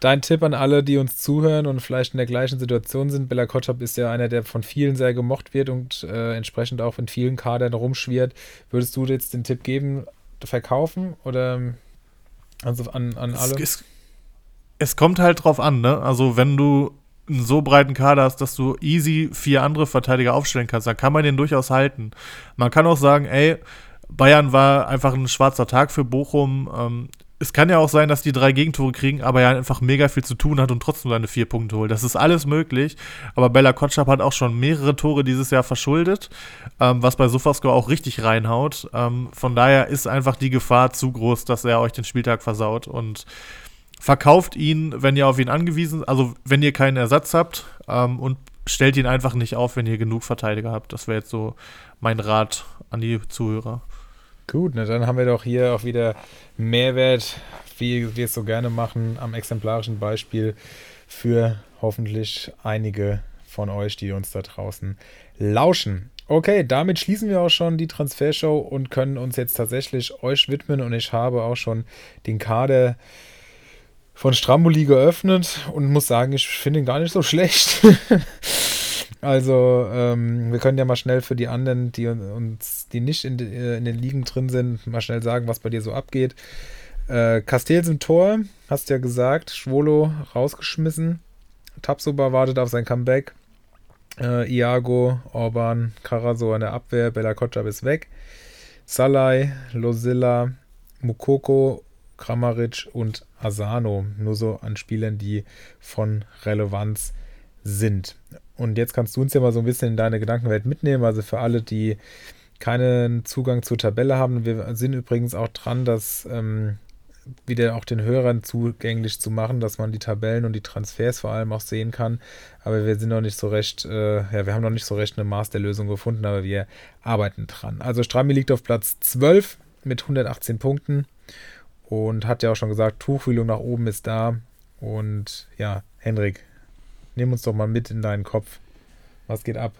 dein Tipp an alle, die uns zuhören und vielleicht in der gleichen Situation sind: Bella Kotschap ist ja einer, der von vielen sehr gemocht wird und äh, entsprechend auch in vielen Kadern rumschwirrt. Würdest du jetzt den Tipp geben, verkaufen oder also an, an alle?
Es, es, es kommt halt drauf an, ne? Also, wenn du einen so breiten Kader hast, dass du easy vier andere Verteidiger aufstellen kannst, dann kann man den durchaus halten. Man kann auch sagen, ey, Bayern war einfach ein schwarzer Tag für Bochum. Ähm, es kann ja auch sein, dass die drei Gegentore kriegen, aber er einfach mega viel zu tun hat und trotzdem seine vier Punkte holt. Das ist alles möglich. Aber Bella Kotschap hat auch schon mehrere Tore dieses Jahr verschuldet, ähm, was bei Sofascore auch richtig reinhaut. Ähm, von daher ist einfach die Gefahr zu groß, dass er euch den Spieltag versaut. Und verkauft ihn, wenn ihr auf ihn angewiesen, also wenn ihr keinen Ersatz habt ähm, und stellt ihn einfach nicht auf, wenn ihr genug Verteidiger habt. Das wäre jetzt so mein Rat an die Zuhörer.
Gut, na dann haben wir doch hier auch wieder Mehrwert, wie wir es so gerne machen, am exemplarischen Beispiel für hoffentlich einige von euch, die uns da draußen lauschen. Okay, damit schließen wir auch schon die Transfershow und können uns jetzt tatsächlich euch widmen und ich habe auch schon den Kader von Stramboli geöffnet und muss sagen, ich finde ihn gar nicht so schlecht. also, ähm, wir können ja mal schnell für die anderen, die uns, die nicht in, äh, in, den Ligen drin sind, mal schnell sagen, was bei dir so abgeht. Äh, Castells im Tor, hast ja gesagt, Schwolo rausgeschmissen. Tapsoba wartet auf sein Comeback. Äh, Iago, Orban, Karaso an der Abwehr, Bella Kotschab ist weg. Salai, Losilla, Mukoko Kramaric und Asano. Nur so an Spielern, die von Relevanz sind. Und jetzt kannst du uns ja mal so ein bisschen in deine Gedankenwelt mitnehmen. Also für alle, die keinen Zugang zur Tabelle haben. Wir sind übrigens auch dran, das ähm, wieder auch den Hörern zugänglich zu machen, dass man die Tabellen und die Transfers vor allem auch sehen kann. Aber wir sind noch nicht so recht, äh, ja, wir haben noch nicht so recht eine Maß der Lösung gefunden, aber wir arbeiten dran. Also Strami liegt auf Platz 12 mit 118 Punkten und hat ja auch schon gesagt, Tuchfühlung nach oben ist da. Und ja, Henrik, nimm uns doch mal mit in deinen Kopf. Was geht ab?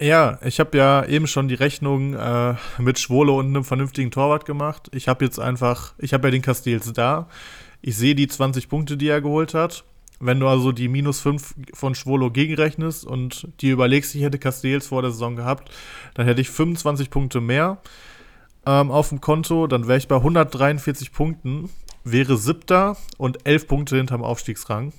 Ja, ich habe ja eben schon die Rechnung äh, mit Schwole und einem vernünftigen Torwart gemacht. Ich habe jetzt einfach, ich habe ja den Castells da. Ich sehe die 20 Punkte, die er geholt hat. Wenn du also die minus 5 von Schwolo gegenrechnest und die überlegst, ich hätte Castells vor der Saison gehabt, dann hätte ich 25 Punkte mehr ähm, auf dem Konto, dann wäre ich bei 143 Punkten, wäre siebter und 11 Punkte hinterm Aufstiegsrang.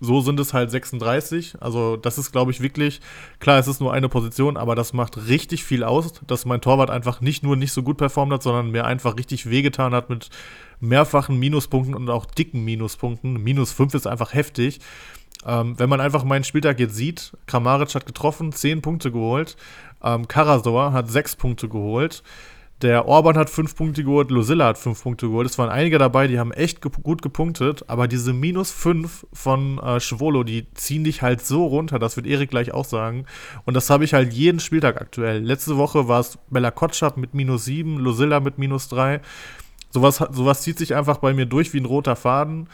So sind es halt 36. Also, das ist, glaube ich, wirklich, klar, es ist nur eine Position, aber das macht richtig viel aus, dass mein Torwart einfach nicht nur nicht so gut performt hat, sondern mir einfach richtig wehgetan hat mit mehrfachen Minuspunkten und auch dicken Minuspunkten. Minus 5 ist einfach heftig. Ähm, wenn man einfach meinen Spieltag jetzt sieht, Kramaric hat getroffen, 10 Punkte geholt, ähm, Karasor hat 6 Punkte geholt. Der Orban hat fünf Punkte geholt, Lucilla hat fünf Punkte geholt. Es waren einige dabei, die haben echt ge gut gepunktet, aber diese minus fünf von äh, Schwolo, die ziehen dich halt so runter, das wird Erik gleich auch sagen. Und das habe ich halt jeden Spieltag aktuell. Letzte Woche war es Bella Kotschap mit minus sieben, Lucilla mit minus drei. Sowas, sowas zieht sich einfach bei mir durch wie ein roter Faden.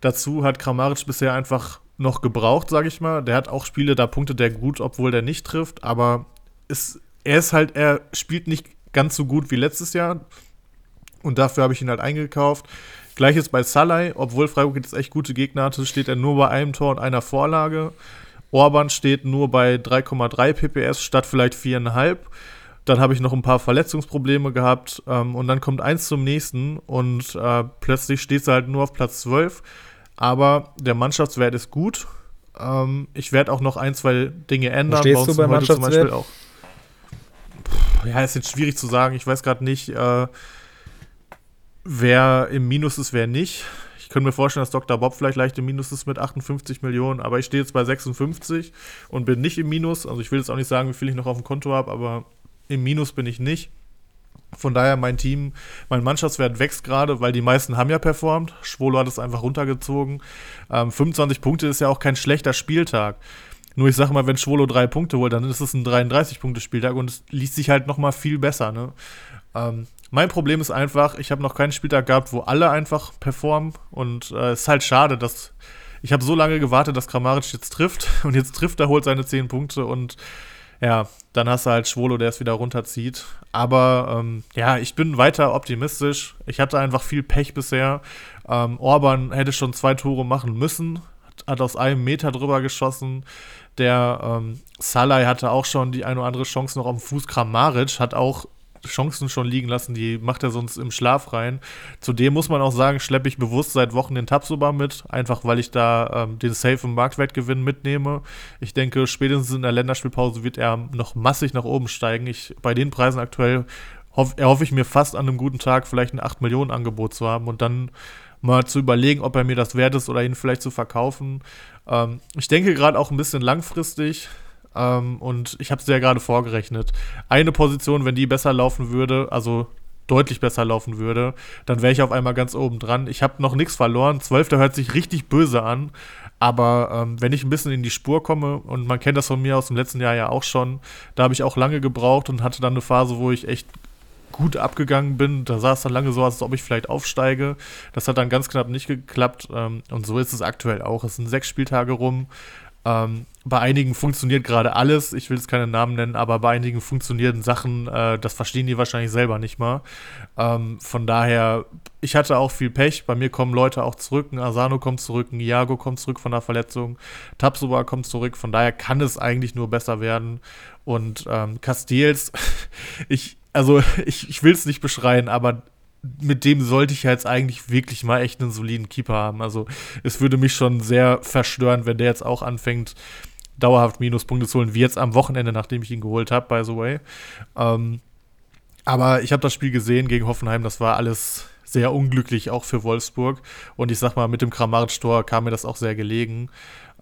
Dazu hat Kramaric bisher einfach noch gebraucht, sage ich mal. Der hat auch Spiele, da punktet der gut, obwohl der nicht trifft, aber ist, er ist halt, er spielt nicht ganz so gut wie letztes Jahr. Und dafür habe ich ihn halt eingekauft. Gleiches bei Salai, obwohl Freiburg jetzt echt gute Gegner hatte, steht er nur bei einem Tor und einer Vorlage. Orban steht nur bei 3,3 PPS statt vielleicht 4,5. Dann habe ich noch ein paar Verletzungsprobleme gehabt ähm, und dann kommt eins zum nächsten und äh, plötzlich steht sie halt nur auf Platz 12. Aber der Mannschaftswert ist gut. Ähm, ich werde auch noch ein, zwei Dinge ändern.
stehst
Bei
du beim
heute zum
Mannschaftswert?
Beispiel auch. Ja, ist jetzt schwierig zu sagen. Ich weiß gerade nicht, äh, wer im Minus ist, wer nicht. Ich könnte mir vorstellen, dass Dr. Bob vielleicht leicht im Minus ist mit 58 Millionen, aber ich stehe jetzt bei 56 und bin nicht im Minus. Also ich will jetzt auch nicht sagen, wie viel ich noch auf dem Konto habe, aber im Minus bin ich nicht. Von daher mein Team, mein Mannschaftswert wächst gerade, weil die meisten haben ja performt. Schwolo hat es einfach runtergezogen. Ähm, 25 Punkte ist ja auch kein schlechter Spieltag. Nur ich sag mal, wenn Schwolo drei Punkte holt, dann ist es ein 33-Punkte-Spieltag und es liest sich halt noch mal viel besser. Ne? Ähm, mein Problem ist einfach, ich habe noch keinen Spieltag gehabt, wo alle einfach performen und äh, es ist halt schade, dass ich habe so lange gewartet, dass Kramaric jetzt trifft und jetzt trifft er, holt seine 10 Punkte und ja, dann hast du halt Schwolo, der es wieder runterzieht. Aber ähm, ja, ich bin weiter optimistisch. Ich hatte einfach viel Pech bisher. Ähm, Orban hätte schon zwei Tore machen müssen, hat aus einem Meter drüber geschossen. Der ähm, Salai hatte auch schon die eine oder andere Chance noch dem Fuß. Kramaric hat auch Chancen schon liegen lassen, die macht er sonst im Schlaf rein. Zudem muss man auch sagen, schleppe ich bewusst seit Wochen den Tapsoba mit, einfach weil ich da ähm, den safe Marktwertgewinn mitnehme. Ich denke, spätestens in der Länderspielpause wird er noch massig nach oben steigen. Ich, bei den Preisen aktuell hoff, erhoffe ich mir fast an einem guten Tag vielleicht ein 8 Millionen Angebot zu haben und dann mal zu überlegen, ob er mir das wert ist oder ihn vielleicht zu verkaufen. Ähm, ich denke gerade auch ein bisschen langfristig. Ähm, und ich habe es ja gerade vorgerechnet. Eine Position, wenn die besser laufen würde, also deutlich besser laufen würde, dann wäre ich auf einmal ganz oben dran. Ich habe noch nichts verloren. Zwölfter hört sich richtig böse an. Aber ähm, wenn ich ein bisschen in die Spur komme, und man kennt das von mir aus dem letzten Jahr ja auch schon, da habe ich auch lange gebraucht und hatte dann eine Phase, wo ich echt gut abgegangen bin. Da sah es dann lange so aus, als ob ich vielleicht aufsteige. Das hat dann ganz knapp nicht geklappt. Ähm, und so ist es aktuell auch. Es sind sechs Spieltage rum. Ähm, bei einigen funktioniert gerade alles, ich will jetzt keine Namen nennen, aber bei einigen funktionierenden Sachen, äh, das verstehen die wahrscheinlich selber nicht mal. Ähm, von daher, ich hatte auch viel Pech, bei mir kommen Leute auch zurück, ein Asano kommt zurück, ein Iago kommt zurück von der Verletzung, Tapsoba kommt zurück, von daher kann es eigentlich nur besser werden. Und ähm, Castells, ich, also ich, ich will es nicht beschreien, aber mit dem sollte ich jetzt eigentlich wirklich mal echt einen soliden Keeper haben. Also es würde mich schon sehr verstören, wenn der jetzt auch anfängt, dauerhaft Minuspunkte zu holen, wie jetzt am Wochenende, nachdem ich ihn geholt habe, by the way. Ähm, aber ich habe das Spiel gesehen gegen Hoffenheim, das war alles sehr unglücklich, auch für Wolfsburg. Und ich sag mal, mit dem Kramaric-Tor kam mir das auch sehr gelegen.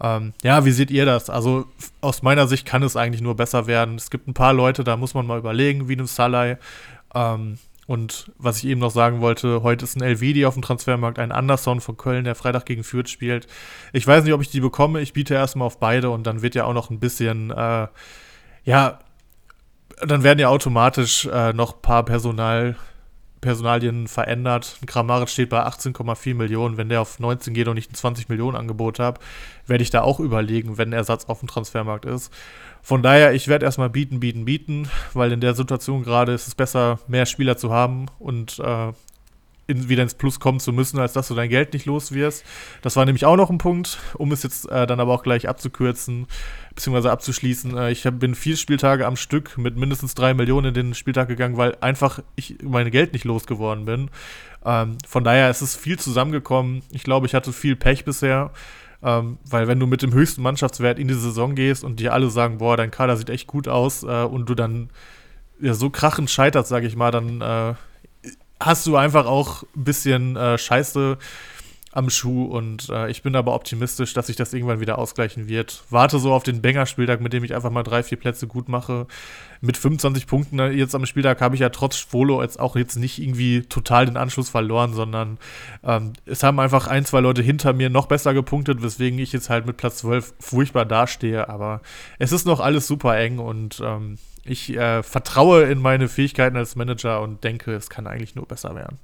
Ähm, ja, wie seht ihr das? Also aus meiner Sicht kann es eigentlich nur besser werden. Es gibt ein paar Leute, da muss man mal überlegen, wie einem Salai. Ähm, und was ich eben noch sagen wollte, heute ist ein Elvedi auf dem Transfermarkt, ein Anderson von Köln, der Freitag gegen Fürth spielt. Ich weiß nicht, ob ich die bekomme. Ich biete erstmal auf beide und dann wird ja auch noch ein bisschen, äh, ja, dann werden ja automatisch äh, noch ein paar Personal, Personalien verändert. Kramaric steht bei 18,4 Millionen. Wenn der auf 19 geht und ich ein 20 Millionen Angebot habe, werde ich da auch überlegen, wenn ein Ersatz auf dem Transfermarkt ist. Von daher, ich werde erstmal bieten, bieten, bieten, weil in der Situation gerade ist es besser, mehr Spieler zu haben und äh, in, wieder ins Plus kommen zu müssen, als dass du dein Geld nicht los wirst. Das war nämlich auch noch ein Punkt, um es jetzt äh, dann aber auch gleich abzukürzen, beziehungsweise abzuschließen. Äh, ich hab, bin vier Spieltage am Stück mit mindestens drei Millionen in den Spieltag gegangen, weil einfach ich mein Geld nicht losgeworden bin. Ähm, von daher ist es viel zusammengekommen. Ich glaube, ich hatte viel Pech bisher. Ähm, weil wenn du mit dem höchsten Mannschaftswert in die Saison gehst und dir alle sagen, boah, dein Kader sieht echt gut aus äh, und du dann ja, so krachend scheiterst, sag ich mal, dann äh, hast du einfach auch ein bisschen äh, Scheiße am Schuh und äh, ich bin aber optimistisch, dass sich das irgendwann wieder ausgleichen wird. Warte so auf den Banger-Spieltag, mit dem ich einfach mal drei, vier Plätze gut mache. Mit 25 Punkten äh, jetzt am Spieltag habe ich ja trotz Schwolo jetzt auch jetzt nicht irgendwie total den Anschluss verloren, sondern ähm, es haben einfach ein, zwei Leute hinter mir noch besser gepunktet, weswegen ich jetzt halt mit Platz 12 furchtbar dastehe. Aber es ist noch alles super eng und ähm, ich äh, vertraue in meine Fähigkeiten als Manager und denke, es kann eigentlich nur besser werden.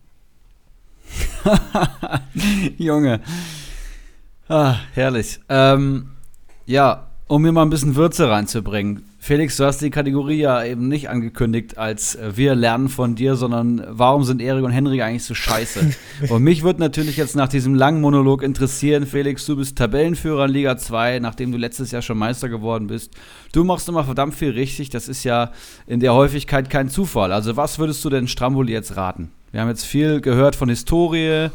Junge. Ah, herrlich. Ähm, ja, um mir mal ein bisschen Würze reinzubringen. Felix, du hast die Kategorie ja eben nicht angekündigt als äh, wir lernen von dir, sondern warum sind Erik und Henrik eigentlich so scheiße? und mich würde natürlich jetzt nach diesem langen Monolog interessieren, Felix, du bist Tabellenführer in Liga 2, nachdem du letztes Jahr schon Meister geworden bist. Du machst immer verdammt viel richtig, das ist ja in der Häufigkeit kein Zufall. Also was würdest du denn Stramboli jetzt raten? Wir haben jetzt viel gehört von Historie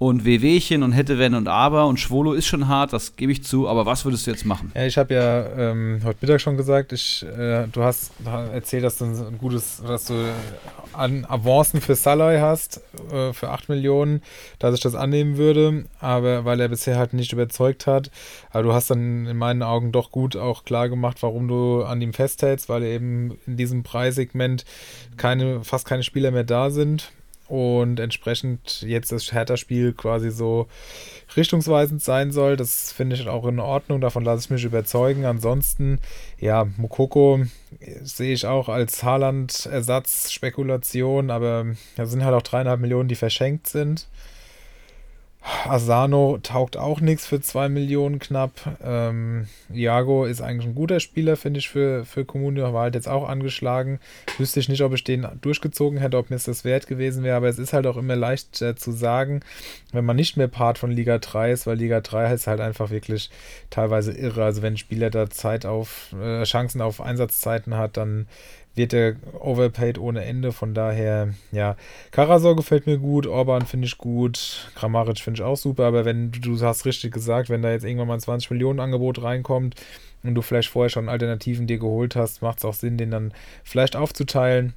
und Wehwehchen und hätte, wenn und aber und Schwolo ist schon hart, das gebe ich zu, aber was würdest du jetzt machen?
Ja, ich habe ja ähm, heute Mittag schon gesagt, ich, äh, du hast erzählt, dass du ein gutes, dass du an Avancen für Salai hast, äh, für 8 Millionen, dass ich das annehmen würde, aber weil er bisher halt nicht überzeugt hat. Aber du hast dann in meinen Augen doch gut auch klar gemacht, warum du an ihm festhältst, weil eben in diesem Preissegment keine, fast keine Spieler mehr da sind und entsprechend jetzt das Hertha-Spiel quasi so richtungsweisend sein soll. Das finde ich auch in Ordnung, davon lasse ich mich überzeugen. Ansonsten, ja, Mukoko sehe ich auch als Haaland-Ersatz-Spekulation, aber da sind halt auch dreieinhalb Millionen, die verschenkt sind. Asano taugt auch nichts für 2 Millionen knapp. Ähm, Iago ist eigentlich ein guter Spieler, finde ich, für, für Comunio. War halt jetzt auch angeschlagen. Wüsste ich nicht, ob ich den durchgezogen hätte, ob mir es das wert gewesen wäre. Aber es ist halt auch immer leicht äh, zu sagen, wenn man nicht mehr Part von Liga 3 ist, weil Liga 3 ist halt einfach wirklich teilweise irre. Also wenn ein Spieler da Zeit auf, äh, Chancen auf Einsatzzeiten hat, dann wird er overpaid ohne Ende. Von daher, ja, Karasor gefällt mir gut, Orban finde ich gut, Kramaric finde ich auch super, aber wenn du hast richtig gesagt, wenn da jetzt irgendwann mal ein 20 Millionen Angebot reinkommt und du vielleicht vorher schon Alternativen dir geholt hast, macht es auch Sinn, den dann vielleicht aufzuteilen.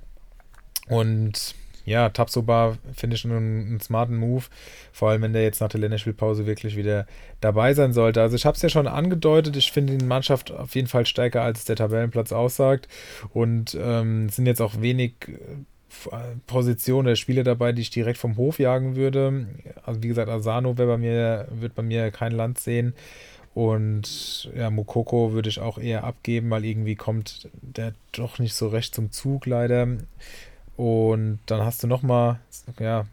Und ja, Tapsoba finde ich einen, einen smarten Move, vor allem wenn der jetzt nach der Länderspielpause wirklich wieder dabei sein sollte. Also ich habe es ja schon angedeutet, ich finde die Mannschaft auf jeden Fall stärker, als der Tabellenplatz aussagt und ähm, sind jetzt auch wenig äh, Positionen der Spieler dabei, die ich direkt vom Hof jagen würde. Also wie gesagt, Asano bei mir, wird bei mir kein Land sehen. Und ja, Mokoko würde ich auch eher abgeben, weil irgendwie kommt der doch nicht so recht zum Zug leider. Und dann hast du nochmal, ja,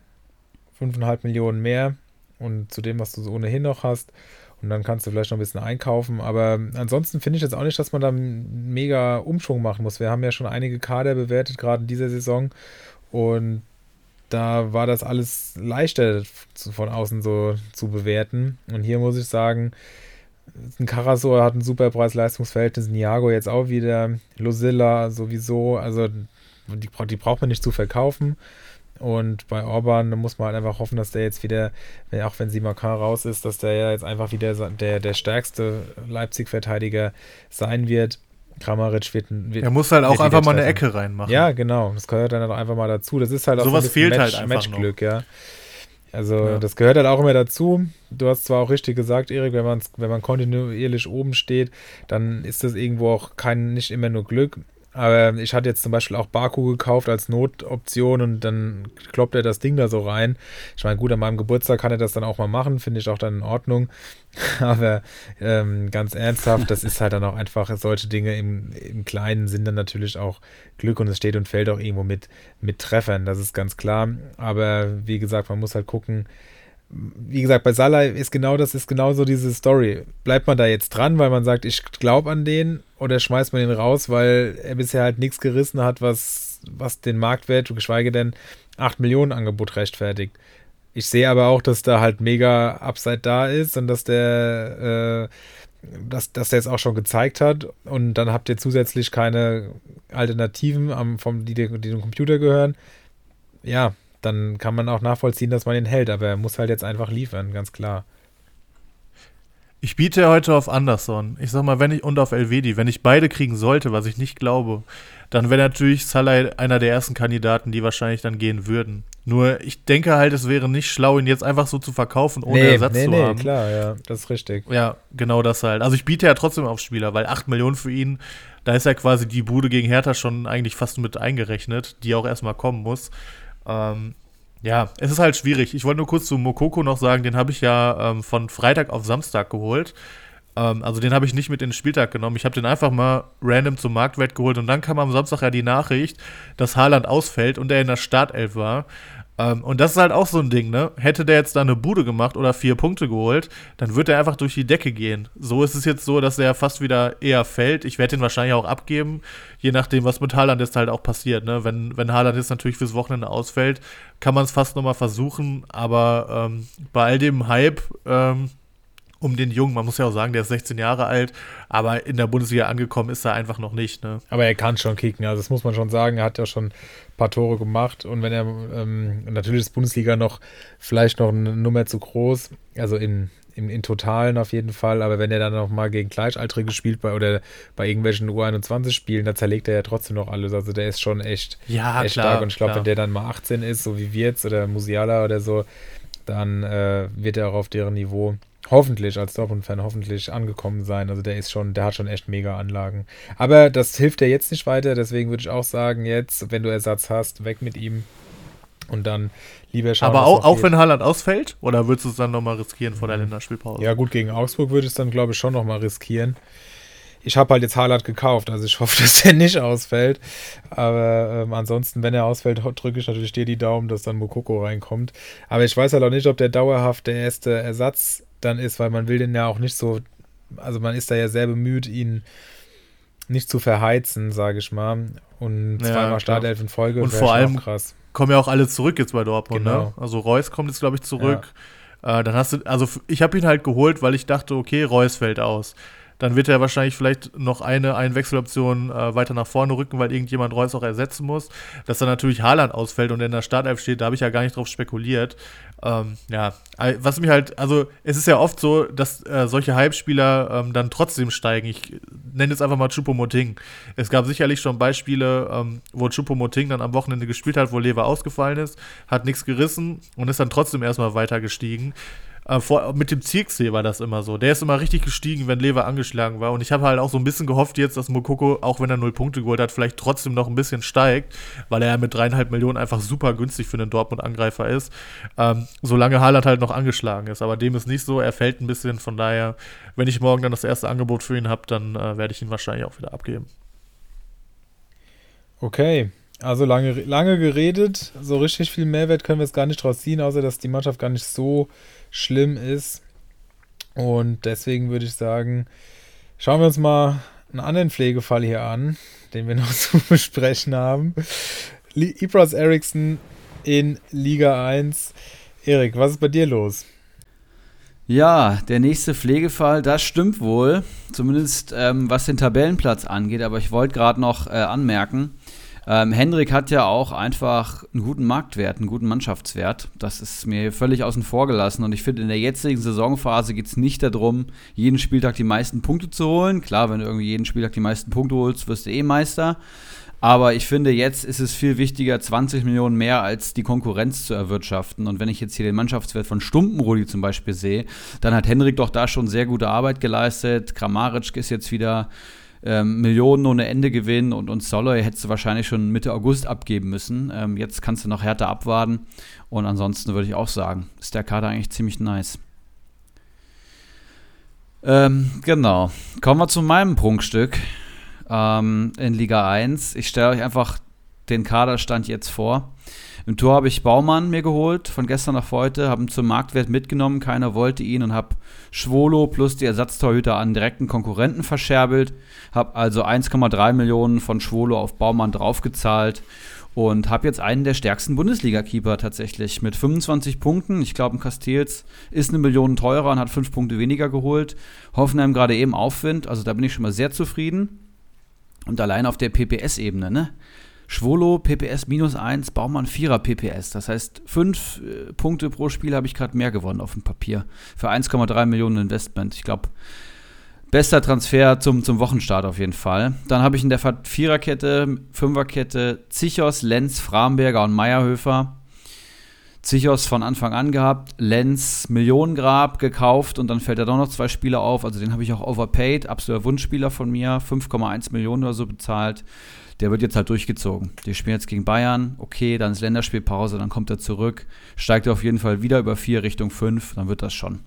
5,5 Millionen mehr und zu dem, was du so ohnehin noch hast. Und dann kannst du vielleicht noch ein bisschen einkaufen. Aber ansonsten finde ich jetzt auch nicht, dass man da mega Umschwung machen muss. Wir haben ja schon einige Kader bewertet, gerade in dieser Saison. Und da war das alles leichter von außen so zu bewerten. Und hier muss ich sagen, ein Karasor hat ein super Preis-Leistungsverhältnis, Niago jetzt auch wieder, Losilla sowieso. Also die, die braucht man nicht zu verkaufen. Und bei Orban muss man halt einfach hoffen, dass der jetzt wieder, auch wenn Simakar raus ist, dass der ja jetzt einfach wieder der, der stärkste Leipzig-Verteidiger sein wird. Kramaric wird,
wird Er muss halt auch einfach mal eine Ecke reinmachen.
Ja, genau. Das gehört dann auch einfach mal dazu. Das ist halt auch
Sowas
so
fehlt
Match,
halt
Matchglück, ja. Also ja. das gehört halt auch immer dazu. Du hast zwar auch richtig gesagt, Erik, wenn man, wenn man kontinuierlich oben steht, dann ist das irgendwo auch kein, nicht immer nur Glück. Aber ich hatte jetzt zum Beispiel auch Baku gekauft als Notoption und dann kloppt er das Ding da so rein. Ich meine, gut, an meinem Geburtstag kann er das dann auch mal machen, finde ich auch dann in Ordnung. Aber ähm, ganz ernsthaft, das ist halt dann auch einfach, solche Dinge im, im Kleinen sind dann natürlich auch Glück und es steht und fällt auch irgendwo mit, mit Treffern, das ist ganz klar. Aber wie gesagt, man muss halt gucken, wie gesagt, bei Salah ist genau das, ist genau so diese Story. Bleibt man da jetzt dran, weil man sagt, ich glaube an den, oder schmeißt man ihn raus, weil er bisher halt nichts gerissen hat, was, was den Marktwert, geschweige denn 8 Millionen Angebot rechtfertigt. Ich sehe aber auch, dass da halt mega Upside da ist und dass der, äh, dass, dass der es auch schon gezeigt hat. Und dann habt ihr zusätzlich keine Alternativen, am, vom, die, die dem Computer gehören. Ja, dann kann man auch nachvollziehen, dass man ihn hält, aber er muss halt jetzt einfach liefern, ganz klar.
Ich biete heute auf Anderson. Ich sag mal, wenn ich und auf Elvedi, wenn ich beide kriegen sollte, was ich nicht glaube, dann wäre natürlich Salah einer der ersten Kandidaten, die wahrscheinlich dann gehen würden. Nur ich denke halt, es wäre nicht schlau, ihn jetzt einfach so zu verkaufen, ohne
nee,
Ersatz
nee,
zu
nee,
haben.
klar, ja, das ist richtig.
Ja, genau das halt. Also ich biete ja trotzdem auf Spieler, weil 8 Millionen für ihn, da ist ja quasi die Bude gegen Hertha schon eigentlich fast mit eingerechnet, die auch erstmal kommen muss. Ähm, ja, es ist halt schwierig. Ich wollte nur kurz zu Mokoko noch sagen, den habe ich ja ähm, von Freitag auf Samstag geholt. Ähm, also den habe ich nicht mit in den Spieltag genommen. Ich habe den einfach mal random zum Marktwert geholt und dann kam am Samstag ja die Nachricht, dass Haaland ausfällt und er in der Startelf war. Ähm, und das ist halt auch so ein Ding, ne? Hätte der jetzt da eine Bude gemacht oder vier Punkte geholt, dann wird er einfach durch die Decke gehen. So ist es jetzt so, dass er fast wieder eher fällt. Ich werde ihn wahrscheinlich auch abgeben, je nachdem, was mit Haaland jetzt halt auch passiert, ne? Wenn, wenn Haaland jetzt natürlich fürs Wochenende ausfällt, kann man es fast nochmal versuchen, aber ähm, bei all dem Hype, ähm, um den Jungen, man muss ja auch sagen, der ist 16 Jahre alt, aber in der Bundesliga angekommen ist er einfach noch nicht. Ne?
Aber er kann schon kicken, also das muss man schon sagen. Er hat ja schon ein paar Tore gemacht und wenn er, ähm, natürlich ist Bundesliga noch vielleicht noch eine Nummer zu groß, also in, in, in Totalen auf jeden Fall, aber wenn er dann noch mal gegen Gleichaltrige spielt bei, oder bei irgendwelchen U21-Spielen, da zerlegt er ja trotzdem noch alles. Also der ist schon echt,
Ja,
echt
klar,
stark und ich glaube, wenn der dann mal 18 ist, so wie wir jetzt oder Musiala oder so, dann äh, wird er auch auf deren Niveau hoffentlich als Dortmund-Fan hoffentlich angekommen sein. Also der ist schon, der hat schon echt mega Anlagen. Aber das hilft dir jetzt nicht weiter, deswegen würde ich auch sagen, jetzt, wenn du Ersatz hast, weg mit ihm und dann lieber schauen.
Aber auch, auch wenn Haaland ausfällt, oder würdest du es dann nochmal riskieren vor der Länderspielpause?
Ja, gut, gegen Augsburg würde ich es dann, glaube ich, schon nochmal riskieren. Ich habe halt jetzt Haaland gekauft, also ich hoffe, dass er nicht ausfällt. Aber ähm, ansonsten, wenn er ausfällt, drücke ich natürlich dir die Daumen, dass dann Mokoko reinkommt. Aber ich weiß halt auch nicht, ob der dauerhaft der erste Ersatz dann ist, weil man will den ja auch nicht so, also man ist da ja sehr bemüht, ihn nicht zu verheizen, sage ich mal. Und
Ja,
zweimal. Startelf in Folge
Und vor allem
krass.
Kommen ja auch alle zurück jetzt bei Dortmund,
Genau.
ne? Also Reus kommt jetzt, glaube ich, zurück. Äh, dann hast du, also ich habe ihn halt geholt, weil ich dachte, okay, Reus fällt aus. Dann wird er wahrscheinlich vielleicht noch eine Einwechseloption äh, weiter nach vorne rücken, weil irgendjemand Reus auch ersetzen muss. Dass dann natürlich Haaland ausfällt und in der Startelf steht, da habe ich ja gar nicht drauf spekuliert. Ähm, ja, was mich halt, also es ist ja oft so, dass äh, solche Hype-Spieler ähm, dann trotzdem steigen. Ich nenne jetzt einfach mal Choupo-Moting. Es gab sicherlich schon Beispiele, ähm, wo Choupo-Moting dann am Wochenende gespielt hat, wo Lever ausgefallen ist, hat nichts gerissen und ist dann trotzdem erstmal weiter gestiegen. Äh, vor, mit dem Zirksee war das immer so. Der ist immer richtig gestiegen, wenn Lever angeschlagen war. Und ich habe halt auch so ein bisschen gehofft jetzt, dass Mokoko, auch wenn er null Punkte geholt hat, vielleicht trotzdem noch ein bisschen steigt, weil er ja mit dreieinhalb Millionen einfach super günstig für einen Dortmund-Angreifer ist. Ähm, solange Haaland halt noch angeschlagen ist. Aber dem ist nicht so. Er fällt ein bisschen. Von daher, wenn ich morgen dann das erste Angebot für ihn habe, dann äh, werde ich ihn wahrscheinlich auch wieder abgeben.
Okay, also lange, lange geredet. So richtig viel Mehrwert können wir jetzt gar nicht draus ziehen, außer dass die Mannschaft gar nicht so schlimm ist. Und deswegen würde ich sagen, schauen wir uns mal einen anderen Pflegefall hier an, den wir noch zu besprechen haben. Ibras Eriksson in Liga 1. Erik, was ist bei dir los?
Ja, der nächste Pflegefall, das stimmt wohl. Zumindest ähm, was den Tabellenplatz angeht. Aber ich wollte gerade noch äh, anmerken, ähm, Hendrik hat ja auch einfach einen guten Marktwert, einen guten Mannschaftswert. Das ist mir völlig außen vor gelassen. Und ich finde, in der jetzigen Saisonphase geht es nicht darum, jeden Spieltag die meisten Punkte zu holen. Klar, wenn du irgendwie jeden Spieltag die meisten Punkte holst, wirst du eh Meister. Aber ich finde, jetzt ist es viel wichtiger, 20 Millionen mehr als die Konkurrenz zu erwirtschaften. Und wenn ich jetzt hier den Mannschaftswert von Stumpenrudi zum Beispiel sehe, dann hat Henrik doch da schon sehr gute Arbeit geleistet. Kramaric ist jetzt wieder ähm, Millionen ohne Ende gewinnen und, und Soloy hättest du wahrscheinlich schon Mitte August abgeben müssen. Ähm, jetzt kannst du noch härter abwarten. Und ansonsten würde ich auch sagen, ist der Kader eigentlich ziemlich nice. Ähm, genau. Kommen wir zu meinem Prunkstück ähm, in Liga 1. Ich stelle euch einfach den Kaderstand jetzt vor. Im Tor habe ich Baumann mir geholt, von gestern auf heute, habe ihn zum Marktwert mitgenommen, keiner wollte ihn und habe Schwolo plus die Ersatztorhüter an direkten Konkurrenten verscherbelt, habe also 1,3 Millionen von Schwolo auf Baumann draufgezahlt und habe jetzt einen der stärksten Bundesliga-Keeper tatsächlich mit 25 Punkten. Ich glaube, ein Castells ist eine Million teurer und hat fünf Punkte weniger geholt. Hoffenheim gerade eben Aufwind, also da bin ich schon mal sehr zufrieden. Und allein auf der PPS-Ebene, ne? Schwolo PPS minus 1, Baumann 4er PPS. Das heißt, 5 äh, Punkte pro Spiel habe ich gerade mehr gewonnen auf dem Papier. Für 1,3 Millionen Investment. Ich glaube, bester Transfer zum, zum Wochenstart auf jeden Fall. Dann habe ich in der Viererkette, Fünferkette Zichos, Lenz, Framberger und Meierhöfer. Zichos von Anfang an gehabt, Lenz Millionengrab gekauft und dann fällt da doch noch zwei Spieler auf. Also den habe ich auch overpaid, absoluter Wunschspieler von mir, 5,1 Millionen oder so bezahlt. Der wird jetzt halt durchgezogen. Die spielen jetzt gegen Bayern, okay, dann ist Länderspielpause, dann kommt er zurück, steigt auf jeden Fall wieder über 4 Richtung 5, dann wird das schon.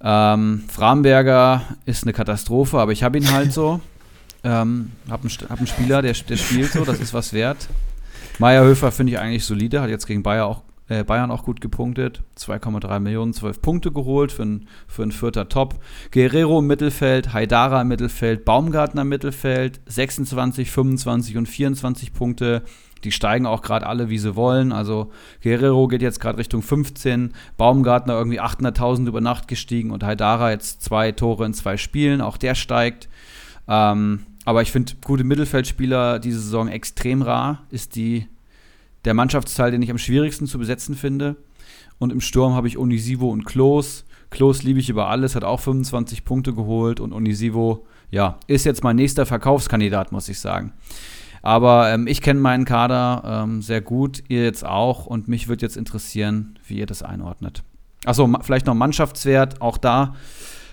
Ähm, Framberger ist eine Katastrophe, aber ich habe ihn halt so. ähm, hab einen, hab einen Spieler, der, der spielt so, das ist was wert. Meierhöfer finde ich eigentlich solide, hat jetzt gegen Bayern auch, äh, Bayern auch gut gepunktet. 2,3 Millionen, 12 Punkte geholt für ein, für ein vierter Top. Guerrero im Mittelfeld, Haidara im Mittelfeld, Baumgartner im Mittelfeld, 26, 25 und 24 Punkte. Die steigen auch gerade alle, wie sie wollen. Also Guerrero geht jetzt gerade Richtung 15, Baumgartner irgendwie 800.000 über Nacht gestiegen und Haidara jetzt zwei Tore in zwei Spielen, auch der steigt. Ähm, aber ich finde gute Mittelfeldspieler diese Saison extrem rar. Ist die der Mannschaftsteil, den ich am schwierigsten zu besetzen finde. Und im Sturm habe ich Onisivo und Klos. Klos liebe ich über alles, hat auch 25 Punkte geholt und Onisivo, ja, ist jetzt mein nächster Verkaufskandidat, muss ich sagen. Aber ähm, ich kenne meinen Kader ähm, sehr gut, ihr jetzt auch und mich würde jetzt interessieren, wie ihr das einordnet. Achso, vielleicht noch Mannschaftswert, auch da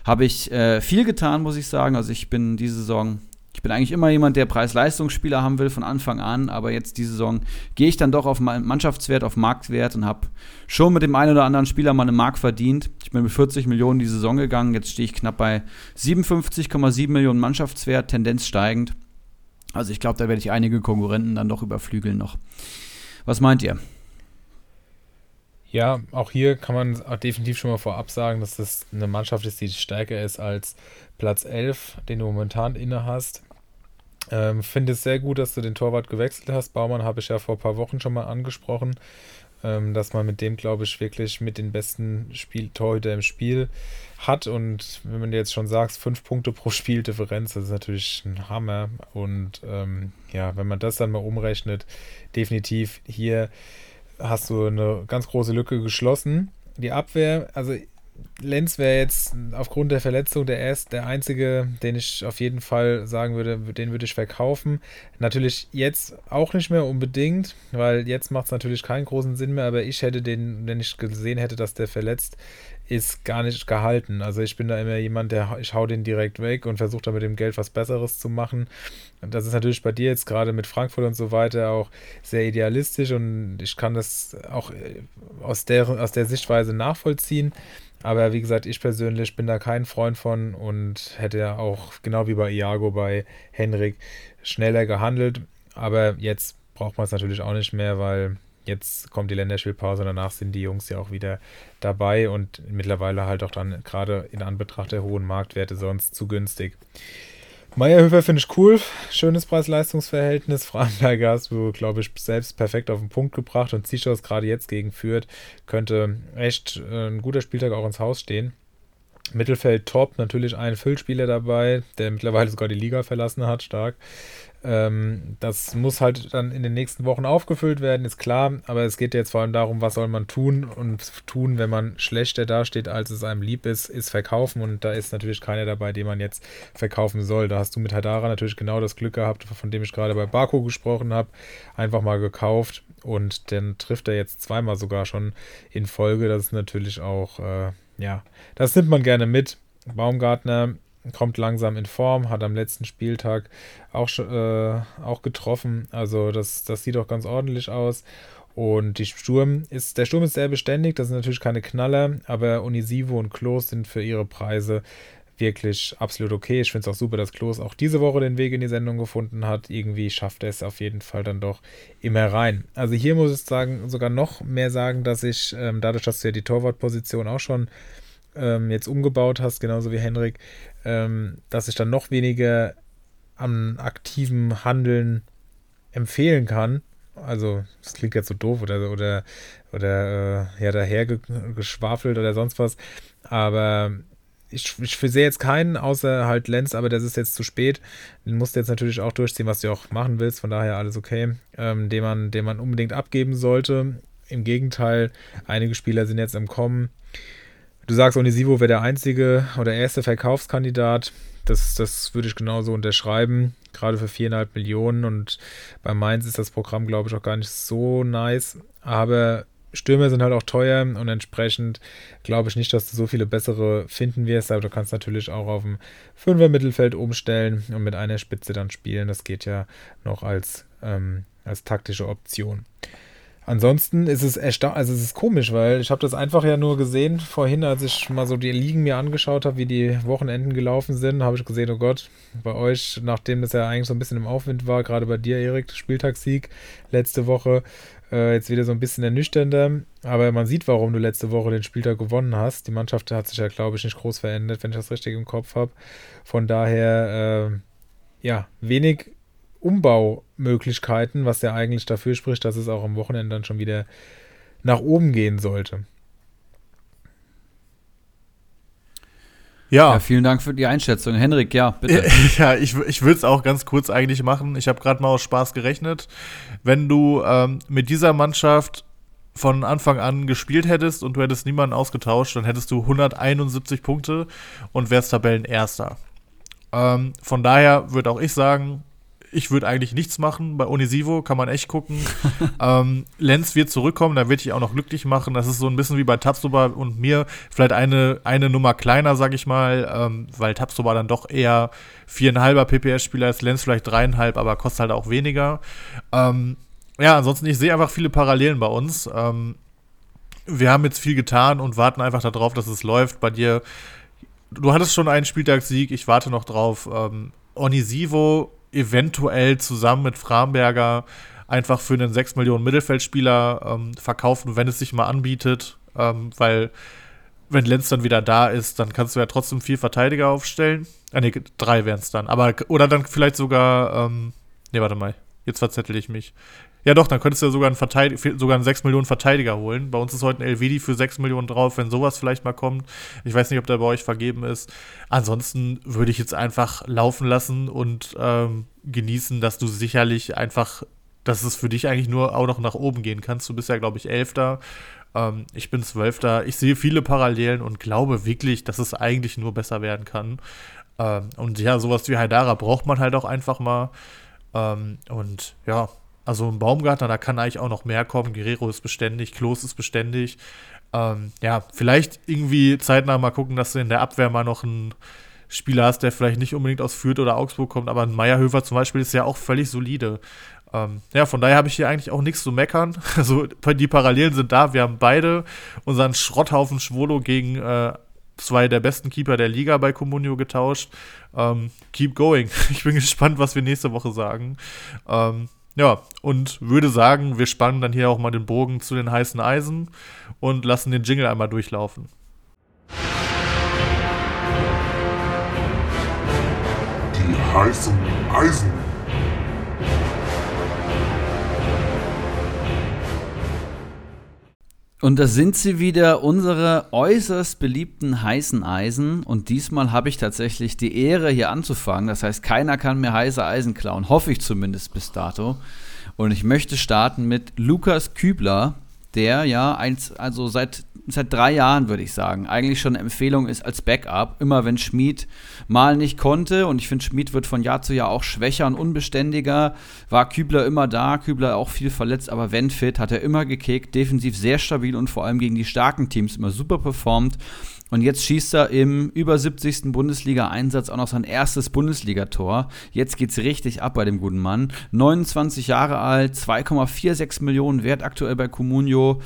habe ich äh, viel getan, muss ich sagen. Also ich bin diese Saison bin eigentlich immer jemand, der Preis-Leistungsspieler haben will von Anfang an, aber jetzt diese Saison gehe ich dann doch auf Mannschaftswert, auf Marktwert und habe schon mit dem einen oder anderen Spieler mal eine Mark verdient. Ich bin mit 40 Millionen die Saison gegangen, jetzt stehe ich knapp bei 57,7 Millionen Mannschaftswert, Tendenz steigend. Also ich glaube, da werde ich einige Konkurrenten dann doch überflügeln noch. Was meint ihr?
Ja, auch hier kann man definitiv schon mal vorab sagen, dass das eine Mannschaft ist, die stärker ist als Platz 11, den du momentan inne hast. Ähm, Finde es sehr gut, dass du den Torwart gewechselt hast. Baumann habe ich ja vor ein paar Wochen schon mal angesprochen, ähm, dass man mit dem, glaube ich, wirklich mit den besten Spiel Torhüter im Spiel hat. Und wenn man jetzt schon sagst, fünf Punkte pro Spieldifferenz, das ist natürlich ein Hammer. Und ähm, ja, wenn man das dann mal umrechnet, definitiv hier hast du eine ganz große Lücke geschlossen. Die Abwehr, also Lenz wäre jetzt aufgrund der Verletzung der erst der einzige, den ich auf jeden Fall sagen würde, den würde ich verkaufen. Natürlich jetzt auch nicht mehr unbedingt, weil jetzt macht es natürlich keinen großen Sinn mehr, aber ich hätte den, wenn ich gesehen hätte, dass der verletzt ist, gar nicht gehalten. Also ich bin da immer jemand, der ich hau den direkt weg und versuche da mit dem Geld was Besseres zu machen. Und das ist natürlich bei dir jetzt gerade mit Frankfurt und so weiter auch sehr idealistisch und ich kann das auch äh, aus der, aus der Sichtweise nachvollziehen. Aber wie gesagt, ich persönlich bin da kein Freund von und hätte ja auch, genau wie bei Iago, bei Henrik, schneller gehandelt. Aber jetzt braucht man es natürlich auch nicht mehr, weil jetzt kommt die Länderspielpause und danach sind die Jungs ja auch wieder dabei und mittlerweile halt auch dann gerade in Anbetracht der hohen Marktwerte sonst zu günstig. Meierhöfer finde ich cool. Schönes Preis-Leistungs-Verhältnis. Framberger hast du, glaube ich, selbst perfekt auf den Punkt gebracht und Zischos gerade jetzt gegen führt, könnte echt äh, ein guter Spieltag auch ins Haus stehen. Mittelfeld top, natürlich ein Füllspieler dabei, der mittlerweile sogar die Liga verlassen hat, stark. Ähm, das muss halt dann in den nächsten Wochen aufgefüllt werden, ist klar, aber es geht jetzt vor allem darum, was soll man tun und tun, wenn man schlechter dasteht, als es einem lieb ist, ist verkaufen und da ist natürlich keiner dabei, den man jetzt verkaufen soll. Da hast du mit Hadara natürlich genau das Glück gehabt, von dem ich gerade bei Baku gesprochen habe, einfach mal gekauft und dann trifft er jetzt zweimal sogar schon in Folge. Das ist natürlich auch, äh, ja, das nimmt man gerne mit. Baumgartner kommt langsam in Form, hat am letzten Spieltag auch, äh, auch getroffen. Also das, das sieht auch ganz ordentlich aus. Und die Sturm ist, der Sturm ist sehr beständig, das sind natürlich keine Knaller, aber Unisivo und Klos sind für ihre Preise wirklich absolut okay. Ich finde es auch super, dass Klos auch diese Woche den Weg in die Sendung gefunden hat. Irgendwie schafft er es auf jeden Fall dann doch immer rein. Also hier muss ich sagen, sogar noch mehr sagen, dass ich, ähm, dadurch, dass du ja die Torwartposition auch schon ähm, jetzt umgebaut hast, genauso wie Henrik, ähm, dass ich dann noch weniger an aktivem Handeln empfehlen kann. Also, das klingt jetzt so doof oder, oder, oder äh, ja, dahergeschwafelt oder sonst was. Aber ich, ich sehe jetzt keinen, außer halt Lenz, aber das ist jetzt zu spät. Den musst du jetzt natürlich auch durchziehen, was du auch machen willst, von daher alles okay. Ähm, den, man, den man unbedingt abgeben sollte. Im Gegenteil, einige Spieler sind jetzt im Kommen. Du sagst, Onisivo wäre der einzige oder erste Verkaufskandidat. Das, das würde ich genauso unterschreiben, gerade für viereinhalb Millionen. Und bei Mainz ist das Programm, glaube ich, auch gar nicht so nice. Aber Stürmer sind halt auch teuer und entsprechend glaube ich nicht, dass du so viele bessere finden wirst, aber du kannst natürlich auch auf dem Fünfer Mittelfeld umstellen und mit einer Spitze dann spielen. Das geht ja noch als, ähm, als taktische Option. Ansonsten ist es ersta also es ist komisch, weil ich habe das einfach ja nur gesehen vorhin, als ich mal so die Ligen mir angeschaut habe, wie die Wochenenden gelaufen sind, habe ich gesehen, oh Gott, bei euch, nachdem das ja eigentlich so ein bisschen im Aufwind war, gerade bei dir, Erik, Spieltagssieg letzte Woche, äh, jetzt wieder so ein bisschen ernüchternder. Aber man sieht, warum du letzte Woche den Spieltag gewonnen hast. Die Mannschaft hat sich ja, glaube ich, nicht groß verändert, wenn ich das richtig im Kopf habe. Von daher, äh, ja, wenig Umbaumöglichkeiten, was ja eigentlich dafür spricht, dass es auch am Wochenende dann schon wieder nach oben gehen sollte.
Ja. ja. vielen Dank für die Einschätzung. Henrik, ja, bitte.
Ja, ich, ich würde es auch ganz kurz eigentlich machen. Ich habe gerade mal aus Spaß gerechnet. Wenn du ähm, mit dieser Mannschaft von Anfang an gespielt hättest und du hättest niemanden ausgetauscht, dann hättest du 171 Punkte und wärst Tabellenerster. Ähm, von daher würde auch ich sagen, ich würde eigentlich nichts machen. Bei Onisivo kann man echt gucken. ähm, Lenz wird zurückkommen, da wird ich auch noch glücklich machen. Das ist so ein bisschen wie bei Tapsoba und mir. Vielleicht eine, eine Nummer kleiner, sag ich mal, ähm, weil Tapsoba dann doch eher viereinhalber PPS-Spieler ist, Lenz vielleicht dreieinhalb, aber kostet halt auch weniger. Ähm, ja, ansonsten, ich sehe einfach viele Parallelen bei uns. Ähm, wir haben jetzt viel getan und warten einfach darauf, dass es läuft. Bei dir, du hattest schon einen Spieltagssieg, ich warte noch drauf. Ähm, Onisivo eventuell zusammen mit Framberger einfach für einen 6 Millionen Mittelfeldspieler ähm, verkaufen, wenn es sich mal anbietet, ähm, weil wenn Lenz dann wieder da ist, dann kannst du ja trotzdem vier Verteidiger aufstellen. Ah, ne, drei wären es dann. Aber, oder dann vielleicht sogar, ähm, ne, warte mal, jetzt verzettel ich mich. Ja, doch, dann könntest du ja sogar einen, Verteidig sogar einen 6 Millionen Verteidiger holen. Bei uns ist heute ein Elvedi für 6 Millionen drauf, wenn sowas vielleicht mal kommt. Ich weiß nicht, ob der bei euch vergeben ist. Ansonsten würde ich jetzt einfach laufen lassen und ähm, genießen, dass du sicherlich einfach, dass es für dich eigentlich nur auch noch nach oben gehen kannst. Du bist ja, glaube ich, Elfter. Ähm, ich bin Zwölfter. Ich sehe viele Parallelen und glaube wirklich, dass es eigentlich nur besser werden kann. Ähm, und ja, sowas wie Haidara braucht man halt auch einfach mal. Ähm, und ja, also ein Baumgartner, da kann eigentlich auch noch mehr kommen. Guerrero ist beständig, Klos ist beständig. Ähm, ja, vielleicht irgendwie zeitnah mal gucken, dass du in der Abwehr mal noch einen Spieler hast, der vielleicht nicht unbedingt aus Fürth oder Augsburg kommt, aber ein Meierhöfer zum Beispiel ist ja auch völlig solide. Ähm, ja, von daher habe ich hier eigentlich auch nichts zu meckern. Also die Parallelen sind da. Wir haben beide unseren Schrotthaufen Schwolo gegen äh, zwei der besten Keeper der Liga bei Comunio getauscht. Ähm, keep going. Ich bin gespannt, was wir nächste Woche sagen. Ähm, ja, und würde sagen, wir spannen dann hier auch mal den Bogen zu den heißen Eisen und lassen den Jingle einmal durchlaufen.
Die heißen Eisen.
Und da sind sie wieder, unsere äußerst beliebten heißen Eisen. Und diesmal habe ich tatsächlich die Ehre, hier anzufangen. Das heißt, keiner kann mir heiße Eisen klauen. Hoffe ich zumindest bis dato. Und ich möchte starten mit Lukas Kübler, der ja eins, also seit seit drei Jahren, würde ich sagen, eigentlich schon eine Empfehlung ist als Backup. Immer wenn Schmid mal nicht konnte, und ich finde, Schmid wird von Jahr zu Jahr auch schwächer und unbeständiger, war Kübler immer da, Kübler auch viel verletzt, aber wenn fit, hat er immer gekickt, defensiv sehr stabil und vor allem gegen die starken Teams immer super performt. Und jetzt schießt er im über 70. Bundesliga-Einsatz auch noch sein erstes Bundesligator. Jetzt geht's richtig ab bei dem guten Mann. 29 Jahre alt, 2,46 Millionen wert aktuell bei Comunio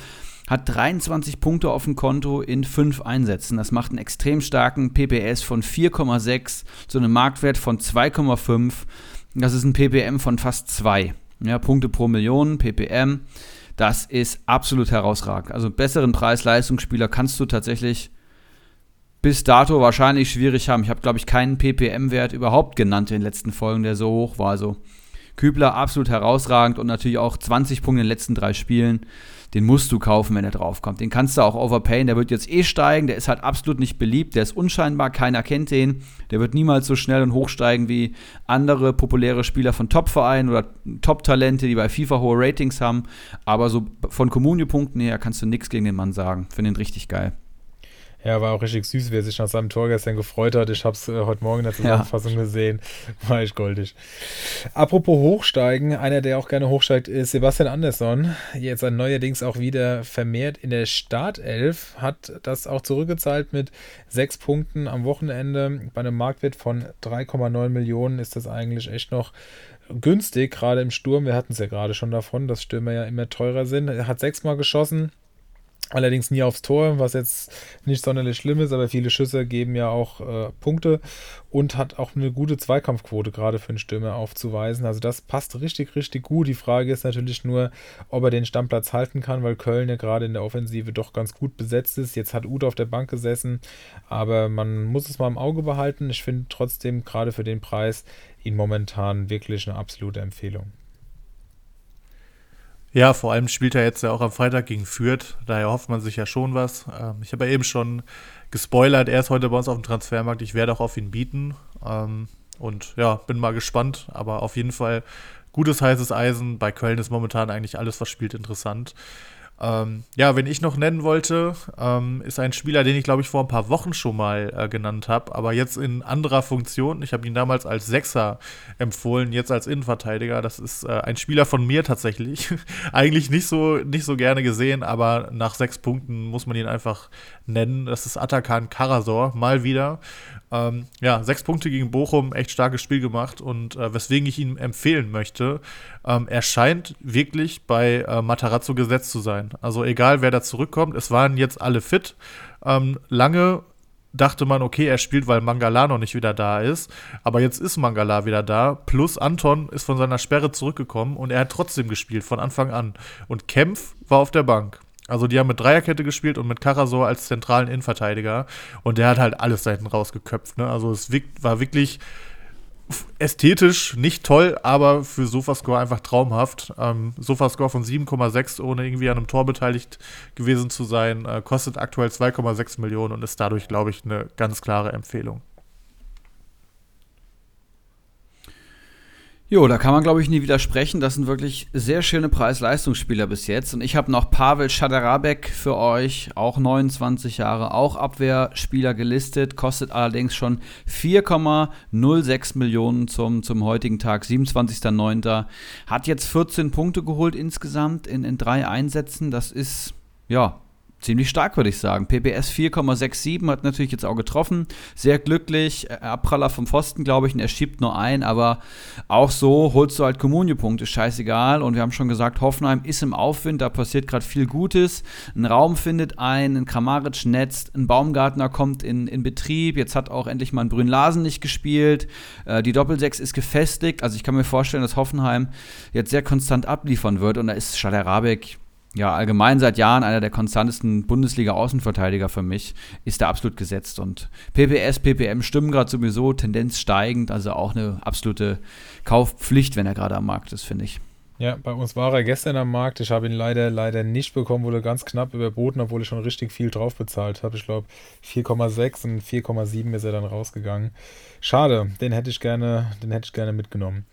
hat 23 Punkte auf dem Konto in 5 Einsätzen. Das macht einen extrem starken PPS von 4,6 zu einem Marktwert von 2,5. Das ist ein PPM von fast 2. Ja, Punkte pro Million, PPM. Das ist absolut herausragend. Also besseren Preis-Leistungsspieler kannst du tatsächlich bis dato wahrscheinlich schwierig haben. Ich habe, glaube ich, keinen PPM-Wert überhaupt genannt in den letzten Folgen, der so hoch war. Also Kübler absolut herausragend und natürlich auch 20 Punkte in den letzten drei Spielen den musst du kaufen, wenn er draufkommt. Den kannst du auch overpayen, der wird jetzt eh steigen, der ist halt absolut nicht beliebt, der ist unscheinbar, keiner kennt den, der wird niemals so schnell und hoch steigen wie andere populäre Spieler von Top-Vereinen oder Top-Talente, die bei FIFA hohe Ratings haben, aber so von Kommunio-Punkten her kannst du nichts gegen den Mann sagen. Finde ihn richtig geil.
Ja, war auch richtig süß, wie er sich nach seinem Tor gestern gefreut hat. Ich habe es äh, heute Morgen in der Zusammenfassung ja. gesehen. War echt goldig. Apropos Hochsteigen, einer, der auch gerne hochsteigt, ist Sebastian Andersson. Jetzt neuerdings auch wieder vermehrt in der Startelf. Hat das auch zurückgezahlt mit sechs Punkten am Wochenende. Bei einem Marktwert von 3,9 Millionen ist das eigentlich echt noch günstig, gerade im Sturm. Wir hatten es ja gerade schon davon, dass Stürmer ja immer teurer sind. Er hat sechsmal geschossen Allerdings nie aufs Tor, was jetzt nicht sonderlich schlimm ist, aber viele Schüsse geben ja auch äh, Punkte und hat auch eine gute Zweikampfquote gerade für einen Stürmer aufzuweisen. Also das passt richtig, richtig gut. Die Frage ist natürlich nur, ob er den Stammplatz halten kann, weil Köln ja gerade in der Offensive doch ganz gut besetzt ist. Jetzt hat Uth auf der Bank gesessen, aber man muss es mal im Auge behalten. Ich finde trotzdem gerade für den Preis ihn momentan wirklich eine absolute Empfehlung.
Ja, vor allem spielt er jetzt ja auch am Freitag gegen Fürth. Daher hofft man sich ja schon was. Ähm, ich habe ja eben schon gespoilert. Er ist heute bei uns auf dem Transfermarkt. Ich werde auch auf ihn bieten. Ähm, und ja, bin mal gespannt. Aber auf jeden Fall gutes heißes Eisen. Bei Köln ist momentan eigentlich alles, was spielt, interessant. Ähm, ja, wenn ich noch nennen wollte, ähm, ist ein Spieler, den ich glaube ich vor ein paar Wochen schon mal äh, genannt habe, aber jetzt in anderer Funktion. Ich habe ihn damals als Sechser empfohlen, jetzt als Innenverteidiger. Das ist äh, ein Spieler von mir tatsächlich. Eigentlich nicht so, nicht so gerne gesehen, aber nach sechs Punkten muss man ihn einfach nennen. Das ist Atakan Karasor, mal wieder. Ähm, ja, sechs Punkte gegen Bochum, echt starkes Spiel gemacht und äh, weswegen ich ihn empfehlen möchte, ähm, er scheint wirklich bei äh, Matarazzo gesetzt zu sein. Also egal, wer da zurückkommt, es waren jetzt alle fit. Ähm, lange dachte man, okay, er spielt, weil Mangala noch nicht wieder da ist. Aber jetzt ist Mangala wieder da. Plus Anton ist von seiner Sperre zurückgekommen und er hat trotzdem gespielt von Anfang an. Und Kempf war auf der Bank. Also die haben mit Dreierkette gespielt und mit Karasor als zentralen Innenverteidiger. Und der hat halt alles da hinten rausgeköpft. Ne? Also es war wirklich ästhetisch nicht toll, aber für Sofascore einfach traumhaft. Ähm, Sofascore von 7,6, ohne irgendwie an einem Tor beteiligt gewesen zu sein, äh, kostet aktuell 2,6 Millionen und ist dadurch, glaube ich, eine ganz klare Empfehlung.
Jo, da kann man, glaube ich, nie widersprechen. Das sind wirklich sehr schöne Preis-Leistungsspieler bis jetzt. Und ich habe noch Pavel Schaderabek für euch, auch 29 Jahre, auch Abwehrspieler gelistet, kostet allerdings schon 4,06 Millionen zum, zum heutigen Tag, 27.09. Hat jetzt 14 Punkte geholt insgesamt in, in drei Einsätzen. Das ist, ja, ziemlich stark, würde ich sagen. PPS 4,67 hat natürlich jetzt auch getroffen. Sehr glücklich. Abpraller vom Pfosten, glaube ich, und er schiebt nur ein. Aber auch so holst du halt Kommunio-Punkte. Scheißegal. Und wir haben schon gesagt, Hoffenheim ist im Aufwind. Da passiert gerade viel Gutes. Ein Raum findet ein, ein Kramaric netzt, ein Baumgartner kommt in, in Betrieb. Jetzt hat auch endlich mal ein Brünn-Lasen nicht gespielt. Äh, die Doppelsechs ist gefestigt. Also ich kann mir vorstellen, dass Hoffenheim jetzt sehr konstant abliefern wird. Und da ist Schaderabek ja, allgemein seit Jahren einer der konstantesten Bundesliga-Außenverteidiger für mich, ist er absolut gesetzt. Und PPS, PPM stimmen gerade sowieso, Tendenz steigend, also auch eine absolute Kaufpflicht, wenn er gerade am Markt ist, finde ich.
Ja, bei uns war er gestern am Markt. Ich habe ihn leider, leider nicht bekommen, wurde ganz knapp überboten, obwohl ich schon richtig viel drauf bezahlt habe. Ich glaube 4,6 und 4,7 ist er dann rausgegangen. Schade, den hätte ich gerne, den hätte ich gerne mitgenommen.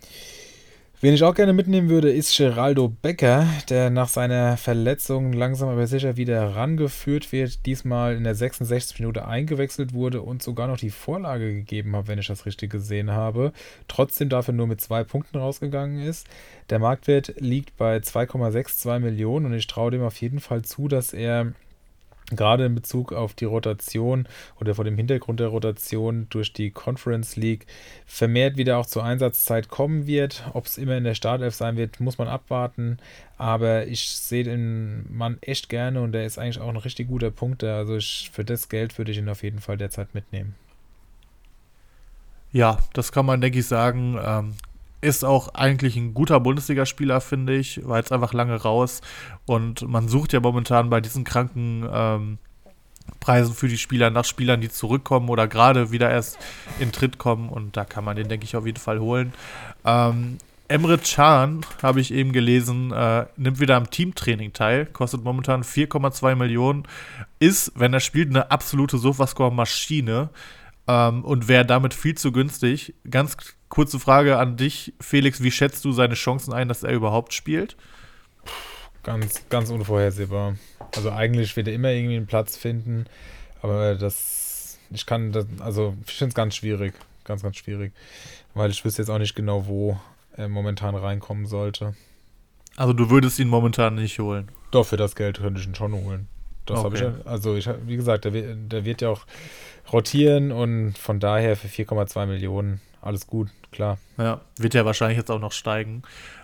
Wen ich auch gerne mitnehmen würde, ist Geraldo Becker, der nach seiner Verletzung langsam aber sicher wieder rangeführt wird, diesmal in der 66 Minute eingewechselt wurde und sogar noch die Vorlage gegeben hat, wenn ich das richtig gesehen habe. Trotzdem dafür nur mit zwei Punkten rausgegangen ist. Der Marktwert liegt bei 2,62 Millionen und ich traue dem auf jeden Fall zu, dass er gerade in Bezug auf die Rotation oder vor dem Hintergrund der Rotation durch die Conference League vermehrt wieder auch zur Einsatzzeit kommen wird. Ob es immer in der Startelf sein wird, muss man abwarten. Aber ich sehe den Mann echt gerne und der ist eigentlich auch ein richtig guter Punkt. Also ich, für das Geld würde ich ihn auf jeden Fall derzeit mitnehmen.
Ja, das kann man, denke ich, sagen. Ähm, ist auch eigentlich ein guter Bundesligaspieler, finde ich. War jetzt einfach lange raus. Und man sucht ja momentan bei diesen kranken ähm, Preisen für die Spieler nach Spielern, die zurückkommen oder gerade wieder erst in Tritt kommen. Und da kann man den, denke ich, auf jeden Fall holen. Ähm, Emre Can, habe ich eben gelesen, äh, nimmt wieder am Teamtraining teil, kostet momentan 4,2 Millionen, ist, wenn er spielt, eine absolute Sofascore-Maschine ähm, und wäre damit viel zu günstig. Ganz Kurze Frage an dich, Felix, wie schätzt du seine Chancen ein, dass er überhaupt spielt?
Ganz, ganz unvorhersehbar. Also eigentlich wird er immer irgendwie einen Platz finden, Aber das, ich kann das, also ich finde es ganz schwierig. Ganz, ganz schwierig. Weil ich wüsste jetzt auch nicht genau, wo er momentan reinkommen sollte.
Also du würdest ihn momentan nicht holen.
Doch, für das Geld könnte ich ihn schon holen. Das habe ich
Okay.
also ich, wie gesagt, der, der wird ja auch rotieren und von daher für 4,2 Millionen alles gut, klar.
Ja, wird ja wahrscheinlich jetzt auch noch steigen.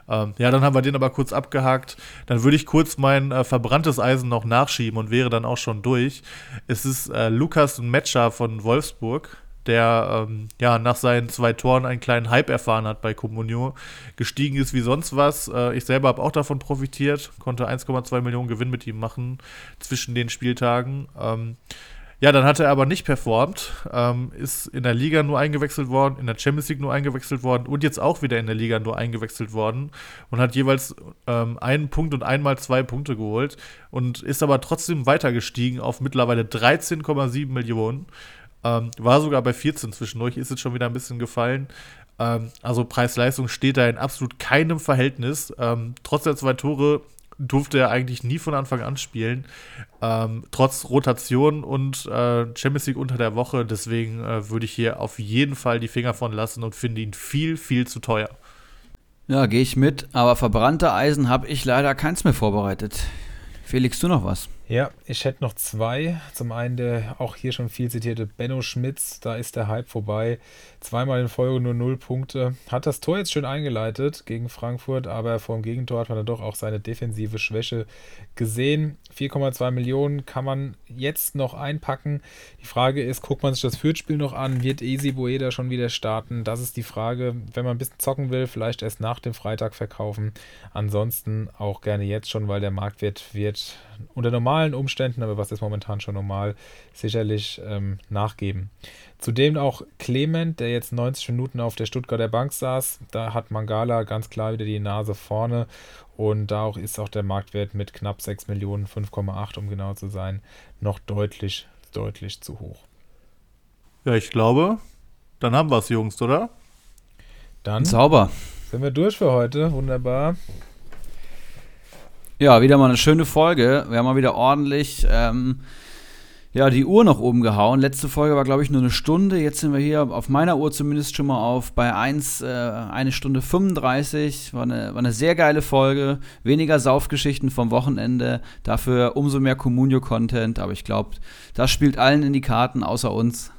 Ähm, ja, dann haben wir den aber kurz abgehakt. Dann würde ich kurz mein äh, verbranntes Eisen noch nachschieben und wäre dann auch schon durch. Es ist äh, Lukas Metscher von Wolfsburg, der ähm, ja nach seinen zwei Toren einen kleinen Hype erfahren hat bei Comunio. Gestiegen ist wie sonst was. Äh, ich selber habe auch davon profitiert, konnte 1,2 Millionen Gewinn mit ihm machen zwischen den Spieltagen. Ähm, ja, dann hat er aber nicht performt, ähm, ist in der Liga nur eingewechselt worden, in der Champions League nur eingewechselt worden und jetzt auch wieder in der Liga nur eingewechselt worden und hat jeweils ähm, einen Punkt und einmal zwei Punkte geholt und ist aber trotzdem weiter gestiegen auf mittlerweile 13,7 Millionen. Ähm, war sogar bei 14 zwischendurch, ist jetzt schon wieder ein bisschen gefallen. Ähm, also Preis-Leistung steht da in absolut keinem Verhältnis. Ähm, trotz der zwei Tore durfte er eigentlich nie von Anfang an spielen. Ähm, trotz Rotation und äh, Champions League unter der Woche. Deswegen äh, würde ich hier auf jeden Fall die Finger von lassen und finde ihn viel, viel zu teuer.
Ja, gehe ich mit, aber verbrannte Eisen habe ich leider keins mehr vorbereitet. Felix, du noch was?
Ja, ich hätte noch zwei. Zum einen der auch hier schon viel zitierte Benno Schmitz, da ist der Hype vorbei. Zweimal in Folge nur null Punkte. Hat das Tor jetzt schön eingeleitet gegen Frankfurt, aber vor dem Gegentor hat man dann doch auch seine defensive Schwäche gesehen. 4,2 Millionen kann man jetzt noch einpacken. Die Frage ist, guckt man sich das Fürth-Spiel noch an? Wird Easy Boeda schon wieder starten? Das ist die Frage. Wenn man ein bisschen zocken will, vielleicht erst nach dem Freitag verkaufen. Ansonsten auch gerne jetzt schon, weil der Marktwert wird unter normalen Umständen, aber was ist momentan schon normal, sicherlich ähm, nachgeben. Zudem auch Clement, der jetzt 90 Minuten auf der Stuttgarter Bank saß. Da hat Mangala ganz klar wieder die Nase vorne. Und da auch ist auch der Marktwert mit knapp 6 Millionen, 5,8 um genau zu sein, noch deutlich, deutlich zu hoch.
Ja, ich glaube, dann haben wir es, Jungs, oder?
Dann
Sauber.
sind wir durch für heute. Wunderbar.
Ja, wieder mal eine schöne Folge. Wir haben mal wieder ordentlich ähm, ja, die Uhr nach oben gehauen. Letzte Folge war, glaube ich, nur eine Stunde. Jetzt sind wir hier auf meiner Uhr zumindest schon mal auf bei 1, äh, eine Stunde 35. War eine, war eine sehr geile Folge. Weniger Saufgeschichten vom Wochenende. Dafür umso mehr Communio-Content. Aber ich glaube, das spielt allen in die Karten, außer uns.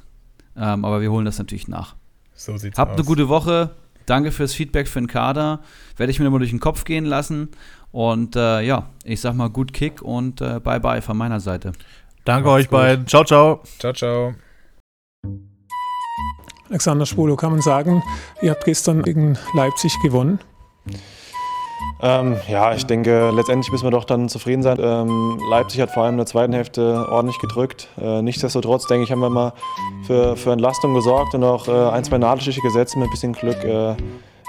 Ähm, aber wir holen das natürlich nach.
So sieht's
Habt
aus.
eine gute Woche. Danke fürs Feedback für den Kader. Werde ich mir nochmal durch den Kopf gehen lassen. Und äh, ja, ich sag mal gut Kick und äh, bye bye von meiner Seite.
Danke
Macht's
euch
gut.
beiden. Ciao, ciao.
Ciao, ciao.
Alexander Schwolo, kann man sagen, ihr habt gestern gegen Leipzig gewonnen.
Ähm, ja, ich denke, letztendlich müssen wir doch dann zufrieden sein. Ähm, Leipzig hat vor allem in der zweiten Hälfte ordentlich gedrückt. Äh, nichtsdestotrotz, denke ich, haben wir mal für, für Entlastung gesorgt und auch äh, ein, zwei Nadelstiche gesetzt mit ein bisschen Glück. Äh,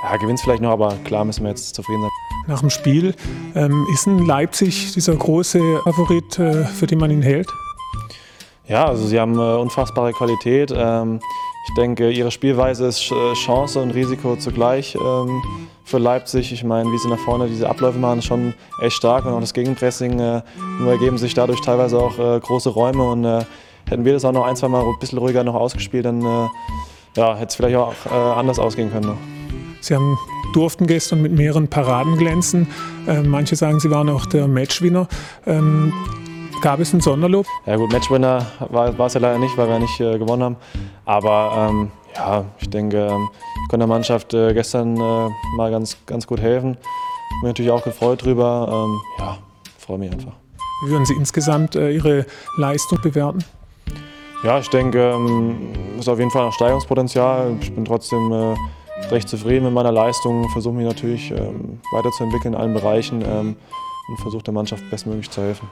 ja, gewinnt vielleicht noch, aber klar müssen wir jetzt zufrieden sein.
Nach dem Spiel ähm, ist ein Leipzig dieser große Favorit, äh, für den man ihn hält?
Ja, also sie haben äh, unfassbare Qualität. Ähm, ich denke, ihre Spielweise ist äh, Chance und Risiko zugleich ähm, für Leipzig. Ich meine, wie sie nach vorne diese Abläufe machen, ist schon echt stark und auch das Gegenpressing. Äh, nur ergeben sich dadurch teilweise auch äh, große Räume und äh, hätten wir das auch noch ein, zwei Mal ein bisschen ruhiger noch ausgespielt, dann äh, ja, hätte es vielleicht auch äh, anders ausgehen können. Noch.
Sie haben, durften gestern mit mehreren Paraden glänzen. Ähm, manche sagen, sie waren auch der Matchwinner. Ähm, gab es ein Sonderlob?
Ja gut, Matchwinner war war es ja leider nicht, weil wir nicht äh, gewonnen haben. Aber ähm, ja, ich denke, ähm, ich konnte der Mannschaft äh, gestern äh, mal ganz, ganz gut helfen. Bin mich natürlich auch gefreut drüber. Ähm, ja, freue mich einfach.
Wie würden Sie insgesamt äh, Ihre Leistung bewerten?
Ja, ich denke, ähm, ist auf jeden Fall noch Steigerungspotenzial. Ich bin trotzdem äh, recht zufrieden mit meiner Leistung, versuche mich natürlich ähm, weiterzuentwickeln in allen Bereichen ähm, und versuche der Mannschaft bestmöglich zu helfen.